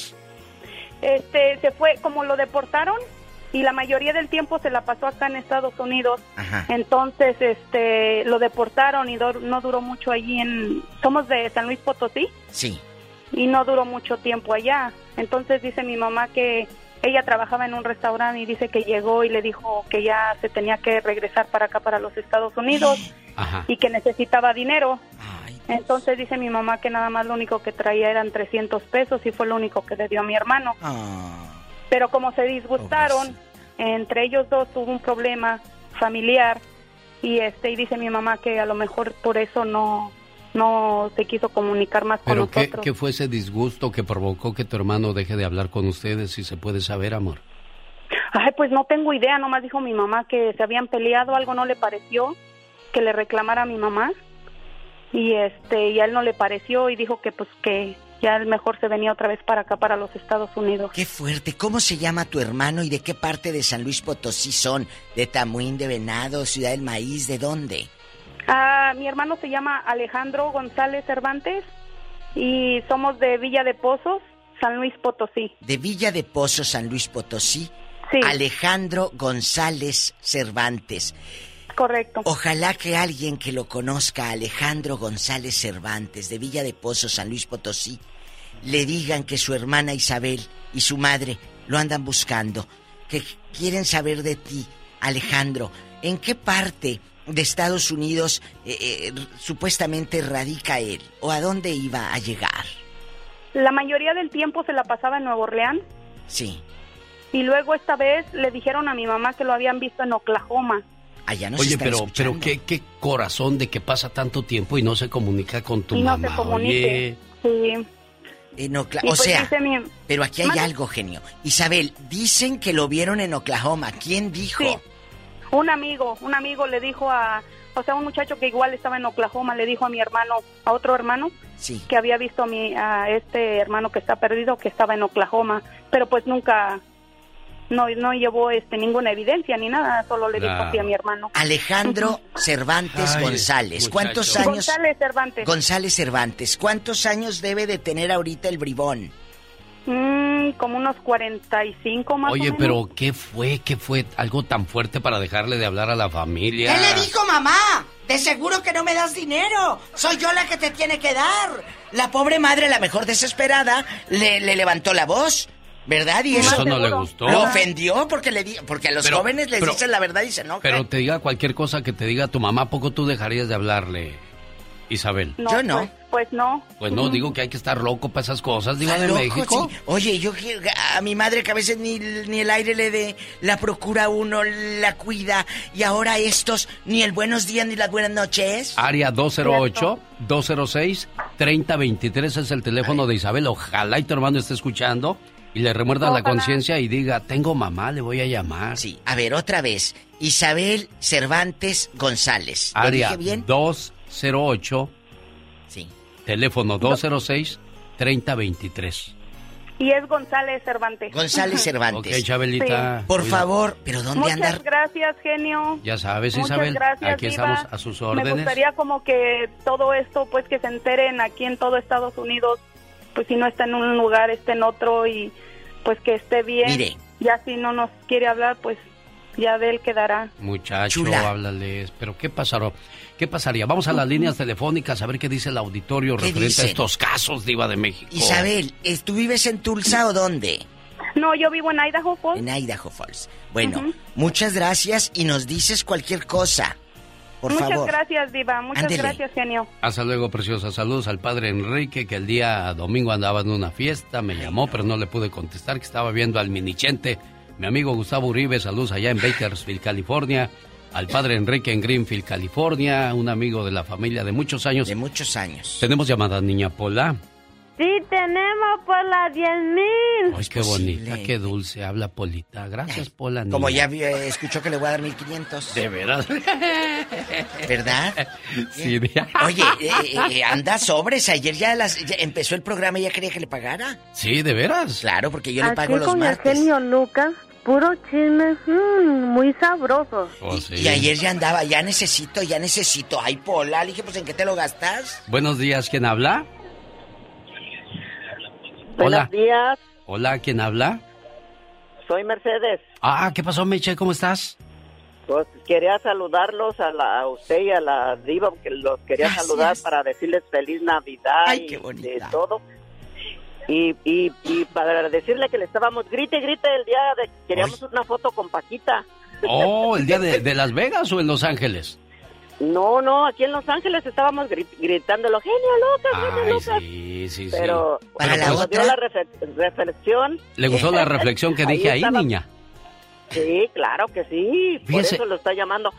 Este, se fue, como lo deportaron, y la mayoría del tiempo se la pasó acá en Estados Unidos. Ajá. Entonces, este, lo deportaron y dur- no duró mucho allí en... Somos de San Luis Potosí Sí. y no duró mucho tiempo allá. Entonces dice mi mamá que ella trabajaba en un restaurante y dice que llegó y le dijo que ya se tenía que regresar para acá, para los Estados Unidos Ajá. y que necesitaba dinero. Entonces dice mi mamá que nada más lo único que traía eran 300 pesos y fue lo único que le dio a mi hermano. Pero como se disgustaron, entre ellos dos tuvo un problema familiar y este y dice mi mamá que a lo mejor por eso no no se quiso comunicar más con ¿Pero qué, nosotros. qué fue ese disgusto que provocó que tu hermano deje de hablar con ustedes, si se puede saber, amor? Ay, pues no tengo idea, nomás dijo mi mamá que se habían peleado, algo no le pareció, que le reclamara a mi mamá. Y este, y a él no le pareció y dijo que pues que ya el mejor se venía otra vez para acá para los Estados Unidos. Qué fuerte. ¿Cómo se llama tu hermano y de qué parte de San Luis Potosí son? ¿De Tamuín, de Venado, Ciudad del Maíz? ¿De dónde? Ah, mi hermano se llama Alejandro González Cervantes y somos de Villa de Pozos, San Luis Potosí. De Villa de Pozo, San Luis Potosí. Alejandro González Cervantes. Correcto. Ojalá que alguien que lo conozca, Alejandro González Cervantes, de Villa de Pozo, San Luis Potosí, le digan que su hermana Isabel y su madre lo andan buscando, que quieren saber de ti, Alejandro. ¿En qué parte de Estados Unidos eh, eh, supuestamente radica él? ¿O a dónde iba a llegar? La mayoría del tiempo se la pasaba en Nuevo Orleans Sí, y luego esta vez le dijeron a mi mamá que lo habían visto en Oklahoma. allá nos Oye, pero, escuchando. pero qué, qué corazón de que pasa tanto tiempo y no se comunica con tu y no mamá. se comunique. Oye, Sí. En Ocla- Y o pues sea, mi- pero aquí hay algo, genio. Isabel, dicen que lo vieron en Oklahoma. ¿Quién dijo? Sí. Un amigo, un amigo le dijo a, o sea, un muchacho que igual estaba en Oklahoma le dijo a mi hermano, a otro hermano, Sí. que había visto a, mi, a este hermano que está perdido, que estaba en Oklahoma, pero pues nunca, no, no llevó este ninguna evidencia ni nada, solo le dijo así a mi hermano. Alejandro Cervantes Ay, González. ¿Cuántos muchacho. años? González Cervantes. González Cervantes. ¿Cuántos años debe de tener ahorita el bribón? Mm, como unos 45 más o Oye, menos. pero ¿qué fue? ¿Qué fue algo tan fuerte para dejarle de hablar a la familia? ¿Qué le dijo mamá? De seguro que no me das dinero. Soy yo la que te tiene que dar. La pobre madre, la mejor desesperada, le, le levantó la voz. ¿Verdad? Y eso, Eso no le gustó. Lo ofendió porque le di- porque a los Pero- jóvenes les pero- dicen la verdad y se enojan. Pero te diga cualquier cosa que te diga tu mamá, ¿a poco tú dejarías de hablarle, Isabel? No, Pues, pues no. Pues no, digo que hay que estar loco para esas cosas, digo, de loco, México. sí. Oye, yo a mi madre que a veces ni, ni el aire le dé, la procura uno, la cuida, y ahora estos, ni el buenos días ni las buenas noches. Área 208-206-3023 es el teléfono de Isabel. Ojalá y tu hermano esté escuchando y le remuerda la conciencia y diga, tengo mamá, le voy a llamar. Sí, a ver, otra vez. Isabel Cervantes González. ¿Lo Área dije bien? 208, Sí. teléfono 206-3023. Y es González Cervantes. González Cervantes. Ok, Chabelita. Por cuida. favor, pero ¿dónde Muchas andar? gracias, genio. Ya sabes, Muchas Isabel, gracias, aquí Diva. estamos a sus Me órdenes. gustaría como que todo esto, pues que se enteren aquí en todo Estados Unidos, pues si no está en un lugar, esté en otro y pues que esté bien. Mire. Ya si no nos quiere hablar, pues ya de él quedará. Muchacho, Chula. háblales. Pero ¿qué pasará? ¿Qué pasaría? Vamos a las líneas telefónicas a ver qué dice el auditorio ¿Qué referente dicen? a estos casos, Diva de México. Isabel, ¿es- ¿tú vives en Tulsa o dónde? No, yo vivo en Idaho Falls. En Idaho Falls. Bueno, Ujú. muchas gracias y nos dices cualquier cosa. Por Muchas favor. gracias, Diva. Muchas Ándele. gracias, genio. Hasta luego, preciosa. Saludos al padre Enrique, que el día domingo andaba en una fiesta. Me llamó, pero no le pude contestar, que estaba viendo al minichente. Mi amigo Gustavo Uribe, saludos allá en Bakersfield, California. Al padre Enrique en Greenfield, California. Un amigo de la familia de muchos años. De muchos años. Tenemos llamada niña Pola. Sí, tenemos por las 10 mil. Ay, qué bonita, qué dulce habla Polita. Gracias, Pola. Pues Como ya eh, escuchó que le voy a dar 1500. De veras. ¿Verdad? Sí, de- Oye, eh, eh, eh, anda sobres. Ayer ya, las, ya empezó el programa y ya quería que le pagara. Sí, de veras. Claro, porque yo le Aquí pago los con martes. el genio Lucas, puro chisme, mm, muy sabroso. Oh, Y ayer ya andaba, ya necesito, ya necesito. Ay, Pola, le dije, pues ¿en qué te lo gastas? Buenos días, ¿quién habla? Buenos Hola. días, Hola, ¿quién habla? soy Mercedes. Ah, ¿qué pasó, Meche? ¿Cómo estás? Pues quería saludarlos a, la, a usted y a la diva, que los quería Gracias. saludar para decirles feliz Navidad Ay, y bonita. de todo. Y, y, y para decirle que le estábamos grite, grite el día de queríamos una foto con Paquita. Oh, ¿el día de, de Las Vegas o en Los Ángeles? No, no, aquí en Los Ángeles estábamos gri- gritándolo, genio Lucas, genio Ay, Lucas. sí, sí, sí. Pero Para la dio otra- la refe- reflexión. ¿Le gustó la reflexión que dije ahí, estaba- niña? Sí, claro que sí, Fíjese- por eso lo está llamando.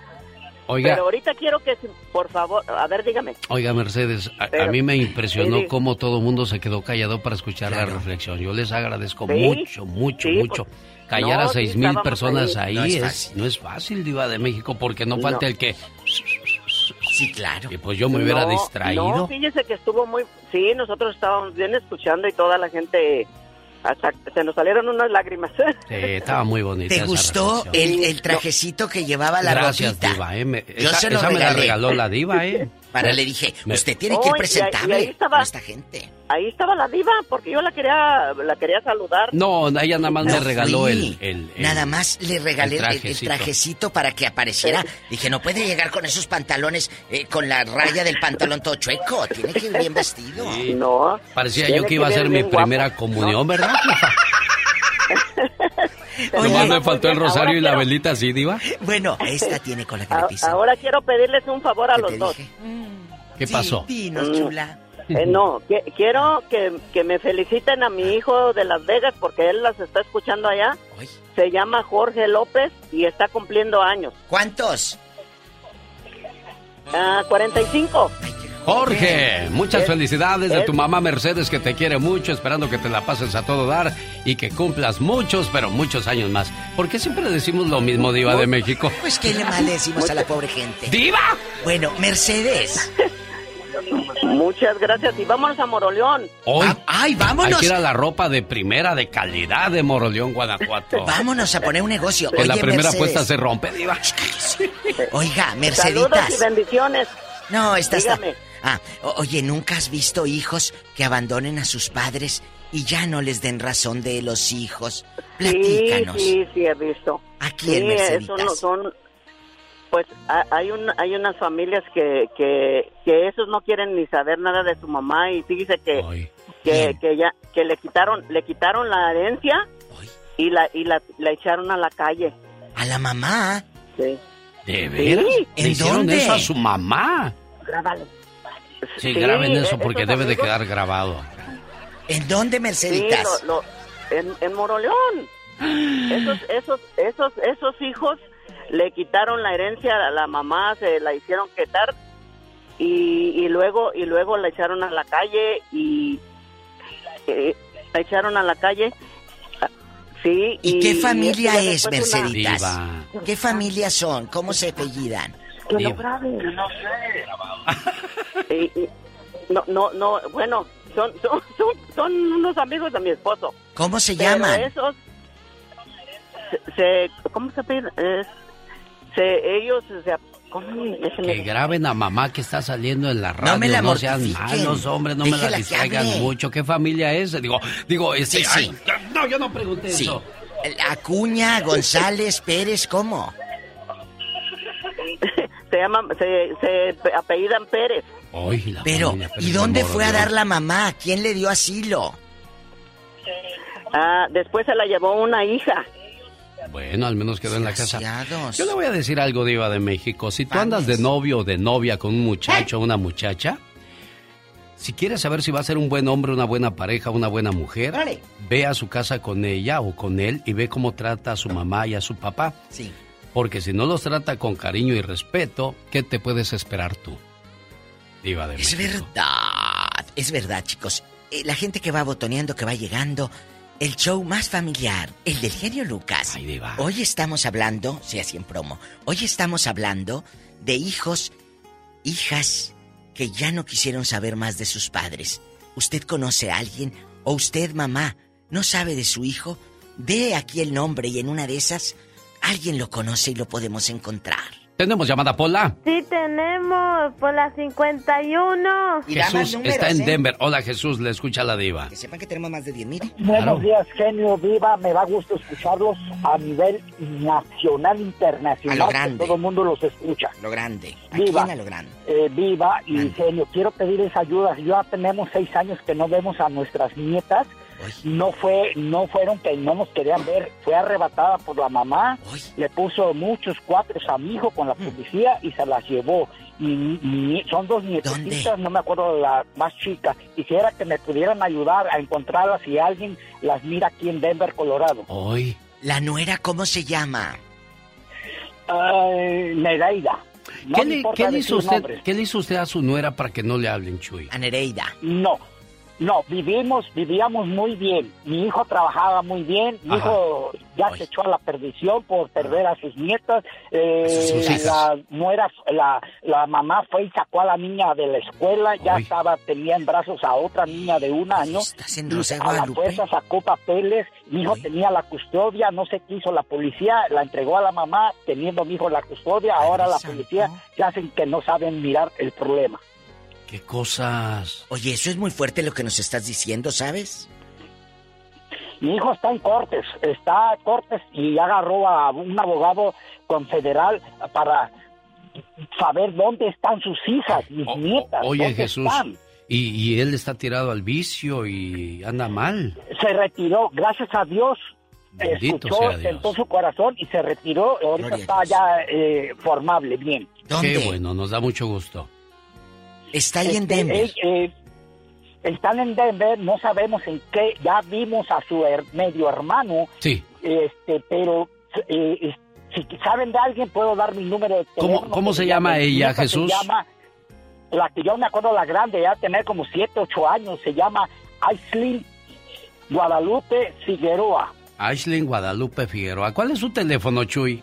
Oiga. Pero ahorita quiero que, si- por favor, a ver, dígame. Oiga, Mercedes, a, mí me impresionó Sí, sí. cómo todo el mundo se quedó callado para escuchar la reflexión. Yo les agradezco Sí, mucho, mucho, sí, mucho. pues, Callar no, a seis mil personas ahí. ahí, No es no es fácil, Diva de México, porque no falta No. el que... Sí, claro. Y pues yo me hubiera No, distraído. No, fíjese que estuvo muy... Sí, nosotros estábamos bien escuchando y toda la gente... Hasta se nos salieron unas lágrimas. Sí, estaba muy bonita ¿Te gustó el, el trajecito que llevaba la Gracias, ropita? Diva, ¿eh? Me- Yo esa se lo esa me la regaló la Diva, ¿eh? Para le dije, usted tiene que ir Oh, y ahí- y presentable ahí estaba- con esta gente. Ahí estaba la diva, porque yo la quería, la quería saludar. No, ella nada más me No regaló fui. el, el- el- Nada más le regalé el, el trajecito. trajecito para que apareciera. Dije, no puede llegar con esos pantalones, eh, con la raya del pantalón todo chueco. Tiene que ir bien vestido. Sí. No. Parecía yo que iba a ser mi guapo. primera comunión, ¿verdad? Oye, Nomás me faltó el rosario y la quiero- velita así, diva. Bueno, esta tiene con la que le pisa. ahora quiero pedirles un favor a ¿Qué los dos. ¿Qué pasó? Dinos, Mm. chula. Eh, no, que- quiero que, que me feliciten a mi hijo de Las Vegas porque él las está escuchando allá. Se llama Jorge López y está cumpliendo años. ¿Cuántos? Ah, 45. Jorge, muchas Eh, felicidades de eh. tu mamá Mercedes que te quiere mucho, esperando que te la pases a todo dar y que cumplas muchos, pero muchos años más. ¿Por qué siempre decimos lo mismo, Diva de México? Pues qué le mal le decimos a la pobre gente. ¡Diva! Bueno, Mercedes. Muchas gracias y vámonos a Moroleón. Hoy, ¡Ay, hay vámonos! que ir a la ropa de primera, de calidad de Moroleón, Guanajuato. Vámonos a poner un negocio. Que la primera Mercedes. apuesta se rompe, Diva. Oiga, Saludos y Merceditas. bendiciones. No, esta está. Ah, oye, ¿nunca has visto hijos que abandonen a sus padres y ya no les den razón de los hijos? Platícanos. Sí, sí, sí, he visto. ¿A quién, Sí, no son... Pues ha- hay un, hay unas familias que, que, que esos no quieren ni saber nada de su mamá y fíjese que, que, que ya que le quitaron le quitaron la herencia y la y la, la echaron a la calle. ¿A la mamá? Sí. ¿De veras? Sí. ¿Le ¿En hicieron dónde? eso a su mamá? Grábalo. Sí, Sí, graben eso eh, porque esos debe de quedar grabado. ¿En dónde, Sí, Merceditas? lo- lo- en, en Moroleón. Esos, esos, esos, esos hijos le quitaron la herencia a la mamá, se la hicieron quitar y, y luego y luego la echaron a la calle y eh, la echaron a la calle. Sí. ¿Y qué y familia esto ya es, una- Merceditas? ¿Qué familia son? ¿Cómo se apellidan? Que lo graben, no sé. Y- y- no, no, no, bueno, son, son, son, son unos amigos de mi esposo. ¿Cómo se llaman? esos se, se- ¿cómo se pide? Es- se, ellos se, Que graben a mamá que está saliendo en la radio. No me la sean mortifiquen. malos, hombre, no me la distraigan mucho. ¿Qué familia es? Digo, digo, este, Sí, sí. ay, no, yo no pregunté Sí. eso. Acuña, González, Pérez, ¿cómo? se llaman, se, se apellidan Pérez. Ay, la Pero, familia ¿y de dónde fue a dar la mamá? ¿Quién le dio asilo? Ah, después se la llevó una hija. Bueno, al menos quedó en la casa. Yo le voy a decir algo, Diva de México. Si tú andas de novio o de novia con un muchacho o una muchacha, si quieres saber si va a ser un buen hombre, una buena pareja, una buena mujer, ve a su casa con ella o con él y ve cómo trata a su mamá y a su papá. Sí. Porque si no los trata con cariño y respeto, ¿qué te puedes esperar tú? Diva de Es México. verdad, es verdad, chicos. Eh, la gente que va botoneando, que va llegando, el show más familiar, el del genio Lucas. Ay, Diva. Hoy estamos hablando, sí, así en promo, hoy estamos hablando de hijos, hijas que ya no quisieron saber más de sus padres. ¿Usted conoce a alguien o usted, mamá, no sabe de su hijo? Dé aquí el nombre y en una de esas, alguien lo conoce y lo podemos encontrar. Tenemos llamada Pola. Sí, tenemos por la 51. Y Jesús números, está en ¿eh? Denver. Hola Jesús, le escucha la diva. Que sepan que tenemos más de 10 mil. Buenos días, genio viva. Me da gusto escucharlos a nivel nacional, internacional. A lo que grande. todo el mundo los escucha. Lo grande. ¿A Viva. a lo grande? Eh, viva y genio. Quiero pedirles ayuda. Ya tenemos seis años que no vemos a nuestras nietas. No fue, no fueron que no nos querían ver. Fue arrebatada por la mamá. Le puso muchos cuatros a mi hijo con la policía y se las llevó. Y, y son dos nietecitas, no me acuerdo de la más chica. Quisiera que me pudieran ayudar a encontrarlas si alguien las mira aquí en Denver, Colorado. Hoy. ¿La nuera cómo se llama? Nereida. No ¿Qué, le, qué le decir hizo usted. ¿Qué le hizo usted a su nuera para que no le hablen, Chuy? A Nereida. No, no, vivimos, vivíamos muy bien. Mi hijo trabajaba muy bien. Mi Ajá. hijo ya se echó a la perdición por perder a sus nietas. Eh, sus la nuera, la, la mamá fue y sacó a la niña de la escuela. Ya estaba, tenía en brazos a otra niña de un año. ¿Estás en Y Rosa de a la fuerza sacó papeles. Mi hijo tenía la custodia. No sé qué hizo la policía. La entregó a la mamá teniendo mi hijo la custodia. Ahora la policía ya hacen que no saben mirar el problema. ¿Qué cosas? Oye, eso es muy fuerte lo que nos estás diciendo, ¿sabes? Mi hijo está en Cortes, está en Cortes y agarró a un abogado confederal para saber dónde están sus hijas, mis nietas. Oye, dónde Jesús. están. Y, y él está tirado al vicio y anda mal. Se retiró, gracias a Dios. Bendito escuchó, sea Dios. sentó su corazón y se retiró. Ahorita Gloria está ya eh, formable, bien. Qué bueno, nos da mucho gusto. Está Este, eh, eh, están en Denver, no sabemos en qué. Ya vimos a su her- medio hermano. Sí. Este, pero eh, si saben de alguien, puedo dar mi número de ¿Cómo- teléfono. cómo que se llama ella, Jesús? Se llama, la que yo me acuerdo, la grande, ya tener como 7, 8 años, se llama Aislinn Guadalupe Figueroa. Aislinn Guadalupe Figueroa. ¿Cuál es su teléfono, Chuy?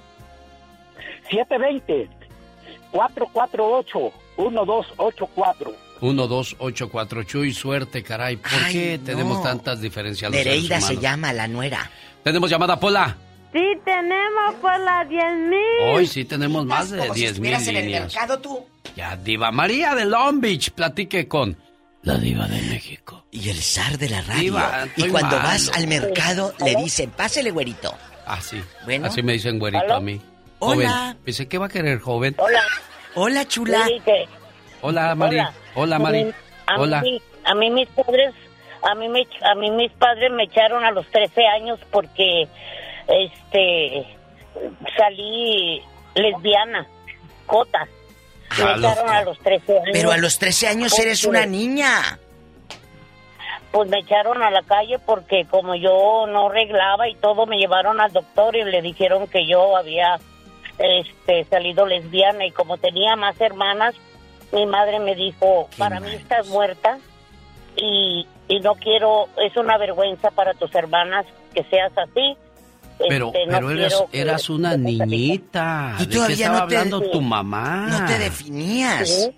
720-448-1284. 1284 Chuy, suerte, caray. ¿Por qué no. tenemos tantas diferencias los seres Nereida se llama la nuera. Tenemos llamada, Pola. Sí, tenemos por las 10 mil. Hoy sí tenemos más de Como si 10 mil estuvieras en el líneas. mercado tú. Ya, Diva María de Long Beach, platique con la Diva de México. Y el zar de la radio. Diva, y cuando malo. vas al mercado le dicen, pásele, güerito. Ah, sí. Bueno. Así me dicen güerito ¿Aló? a mí. Hola. Joven. Dice, ¿qué va a querer, joven? Hola. Hola, chula. Sí, que- Hola, Mari. Hola. Hola, Mari. A mí- Hola. A mí, a mí mis padres, a mí, me, a mí mis padres me echaron a los 13 años porque, este, salí lesbiana, cota. Me echaron loco. a los 13 años. Pero a los 13 años eres una niña. Pues me echaron a la calle porque como yo no arreglaba y todo, me llevaron al doctor y le dijeron que yo había este, salido lesbiana y como tenía más hermanas, mi madre me dijo, para mí estás muerta y, y no quiero, es una vergüenza para tus hermanas que seas así. Pero, Este, no pero eras, quiero que- eras una niñita. Tú ¿De qué todavía estaba no te- hablando tu mamá? No te definías. Sí,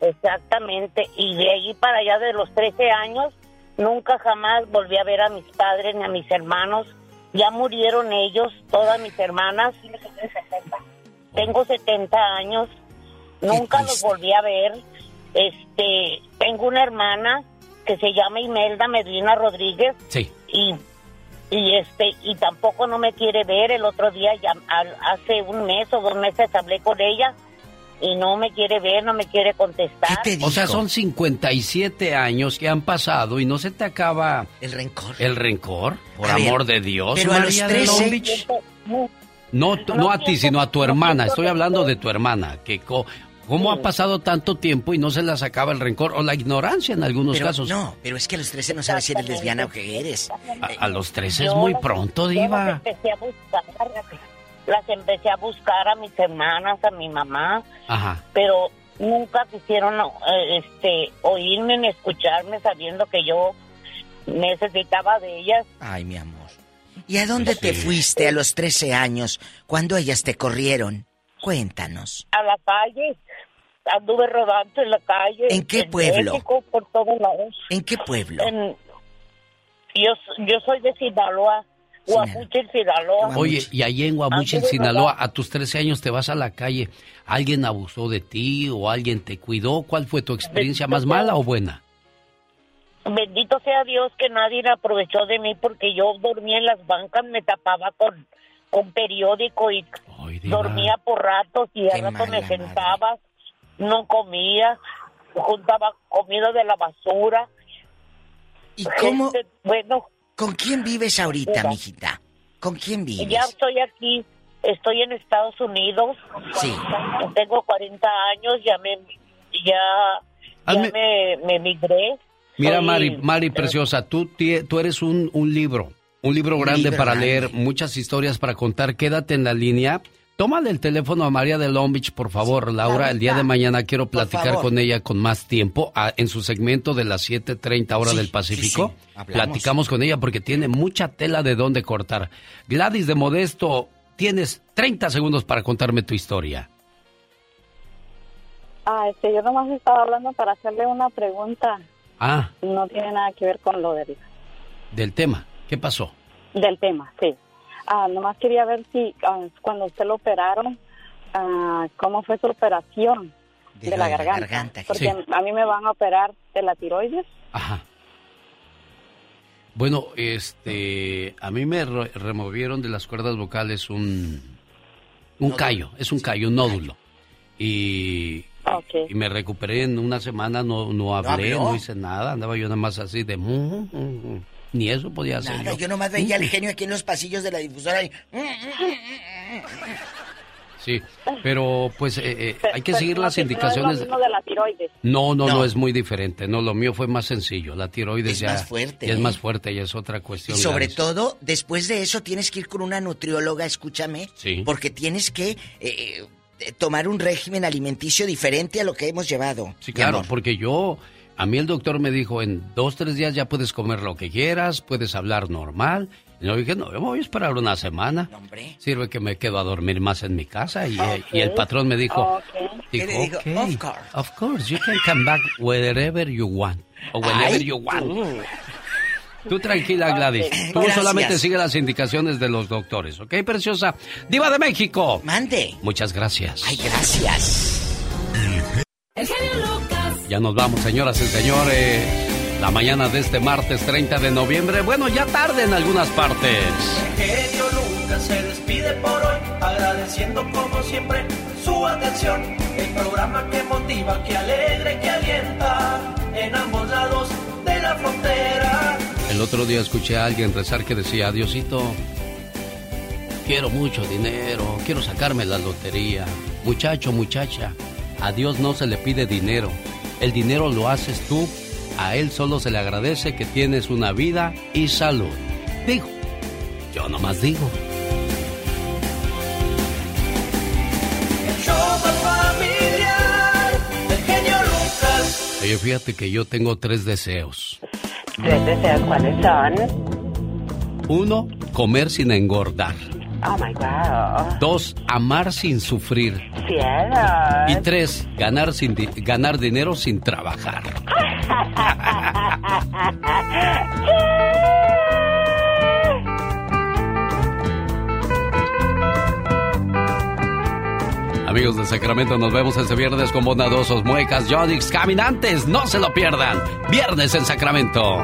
exactamente. Y de allí para allá de los 13 años, nunca jamás volví a ver a mis padres ni a mis hermanos. Ya murieron ellos, todas mis hermanas. Tengo 70 años. Nunca los volví a ver. Este, tengo una hermana que se llama Imelda Medina Rodríguez Sí. y y este y tampoco no me quiere ver el otro día ya al- hace un mes o dos meses hablé con ella y no me quiere ver no me quiere contestar O sea, son 57 años que han pasado y no se te acaba... El rencor. ¿El rencor? Por A ver, amor de Dios, pero a los María de 13 Long Beach. No, no a ti, sino a tu hermana. Estoy hablando de tu hermana. Que co- ¿Cómo ha pasado tanto tiempo y no se las acaba el rencor o la ignorancia en algunos Pero casos? no, pero es que a los 13 no sabes si eres lesbiana o qué eres. A, a los 13 es Yo muy pronto, yo Diva. empecé a buscar las empecé a buscar a mis hermanas a mi mamá Ajá. pero nunca quisieron eh, este oírme ni escucharme sabiendo que yo necesitaba de ellas Ay, mi amor. ¿Y a dónde te fuiste a los 13 años cuando ellas te corrieron? Cuéntanos. a la calle, anduve rodando en la calle. ¿En qué pueblo? México, por todos lados. ¿En qué pueblo? En- yo, yo soy de Sinaloa, Guamuchil, Sinaloa. Oye, y allí en Guamuchil, Sinaloa, a tus 13 años te vas a la calle. ¿Alguien abusó de ti o alguien te cuidó? ¿Cuál fue tu experiencia más mala o buena? Bendito sea Dios que nadie aprovechó de mí porque yo dormía en las bancas, me tapaba con, con periódico y dormía por ratos y al rato me sentaba, no comía, juntaba comida de la basura. ¿Y cómo? Gente, bueno, ¿Con quién vives ahorita, Mira. mijita? ¿Con quién vives? ya estoy aquí, estoy en Estados Unidos. Sí. Tengo 40 años, ya me ya, ya me, me migré. Mira, Soy- Mari, Mari Preciosa, tú, tie- tú eres un, un libro, un libro grande libro para grande. leer, muchas historias para contar. Quédate en la línea. Tómale el teléfono a María de Long Beach, por favor, Laura. El día de mañana quiero platicar con ella con más tiempo ah, en su segmento de las 7:30 hora Sí, del Pacífico. sí. Platicamos con ella porque tiene mucha tela de dónde cortar. Gladys de Modesto, tienes 30 segundos para contarme tu historia. Ah, este, yo nomás estaba hablando para hacerle una pregunta. Ah, No tiene nada que ver con lo del, del tema. ¿Qué pasó? del tema, sí. Ah, nomás quería ver si ah, cuando usted lo operaron, ah, ¿cómo fue su operación? de, la, garganta. porque a mí me van a operar de la tiroides. Ajá. Bueno, este, a mí me removieron de las cuerdas vocales un, un callo, es un callo, un nódulo. Y, y me recuperé en una semana, no, no hablé, no, hice nada, andaba yo nada más así de... Mm, mm, mm". Ni eso podía hacer. yo. yo nomás veía al genio aquí en los pasillos de la difusora y... Sí, pero pues eh, eh, hay que seguir las indicaciones. No, de la tiroides. No, no, no, es muy diferente. No, lo mío fue más sencillo. La tiroides es ya más fuerte, es más ¿eh? fuerte y es otra cuestión. Y sobre todo, después de eso tienes que ir con una nutrióloga, escúchame, sí. porque tienes que tomar un régimen alimenticio diferente a lo que hemos llevado. Sí, claro, porque yo a mí el doctor me dijo, en dos, tres días ya puedes comer lo que quieras, puedes hablar normal y yo dije, no, yo voy a esperar una semana. Sirve que me quedo a dormir más en mi casa. Y, y el patrón me dijo, dijo, of course. Of course, you can come back wherever you want. O whenever you want. Tú tranquila, Gladys. Tú solamente sigue las indicaciones de los doctores, ¿ok, preciosa? Diva de México. Mande. Muchas gracias. Ay, gracias. Ya nos vamos, señoras y señores la mañana de este martes 30 de noviembre. Bueno, ya tarde en algunas partes. Genio Lucas se despide por hoy, agradeciendo como siempre su atención. El programa que motiva, que alegra que alienta en ambos lados de la frontera. El otro día escuché a alguien rezar que decía, Diosito, quiero mucho dinero, quiero sacarme la lotería. Muchacho, muchacha, a Dios no se le pide dinero. El dinero lo haces tú a él solo se le agradece que tienes una vida y salud. Digo, yo nomás digo. Oye, fíjate que yo tengo tres deseos. ¿Tres deseos cuáles son? Uno, comer sin engordar. Oh my God. Dos, amar sin sufrir. Y tres, ganar, sin ganar dinero sin trabajar. Amigos de Sacramento, nos vemos este viernes con Bondadosos, Muecas, Yonix, Caminantes. No se lo pierdan. Viernes en Sacramento.